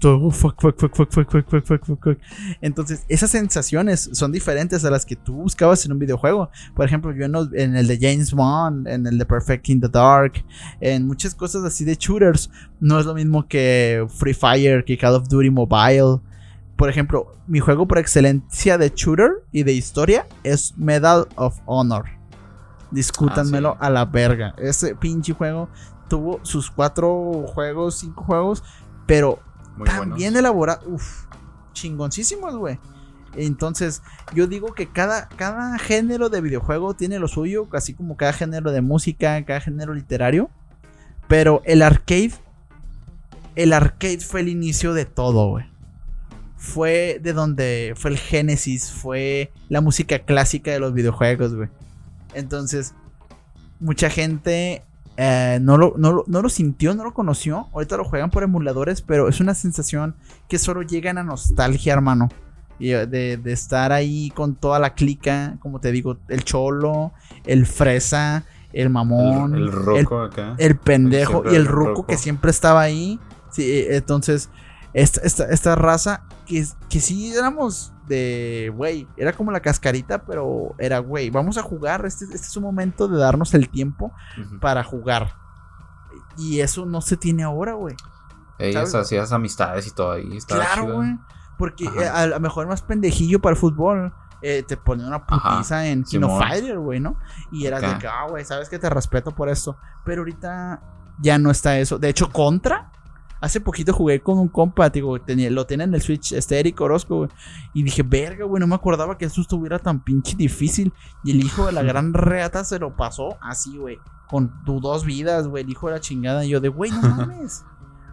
Speaker 1: Todo, oh, fuck, fuck, fuck, fuck, fuck, fuck, fuck, fuck, fuck. Entonces, esas sensaciones son diferentes a las que tú buscabas en un videojuego. Por ejemplo, yo en, en el de James Bond, en el de Perfect in the Dark, en muchas cosas así de shooters, no es lo mismo que Free Fire, que Call of Duty Mobile. Por ejemplo, mi juego por excelencia de shooter y de historia es Medal of Honor. Discútanmelo
Speaker 2: Ah, sí.
Speaker 1: a la verga. Ese pinche juego tuvo sus cuatro juegos, cinco juegos, pero
Speaker 2: Muy
Speaker 1: tan
Speaker 2: buenos.
Speaker 1: bien elaborado. Uf, chingoncísimos, güey. Entonces, yo digo que cada, cada género de videojuego tiene lo suyo, así como cada género de música, cada género literario. Pero el arcade, el arcade fue el inicio de todo, güey. Fue de donde fue el génesis, fue la música clásica de los videojuegos, güey. Entonces, mucha gente eh, no, lo, no, lo, no lo sintió, no lo conoció. Ahorita lo juegan por emuladores, pero es una sensación que solo llega a nostalgia, hermano. Y eh, de, de estar ahí con toda la clica, como te digo, el cholo, el fresa, el mamón,
Speaker 2: El, el roco acá.
Speaker 1: el pendejo y el
Speaker 2: el
Speaker 1: ruco
Speaker 2: ruco.
Speaker 1: que siempre estaba ahí. Sí, eh, entonces, esta, esta, esta raza que, que sí éramos de, güey, era como la cascarita, pero era, güey, vamos a jugar. Este, este es un momento de darnos el tiempo para jugar. Y eso no se tiene ahora, güey.
Speaker 2: Hacías amistades y todo ahí.
Speaker 1: Claro, güey. Porque
Speaker 2: Ajá.
Speaker 1: eh, a lo mejor más pendejillo para el fútbol. eh, te ponía una
Speaker 2: Ajá,
Speaker 1: putiza en Kino. Fighter, güey, ¿no? Y era de que, ah, güey, sabes que te respeto por esto. Pero ahorita ya no está eso. De hecho, Contra. Hace poquito jugué con un compa, digo, tenía, lo tiene en el Switch, este Eric Orozco, güey. Y dije, verga, güey, no me acordaba que esto estuviera tan pinche difícil. Y el hijo de la gran reata se lo pasó así, güey. Con tus dos vidas, güey, el hijo de la chingada. Y yo de, güey, no mames.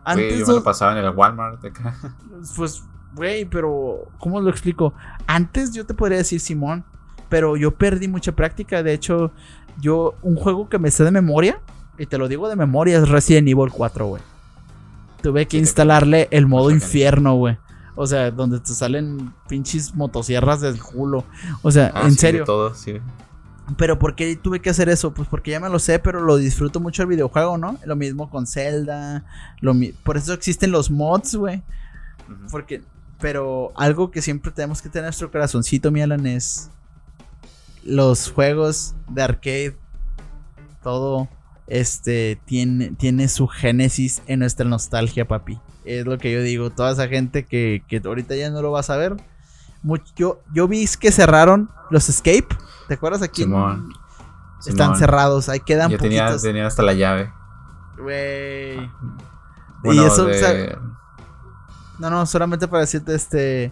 Speaker 1: Antes
Speaker 2: yo me lo pasaba en el Walmart de acá.
Speaker 1: pues, güey, pero ¿cómo lo explico? Antes yo te podría decir Simón, pero yo perdí mucha práctica. De hecho, yo, un juego que me sé de memoria, y te lo digo de memoria, es Resident Evil 4, güey. Tuve que instalarle el modo infierno, güey. O sea, donde te salen pinches motosierras del culo. O sea,
Speaker 2: Ah,
Speaker 1: en
Speaker 2: sí, de
Speaker 1: serio.
Speaker 2: todo, sí.
Speaker 1: Pero ¿por qué tuve que hacer eso? Pues porque ya me lo sé, pero lo disfruto mucho el videojuego, ¿no? Lo mismo con Zelda. Lo mi- Por eso existen los mods, güey. Porque, pero algo que siempre tenemos que tener en nuestro corazoncito, mi Alan, es los juegos de arcade. Todo este tiene, tiene su génesis en nuestra nostalgia, papi. Es lo que yo digo. Toda esa gente que, que ahorita ya no lo vas a ver. Yo, yo vi que cerraron los Escape. ¿Te acuerdas aquí?
Speaker 2: Simón.
Speaker 1: Están
Speaker 2: Simón.
Speaker 1: cerrados. Ahí quedan
Speaker 2: Ya tenía, tenía hasta la llave.
Speaker 1: Güey.
Speaker 2: Bueno,
Speaker 1: y eso,
Speaker 2: de-
Speaker 1: o sea, No, no, solamente para decirte, este.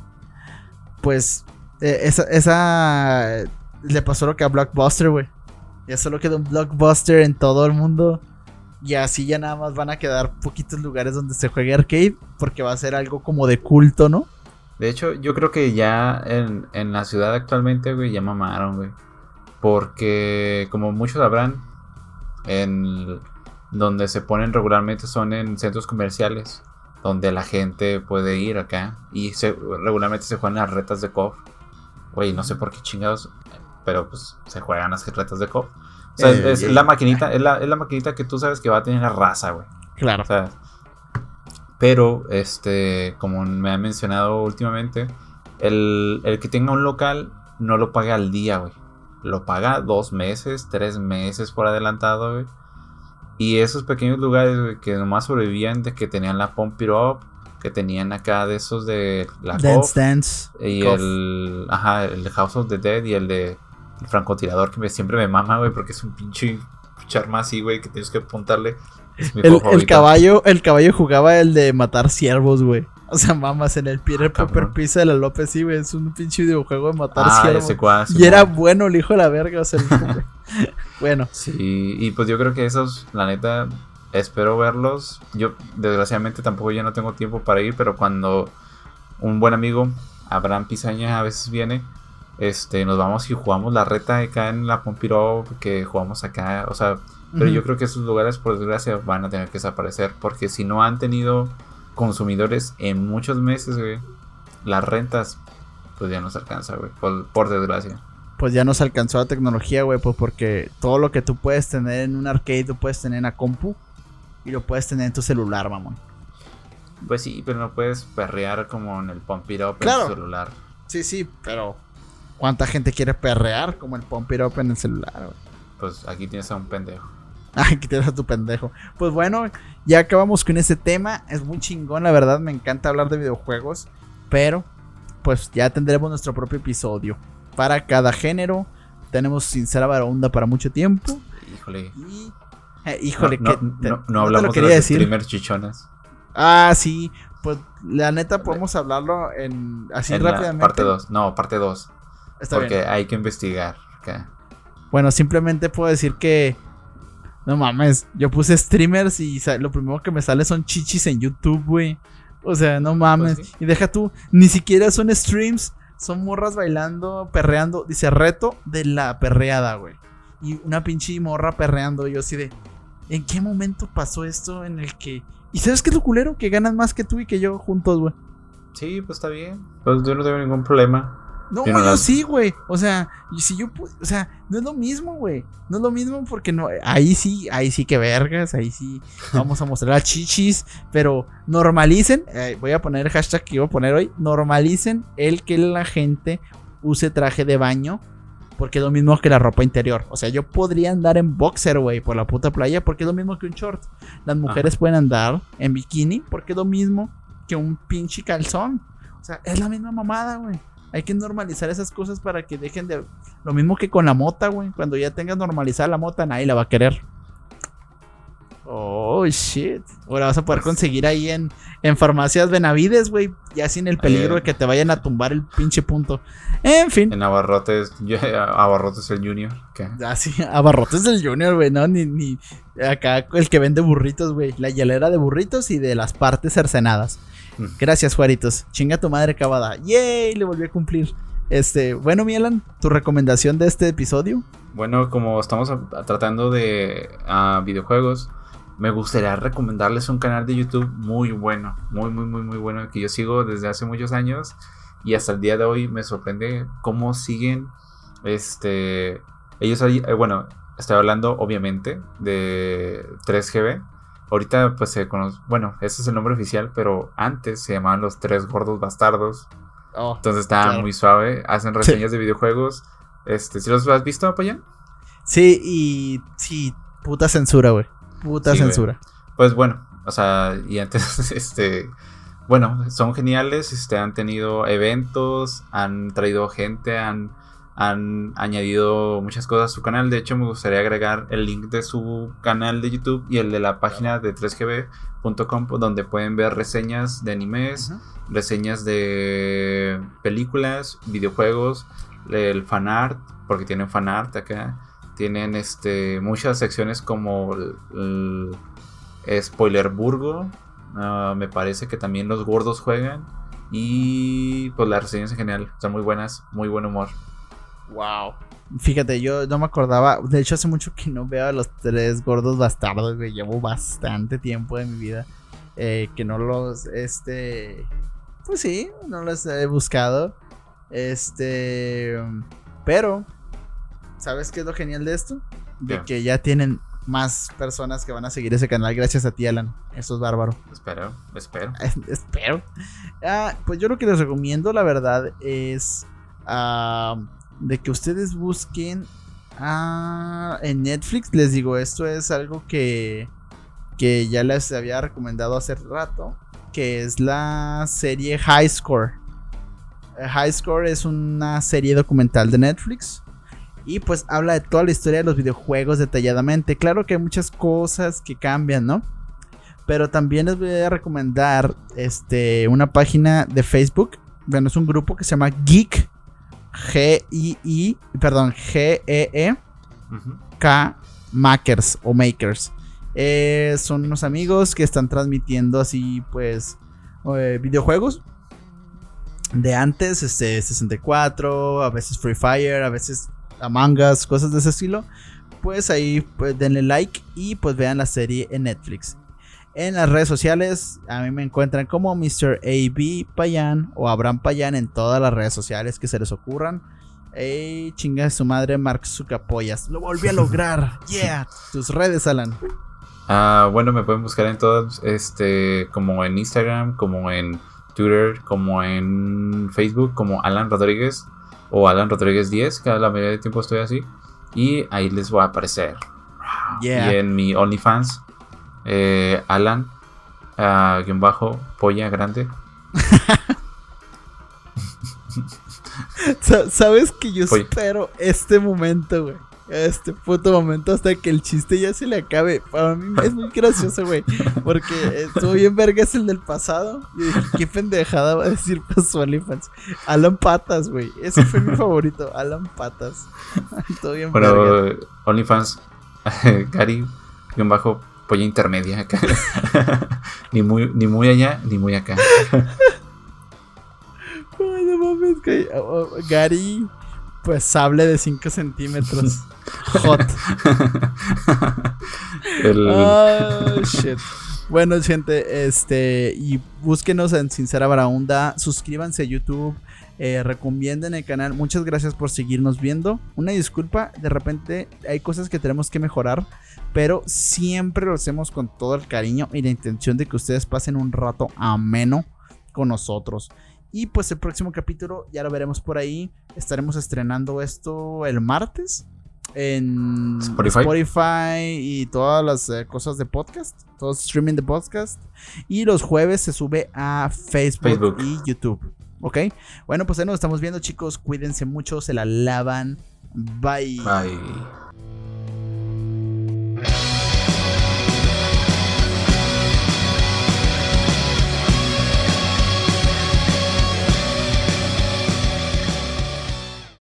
Speaker 1: Pues. eh, esa, esa. Le pasó lo que a Blockbuster, güey. Ya solo quedó un Blockbuster en todo el mundo. Y así ya nada más van a quedar poquitos lugares donde se juegue arcade. Porque va a ser algo como de culto, ¿no?
Speaker 2: De hecho, yo creo que ya en, en la ciudad actualmente, güey, ya mamaron, güey. Porque, como muchos sabrán, en donde se ponen regularmente son en centros comerciales, donde la gente puede ir acá. Y regularmente se juegan las retas de COF. Güey, no sé por qué chingados, pero pues se juegan las retas de COF. O sea,
Speaker 1: Eh,
Speaker 2: es, es
Speaker 1: eh,
Speaker 2: la maquinita, es la, es la maquinita que tú sabes que va a tener la raza, güey.
Speaker 1: Claro.
Speaker 2: O sea, pero, este, como me han mencionado últimamente, el, el que tenga un local no lo paga al día, güey. Lo paga dos meses, tres meses por adelantado, güey. Y esos pequeños lugares, güey, que nomás sobrevivían de que tenían la Pump It Up que tenían acá de esos de la
Speaker 1: Dance Dance.
Speaker 2: y el ajá, el House of the Dead y el de el francotirador que me, siempre me mama, güey, porque es un pinche charma así, güey, que tienes que apuntarle. Es mi
Speaker 1: El, el caballo, el caballo jugaba el de matar ciervos, güey. O sea, mamas en el Peter
Speaker 2: Ah.
Speaker 1: Pepper Pizza de la López, sí, güey. Es un pinche videojuego de matar
Speaker 2: Ah,
Speaker 1: ciervos. y era bueno el hijo de la verga, o sea, el- bueno.
Speaker 2: Sí, y pues yo creo que esos, la neta, espero verlos. Yo, desgraciadamente, tampoco ya no tengo tiempo para ir, pero cuando un buen amigo, Abraham Pizaña, a veces viene, este, nos vamos y jugamos la reta acá en la Pompiró, que jugamos acá, o sea, pero yo creo que esos lugares, por desgracia, van a tener que desaparecer, porque si no han tenido consumidores en muchos meses, güey, las rentas, pues ya no se alcanza, güey, por, por desgracia.
Speaker 1: Pues ya nos alcanzó la tecnología, güey, pues porque todo lo que tú puedes tener en un arcade lo puedes tener en la compu y lo puedes tener en tu celular, mamón.
Speaker 2: Pues sí, pero no puedes perrear como en el Pump It Up
Speaker 1: Claro.
Speaker 2: en tu celular.
Speaker 1: Sí, sí, pero ¿cuánta gente quiere perrear como el Pump It Up en el celular?
Speaker 2: Pues aquí tienes a un pendejo.
Speaker 1: Ay, que tienes a tu pendejo. Pues bueno, ya acabamos con ese tema. Es muy chingón, la verdad. Me encanta hablar de videojuegos. Pero, pues ya tendremos nuestro propio episodio. Para cada género. Tenemos Sincera Baronda para mucho tiempo.
Speaker 2: Híjole.
Speaker 1: Y. eh, híjole,
Speaker 2: no,
Speaker 1: que.
Speaker 2: no,
Speaker 1: te-
Speaker 2: no-
Speaker 1: no
Speaker 2: no
Speaker 1: te lo
Speaker 2: hablamos de los streamers chichonas.
Speaker 1: Ah, sí. Pues la neta podemos hablarlo en así
Speaker 2: en
Speaker 1: rápidamente.
Speaker 2: parte 2. No, parte 2.
Speaker 1: Está
Speaker 2: Porque
Speaker 1: bien.
Speaker 2: hay que investigar. acá.
Speaker 1: Bueno, simplemente puedo decir que. No mames, yo puse streamers y lo primero que me sale son chichis en YouTube, güey. O sea, no mames.
Speaker 2: Pues sí.
Speaker 1: Y deja tú, ni siquiera son streams, son morras bailando, perreando. Dice reto de la perreada, güey. Y una pinche morra perreando. Yo así de, ¿en qué momento pasó esto en el que... ¿Y sabes qué es lo culero? Que ganan más que tú y que yo juntos, güey.
Speaker 2: Sí, pues está bien. Pues yo no tengo ningún problema.
Speaker 1: No,
Speaker 2: Yo las-
Speaker 1: sí, güey. O sea, si yo, o sea, no es lo mismo, güey. No es lo mismo porque no, ahí sí, ahí sí que vergas, ahí sí vamos a mostrar a chichis, pero normalicen, eh, voy a poner el hashtag que iba a poner hoy, normalicen el que la gente use traje de baño, porque es lo mismo que la ropa interior. O sea, yo podría andar en boxer, güey, por la puta playa, porque es lo mismo que un short. Las mujeres pueden andar en bikini, porque es lo mismo que un pinche calzón. O sea, es la misma mamada, güey. Hay que normalizar esas cosas para que dejen de. Lo mismo que con la mota, güey. Cuando ya tengas normalizada la mota, nadie la va a querer. Oh, shit. Ahora vas a poder conseguir ahí en, en farmacias Benavides, güey. Ya sin el peligro de que te vayan a tumbar el pinche punto. En fin.
Speaker 2: En Abarrotes, Abarrotes el Junior. ¿qué?
Speaker 1: Así, abarrotes del Junior, güey, ¿no? Ni, ni. Acá el que vende burritos, güey. La hielera de burritos y de las partes cercenadas. Gracias, Juaritos. Chinga tu madre cabada. ¡Yay! Le volví a cumplir. Este, bueno, Mielan, tu recomendación de este episodio.
Speaker 2: Bueno, como estamos a- a- tratando de videojuegos, me gustaría recomendarles un canal de YouTube muy bueno, muy, muy, muy, muy bueno, que yo sigo desde hace muchos años y hasta el día de hoy me sorprende cómo siguen, este, ellos, eh, bueno, estoy hablando obviamente de 3GB. Ahorita pues se conoce, bueno, ese es el nombre oficial, pero antes se llamaban los tres gordos bastardos.
Speaker 1: Oh,
Speaker 2: Entonces está
Speaker 1: Claro.
Speaker 2: muy suave, hacen reseñas de videojuegos. Este, ¿sí los has visto, Payán?
Speaker 1: Sí, y. Sí, puta censura, güey. Puta
Speaker 2: Sí,
Speaker 1: censura.
Speaker 2: Pues bueno, o sea, y antes, este, bueno, son geniales, este, han tenido eventos, han traído gente, han, han añadido muchas cosas a su canal. De hecho, me gustaría agregar el link de su canal de YouTube y el de la página de 3gb.com, pues, donde pueden ver reseñas de animes, reseñas de películas, videojuegos, el fanart, porque tienen fanart acá. Tienen este muchas secciones como el, el Spoilerburgo. ah, me parece que también los gordos juegan. Y pues las reseñas en general son muy buenas, muy buen humor.
Speaker 1: Wow. Fíjate, yo no me acordaba. De hecho, hace mucho que no veo a los tres gordos bastardos, güey. Llevo bastante tiempo de mi vida. eh, que no los, este. Pues sí, no los he buscado. Este. Pero, ¿sabes qué es lo genial de esto? De que ya tienen más personas que van a seguir ese canal gracias a ti, Alan. Eso es bárbaro.
Speaker 2: Espero, espero.
Speaker 1: Espero. Ah, pues yo lo que les recomiendo, la verdad, es ah, de que ustedes busquen en Netflix. Les digo, esto es algo que, que ya les había recomendado hace rato. que es la serie High Score. Eh, High Score es una serie documental de Netflix. Y pues habla de toda la historia de los videojuegos detalladamente. Claro que hay muchas cosas que cambian, ¿no? Pero también les voy a recomendar este, una página de Facebook. Bueno, es un grupo que se llama Geek. G-I-I, perdón, G-E-E-K Makers o Makers. Eh, son unos amigos que están transmitiendo así, pues, eh, videojuegos de antes, este 64, a veces Free Fire, a veces Among Us, cosas de ese estilo. Pues ahí pues, denle like y pues vean la serie en Netflix. En las redes sociales a mí me encuentran como Mr. AB Payan o Abraham Payan en todas las redes sociales que se les ocurran. Ey, chinga de su madre, Mark Zucapollas. Lo volví a lograr. Yeah. Tus redes, Alan.
Speaker 2: Ah, bueno, me pueden buscar en todas, este, como en Instagram, como en Twitter, como en Facebook, como Alan Rodríguez o Alan Rodríguez 10, que la mayoría del tiempo estoy así. Y ahí les voy a aparecer. Y en mi OnlyFans, eh, Alan, uh, guion bajo, polla grande.
Speaker 1: Sabes que yo espero este momento, güey. Este puto momento hasta que el chiste ya se le acabe. Para mí es muy gracioso, güey. Porque estuvo bien vergas el del pasado. Y dije, qué pendejada va a decir para su OnlyFans. Alan Patas, güey. Ese fue mi favorito. Alan Patas.
Speaker 2: Todo bien Pero OnlyFans, Gary, guion bajo, polla intermedia acá. ni, muy, ni muy allá, ni muy acá.
Speaker 1: Gary, pues sable de 5 centímetros. Hot. Oh, shit. Bueno, gente, este, y búsquenos en Sincera Baraunda, suscríbanse a YouTube, eh, recomienden el canal. Muchas gracias por seguirnos viendo. Una disculpa, de repente hay cosas que tenemos que mejorar, pero siempre lo hacemos con todo el cariño y la intención de que ustedes pasen un rato ameno con nosotros. Y pues el próximo capítulo ya lo veremos por ahí. Estaremos estrenando esto el martes en Spotify, y todas las eh, cosas de podcast, todo streaming de podcast. Y los jueves se sube a Facebook, y YouTube. Ok, bueno, pues ahí nos estamos viendo, chicos. Cuídense mucho, se la lavan. Bye.
Speaker 2: Bye.